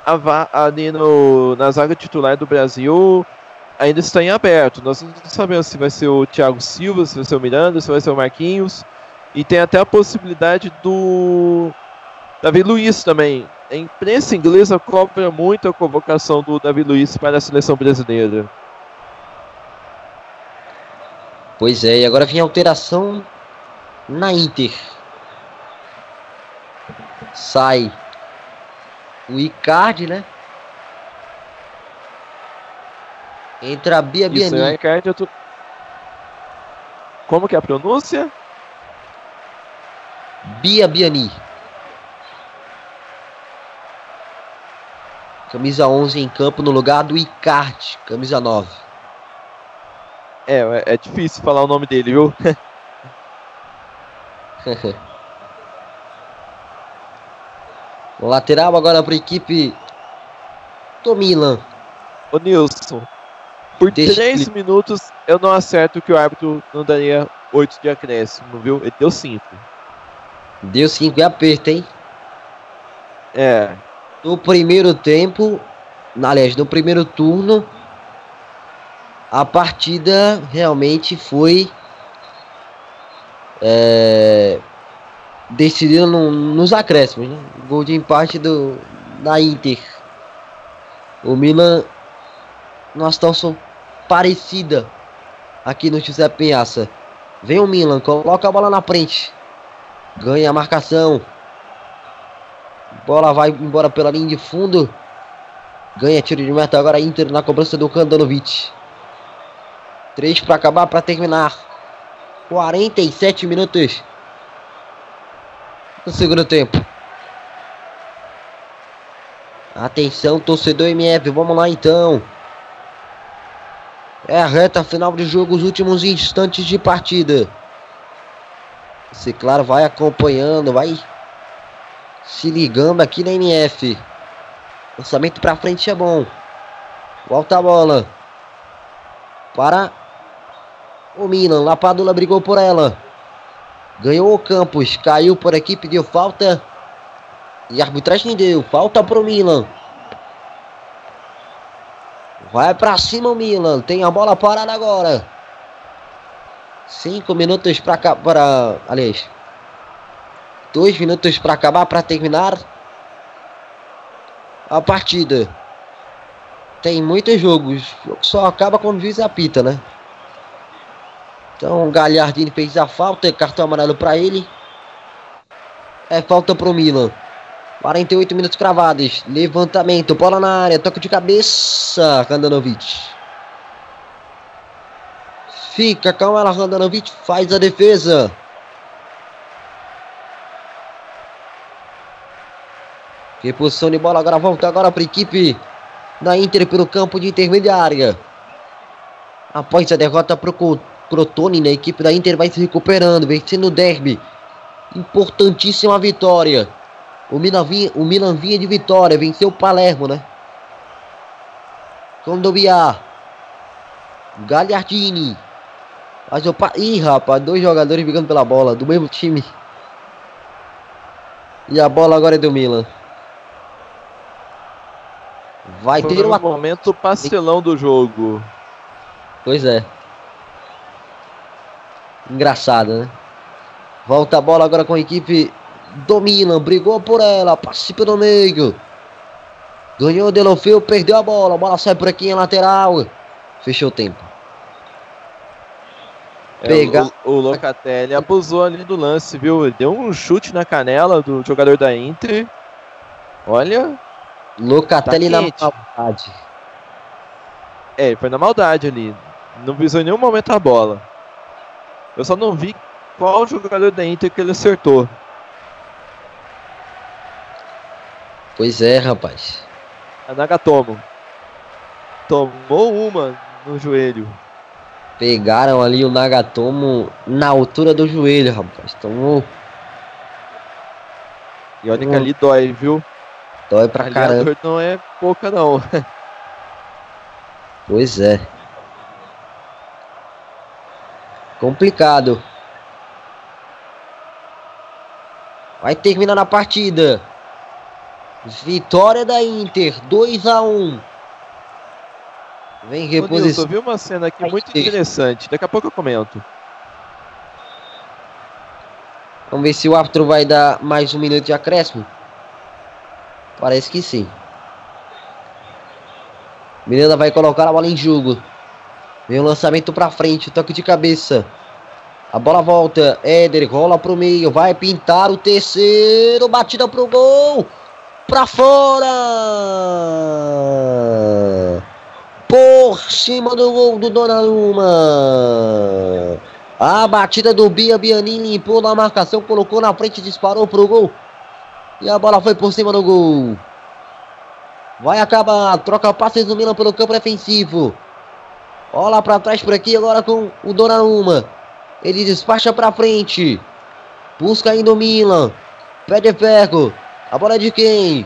a, ali no, na zaga titular do Brasil ainda está em aberto. Nós não sabemos se vai ser o Thiago Silva, se vai ser o Miranda, se vai ser o Marquinhos. E tem até a possibilidade do Davi Luiz também. A imprensa inglesa cobra muito a convocação do Davi Luiz para a seleção brasileira. Pois é, e agora vem a alteração na Inter. Sai o Icardi, né? Entra a Bia Isso, é. Como que é a pronúncia? Bia Biani. Camisa 11 em campo no lugar do Icardi, camisa 9. É, é, é difícil falar o nome dele, viu? o [LAUGHS] lateral agora para a equipe do Milan. Ô Nilson, por Deixa 3 ele- minutos eu não acerto que o árbitro não daria 8 de acréscimo, viu? Ele deu 5. Deu 5 e aperto, hein? É, No primeiro tempo, aliás, no primeiro turno, a partida realmente foi é, decidiram no- nos acréscimos, né? Gol de empate do, da Inter. O Milan, numa situação parecida aqui no José Penhaça. Vem o Milan, coloca a bola na frente. Ganha a marcação. Bola vai embora pela linha de fundo. Ganha tiro de meta agora Inter na cobrança do Kandanovic. 3 para acabar, para terminar. 47 minutos no segundo tempo. Atenção, torcedor MF, vamos lá então. É a reta final de jogo, os últimos instantes de partida. Você, claro, vai acompanhando, vai se ligando aqui na MF. Lançamento pra frente é bom. Volta a bola. Para o Milan. Lapadula brigou por ela. Ganhou o Campos. Caiu por aqui, pediu falta. E a arbitragem deu. Falta pro Milan. Vai pra cima o Milan. Tem a bola parada agora. Cinco minutos. Para. Aliás. Dois minutos para acabar, para terminar a partida. Tem muitos jogos. O jogo só acaba quando o juiz apita, né? Então o Galhardini fez a falta, cartão amarelo para ele. É falta pro Milan. 48 minutos cravados. Levantamento, bola na área, toque de cabeça, Kandanovic. Fica com ela, Kandanovic faz a defesa. Que posição de bola agora volta agora para a equipe da Inter pelo campo de intermediária. Após a derrota para o Crotone, né, a equipe da Inter vai se recuperando, vencendo o derby. Importantíssima vitória. O Milan vinha, o Milan vinha de vitória, venceu o Palermo, né? Condobiar. Gagliardini. Mas o pa... Ih, rapaz, dois jogadores brigando pela bola, do mesmo time. E a bola agora é do Milan. Vai Foi ter o uma. momento pastelão do jogo. Pois é. Engraçado, né? Volta a bola agora com a equipe do Milan. Brigou por ela. Passe pelo meio. Ganhou o Delofeu, perdeu a bola. A bola sai por aqui em lateral. Fechou o tempo. É, Pegar- o, o Locatelli abusou ali do lance, viu? Ele Deu um chute na canela do jogador da Inter. Olha, Locatelli Tá na maldade. é, foi na maldade ali. Não visou em nenhum momento a bola. Eu só não vi qual jogador da Inter que ele acertou. Pois é, rapaz. A Nagatomo. Tomou uma no joelho. Pegaram ali o Nagatomo na altura do joelho, rapaz. Tomou. E olha que ali dói, viu? Dói pra ali a caramba. dor não é pouca, não. [LAUGHS] Pois é. Complicado. Vai terminar a partida. Vitória da Inter, 2 a 1. Vem reposição. eu vi uma cena aqui muito interessante. Daqui a pouco eu comento. Vamos ver se o árbitro vai dar mais um minuto de acréscimo. Parece que sim. Miranda vai colocar a bola em jogo. Vem o lançamento pra frente, toque de cabeça. A bola volta. Éder rola pro meio. Vai pintar o terceiro. Batida pro gol. Pra fora. Por cima do gol do Donnarumma. A batida do Bia Bianini limpou na marcação, colocou na frente, disparou pro gol. E a bola foi por cima do gol. Vai acabar, troca passes do Milan pelo campo defensivo. Olha pra trás por aqui agora com o Donnarumma. Ele despacha pra frente. Busca ainda o Milan. Pede ferro. A bola é de quem?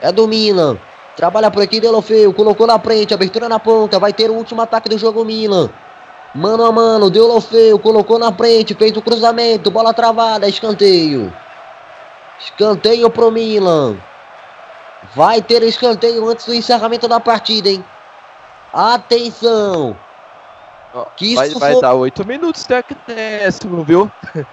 É do Milan. Trabalha por aqui, Delofeu. Colocou na frente, abertura na ponta. Vai ter o último ataque do jogo, Milan. Mano a mano, deu Lofeu, colocou na frente, fez o cruzamento, bola travada, escanteio. Escanteio pro Milan. Vai ter escanteio antes do encerramento da partida, hein? Atenção! Que vai, vai dar 8 minutos de acréscimo, viu? [LAUGHS]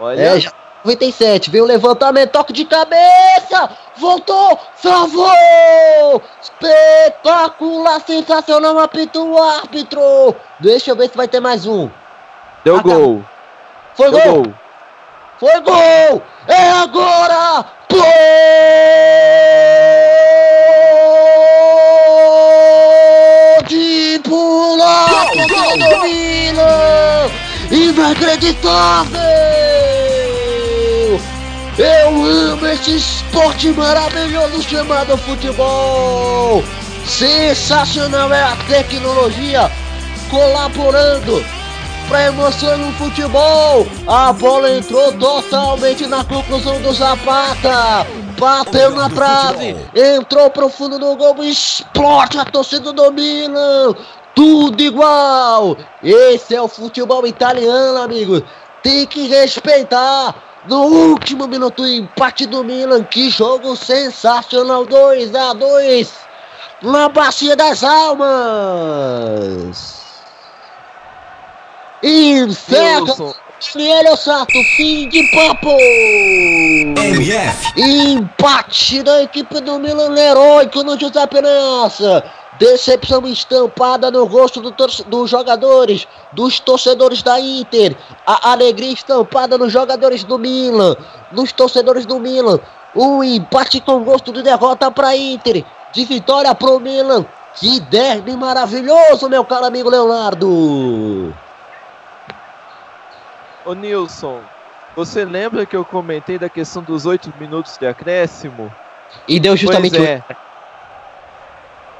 Olha, É, já 97, veio o levantamento, toque de cabeça, voltou, salvou! Espetacular, sensacional, apita o árbitro! Deixa eu ver se vai ter mais um. deu Ah, tá. gol. Foi Deu gol! gol. Foi gol! É agora! Pode pular! Torcida do Milan! Inacreditável! Eu amo esse esporte maravilhoso chamado futebol! Sensacional é a tecnologia colaborando pra emoção no futebol. A bola entrou totalmente na conclusão do Zapata. Bateu na trave, entrou pro fundo do gol, explode a torcida do Milan. Tudo igual. Esse é o futebol italiano, amigos. Tem que respeitar. No último minuto, empate do Milan. Que jogo sensacional! 2 a 2 na Bacia das Almas. Encerra Daniel Sato, fim de papo! MF, Empate da equipe do Milan heróico no Giuseppe Meazza. Decepção estampada no rosto do dos jogadores, dos torcedores da Inter. A alegria estampada nos jogadores do Milan, nos torcedores do Milan. Um empate com gosto de derrota para Inter, de vitória pro Milan. Que derby maravilhoso, meu caro amigo Leonardo. ô Nilson, você lembra que eu comentei da questão dos 8 minutos de acréscimo? E deu justamente pois é.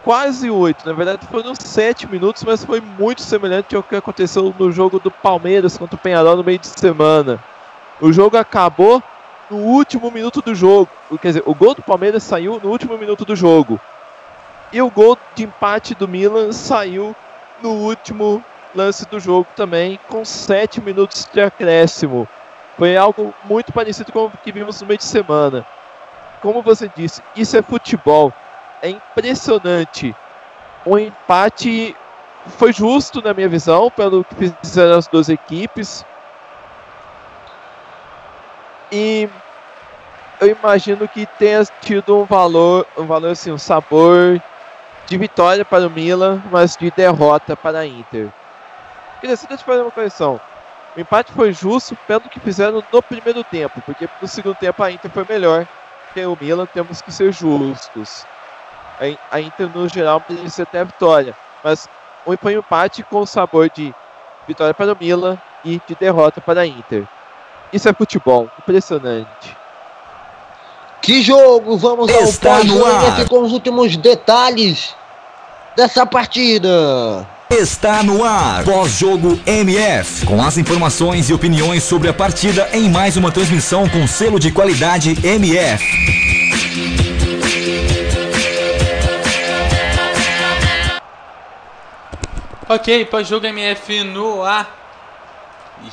Quase 8, na verdade foram 7 minutos, mas foi muito semelhante ao que aconteceu no jogo do Palmeiras contra o Penharol no meio de semana. O jogo acabou no último minuto do jogo. Quer dizer, o gol do Palmeiras saiu no último minuto do jogo. E o gol de empate do Milan saiu no último lance do jogo também, com 7 minutos de acréscimo. Foi algo muito parecido com o que vimos no meio de semana. Como você disse, isso é futebol. É impressionante. O empate foi justo na minha visão, pelo que fizeram as duas equipes. E eu imagino que tenha tido um valor, um valor assim, um sabor de vitória para o Milan, mas de derrota para a Inter. Queria só te fazer uma correção. O empate foi justo pelo que fizeram no primeiro tempo, porque no segundo tempo a Inter foi melhor que o Milan, temos que ser justos. A In- A Inter, no geral, merecia até a vitória, mas um- foi um empate com sabor de vitória para o Milan e de derrota para a Inter. Isso é futebol, impressionante. Que jogo! Vamos ao Está ar. pós-jogo com os últimos detalhes dessa partida. está no ar. Pós-jogo MF, com as informações e opiniões sobre a partida em mais uma transmissão com selo de qualidade MF. Ok, pós-jogo MF no ar.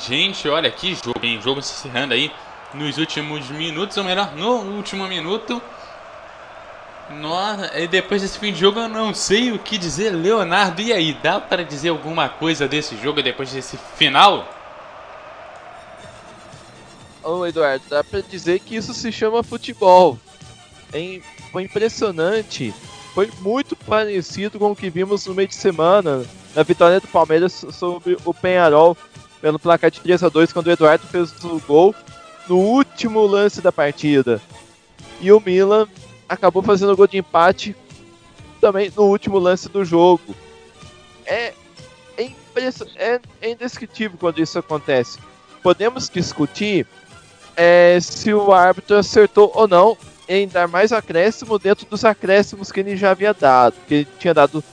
Gente, olha que jogo, hein? Jogo se encerrando aí nos últimos minutos, ou melhor, no último minuto. Nossa, e depois desse fim de jogo eu não sei o que dizer, Leonardo. E aí, dá para dizer alguma coisa desse jogo depois desse final? Ô Eduardo, dá pra dizer que isso se chama futebol. É foi impressionante. Foi muito parecido com o que vimos no meio de semana, na vitória do Palmeiras sobre o Penharol, pelo placar de 3 a 2 quando o Eduardo fez o gol no último lance da partida. E o Milan acabou fazendo o gol de empate também no último lance do jogo. É, é, é, é indescritível quando isso acontece. Podemos discutir é, se o árbitro acertou ou não em dar mais acréscimo dentro dos acréscimos que ele já havia dado. Que ele tinha dado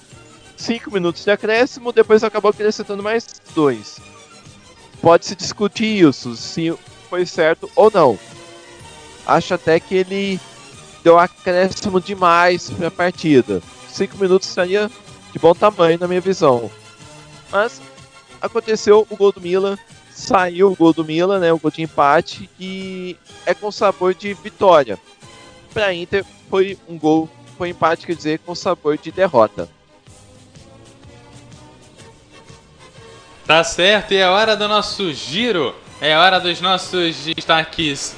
5 minutos de acréscimo, depois acabou acrescentando mais 2. Pode-se discutir isso, se foi certo ou não. Acho até que ele deu acréscimo demais para a partida. 5 minutos estaria de bom tamanho na minha visão. Mas aconteceu o gol do Milan, saiu o gol do Milan, né, o gol de empate e é com sabor de vitória. Para Inter foi um gol, foi empate, quer dizer, com sabor de derrota. Tá certo, e é hora do nosso giro, é hora dos nossos destaques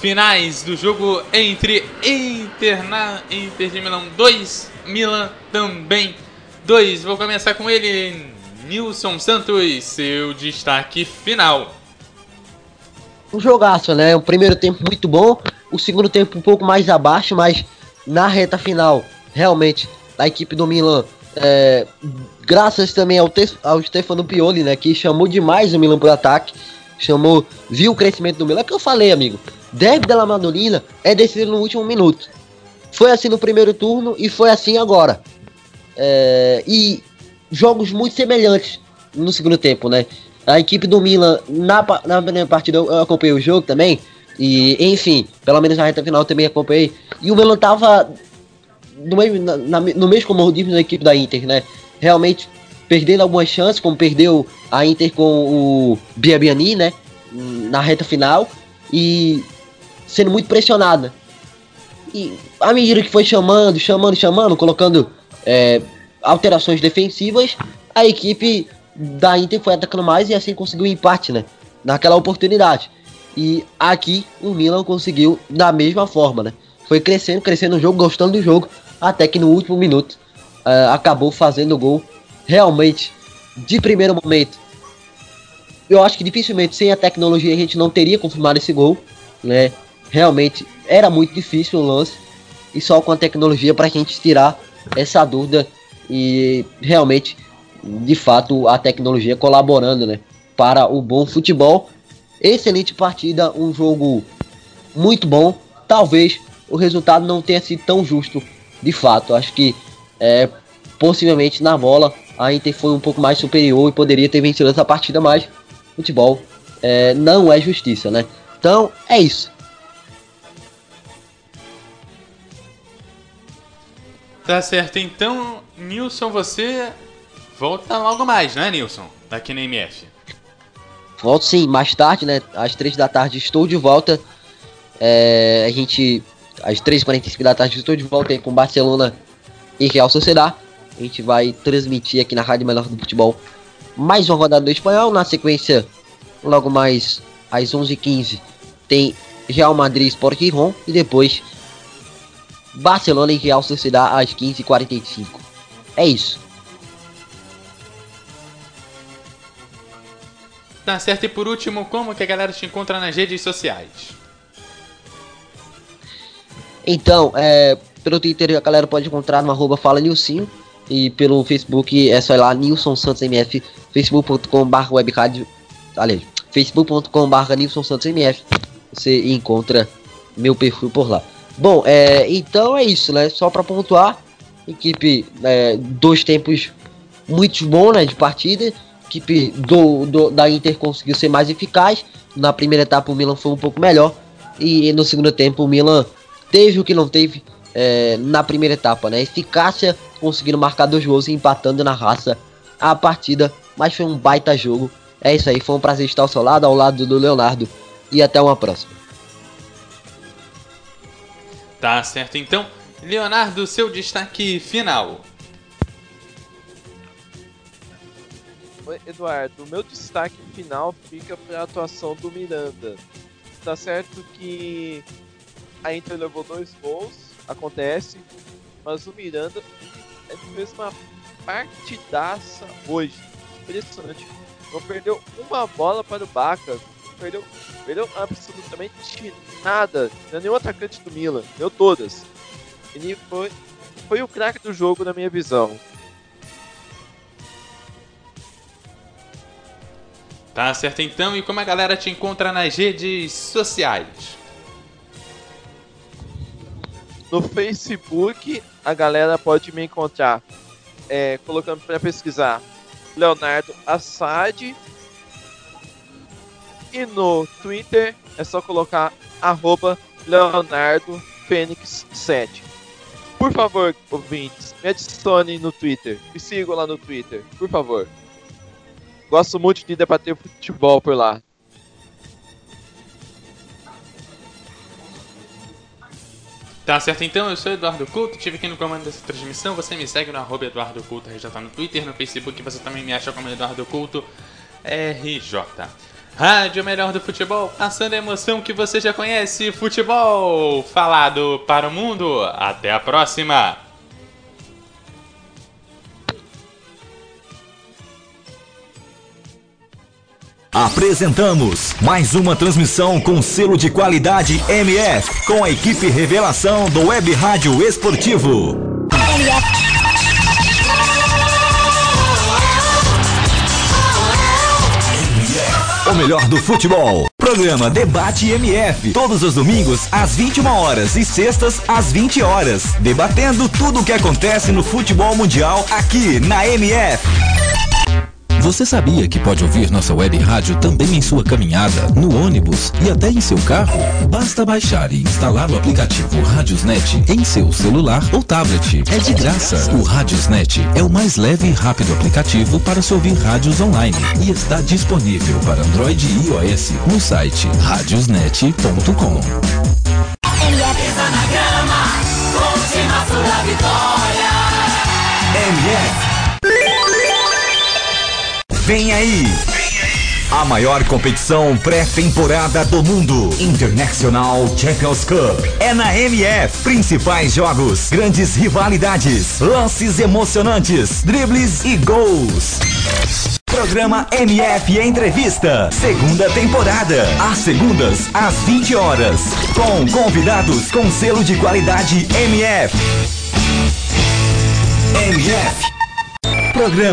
finais do jogo entre Inter, na, Inter de Milão 2, Milan também 2. Vou começar com ele, Nilson Santos, seu destaque final. Um jogaço, né? O primeiro tempo muito bom, o segundo tempo um pouco mais abaixo, mas na reta final, realmente, a equipe do Milan, é, graças também ao, te ao Stefano Pioli, né? Que chamou demais o Milan pro ataque, chamou, viu o crescimento do Milan, é que eu falei, amigo. Derby della Madolina é decidido no último minuto. Foi assim no primeiro turno e foi assim agora. É, e jogos muito semelhantes no segundo tempo, né? A equipe do Milan, na, na primeira partida eu acompanhei o jogo também. E, enfim, pelo menos na reta final também acompanhei. E o Milan tava no, meio, na, na, no mesmo comodismo da equipe da Inter, né? Realmente perdendo algumas chances, como perdeu a Inter com o Biabiani, né? Na reta final. E sendo muito pressionada. E à medida que foi chamando, chamando, chamando, colocando é, alterações defensivas, a equipe da Inter foi atacando mais e assim conseguiu um empate, né? Naquela oportunidade. E aqui o Milan conseguiu da mesma forma, né? Foi crescendo, crescendo o jogo, gostando do jogo, até que no último minuto uh, acabou fazendo o gol realmente de primeiro momento. Eu acho que dificilmente sem a tecnologia a gente não teria confirmado esse gol, né? Realmente era muito difícil o lance e só com a tecnologia para a gente tirar essa dúvida e realmente, de fato, a tecnologia colaborando, né, para o bom futebol. Excelente partida, um jogo muito bom. Talvez o resultado não tenha sido tão justo, de fato. Acho que é, possivelmente na bola a Inter foi um pouco mais superior e poderia ter vencido essa partida, mas futebol é, não é justiça, né? Então é isso. Tá certo, então, Nilson, você volta logo mais, né, Nilson? Aqui na MF. Volto sim, mais tarde, né? Às 3 da tarde estou de volta. É, a gente. Às 3h45 da tarde estou de volta aí com Barcelona e Real Sociedad. A gente vai transmitir aqui na Rádio Melhor do Futebol mais uma rodada do espanhol. Na sequência, logo mais às 11h15, tem Real Madrid Sport Giron. E depois Barcelona e Real Sociedad às 15h45. É isso. Tá certo, e por último, como que a galera te encontra nas redes sociais? Então, é, pelo Twitter a galera pode encontrar no arroba Fala Nilson e pelo Facebook é só ir lá, Nilson Santos MF, facebook.com.br webrádio, aliás, facebook.com.br Nilson Santos MF, você encontra meu perfil por lá. Bom, é, então é isso, né? Só para pontuar, equipe é, dois tempos muito bons né, de partida. Equipe do, do, da Inter conseguiu ser mais eficaz. Na primeira etapa o Milan foi um pouco melhor. E no segundo tempo o Milan teve o que não teve é, na primeira etapa, né? Eficácia, conseguindo marcar dois gols e empatando na raça a partida. Mas foi um baita jogo. É isso aí, foi um prazer estar ao seu lado, ao lado do Leonardo. E até uma próxima. Tá certo, então. Leonardo, seu destaque final. Eduardo, o meu destaque final fica para a atuação do Miranda. Tá certo que a Inter levou dois gols, acontece, mas o Miranda fez uma partidaça hoje. Impressionante. Não perdeu uma bola para o Baca, perdeu, perdeu absolutamente nada. Não é nenhum atacante do Milan, deu todas. Ele foi, foi o craque do jogo na minha visão. Tá certo então, e como a galera te encontra nas redes sociais? No Facebook, a galera pode me encontrar é, colocando para pesquisar Leonardo Assad e no Twitter é só colocar arroba Leonardo Fênix 7. Por favor, ouvintes, me adicione no Twitter. Me sigam lá no Twitter, por favor. Gosto muito de debater futebol por lá. Tá certo então, eu sou Eduardo Couto, estive aqui no comando dessa transmissão. Você me segue no arroba Eduardo Couto RJ no Twitter, no Facebook você também me acha como Eduardo Couto RJ. Rádio Melhor do Futebol, passando a emoção que você já conhece, futebol falado para o mundo. Até a próxima! Apresentamos mais uma transmissão com selo de qualidade MF, com a equipe revelação do Web Rádio Esportivo. O melhor do futebol. Programa Debate MF. Todos os domingos às 21 horas e sextas às 20 horas. Debatendo tudo o que acontece no futebol mundial aqui na MF. Você sabia que pode ouvir nossa web rádio também em sua caminhada, no ônibus e até em seu carro? Basta baixar e instalar o aplicativo Radiosnet em seu celular ou tablet. É de graça. O Radiosnet é o mais leve e rápido aplicativo para se ouvir rádios online e está disponível para Android e iOS no site radiosnet.com. MF. Vem aí. A maior competição pré-temporada do mundo. International Champions Cup. É na MF. Principais jogos, grandes rivalidades, lances emocionantes, dribles e gols. Programa MF Entrevista. Segunda temporada. Às segundas, às 20 horas. Com convidados com selo de qualidade MF. MF. Programa.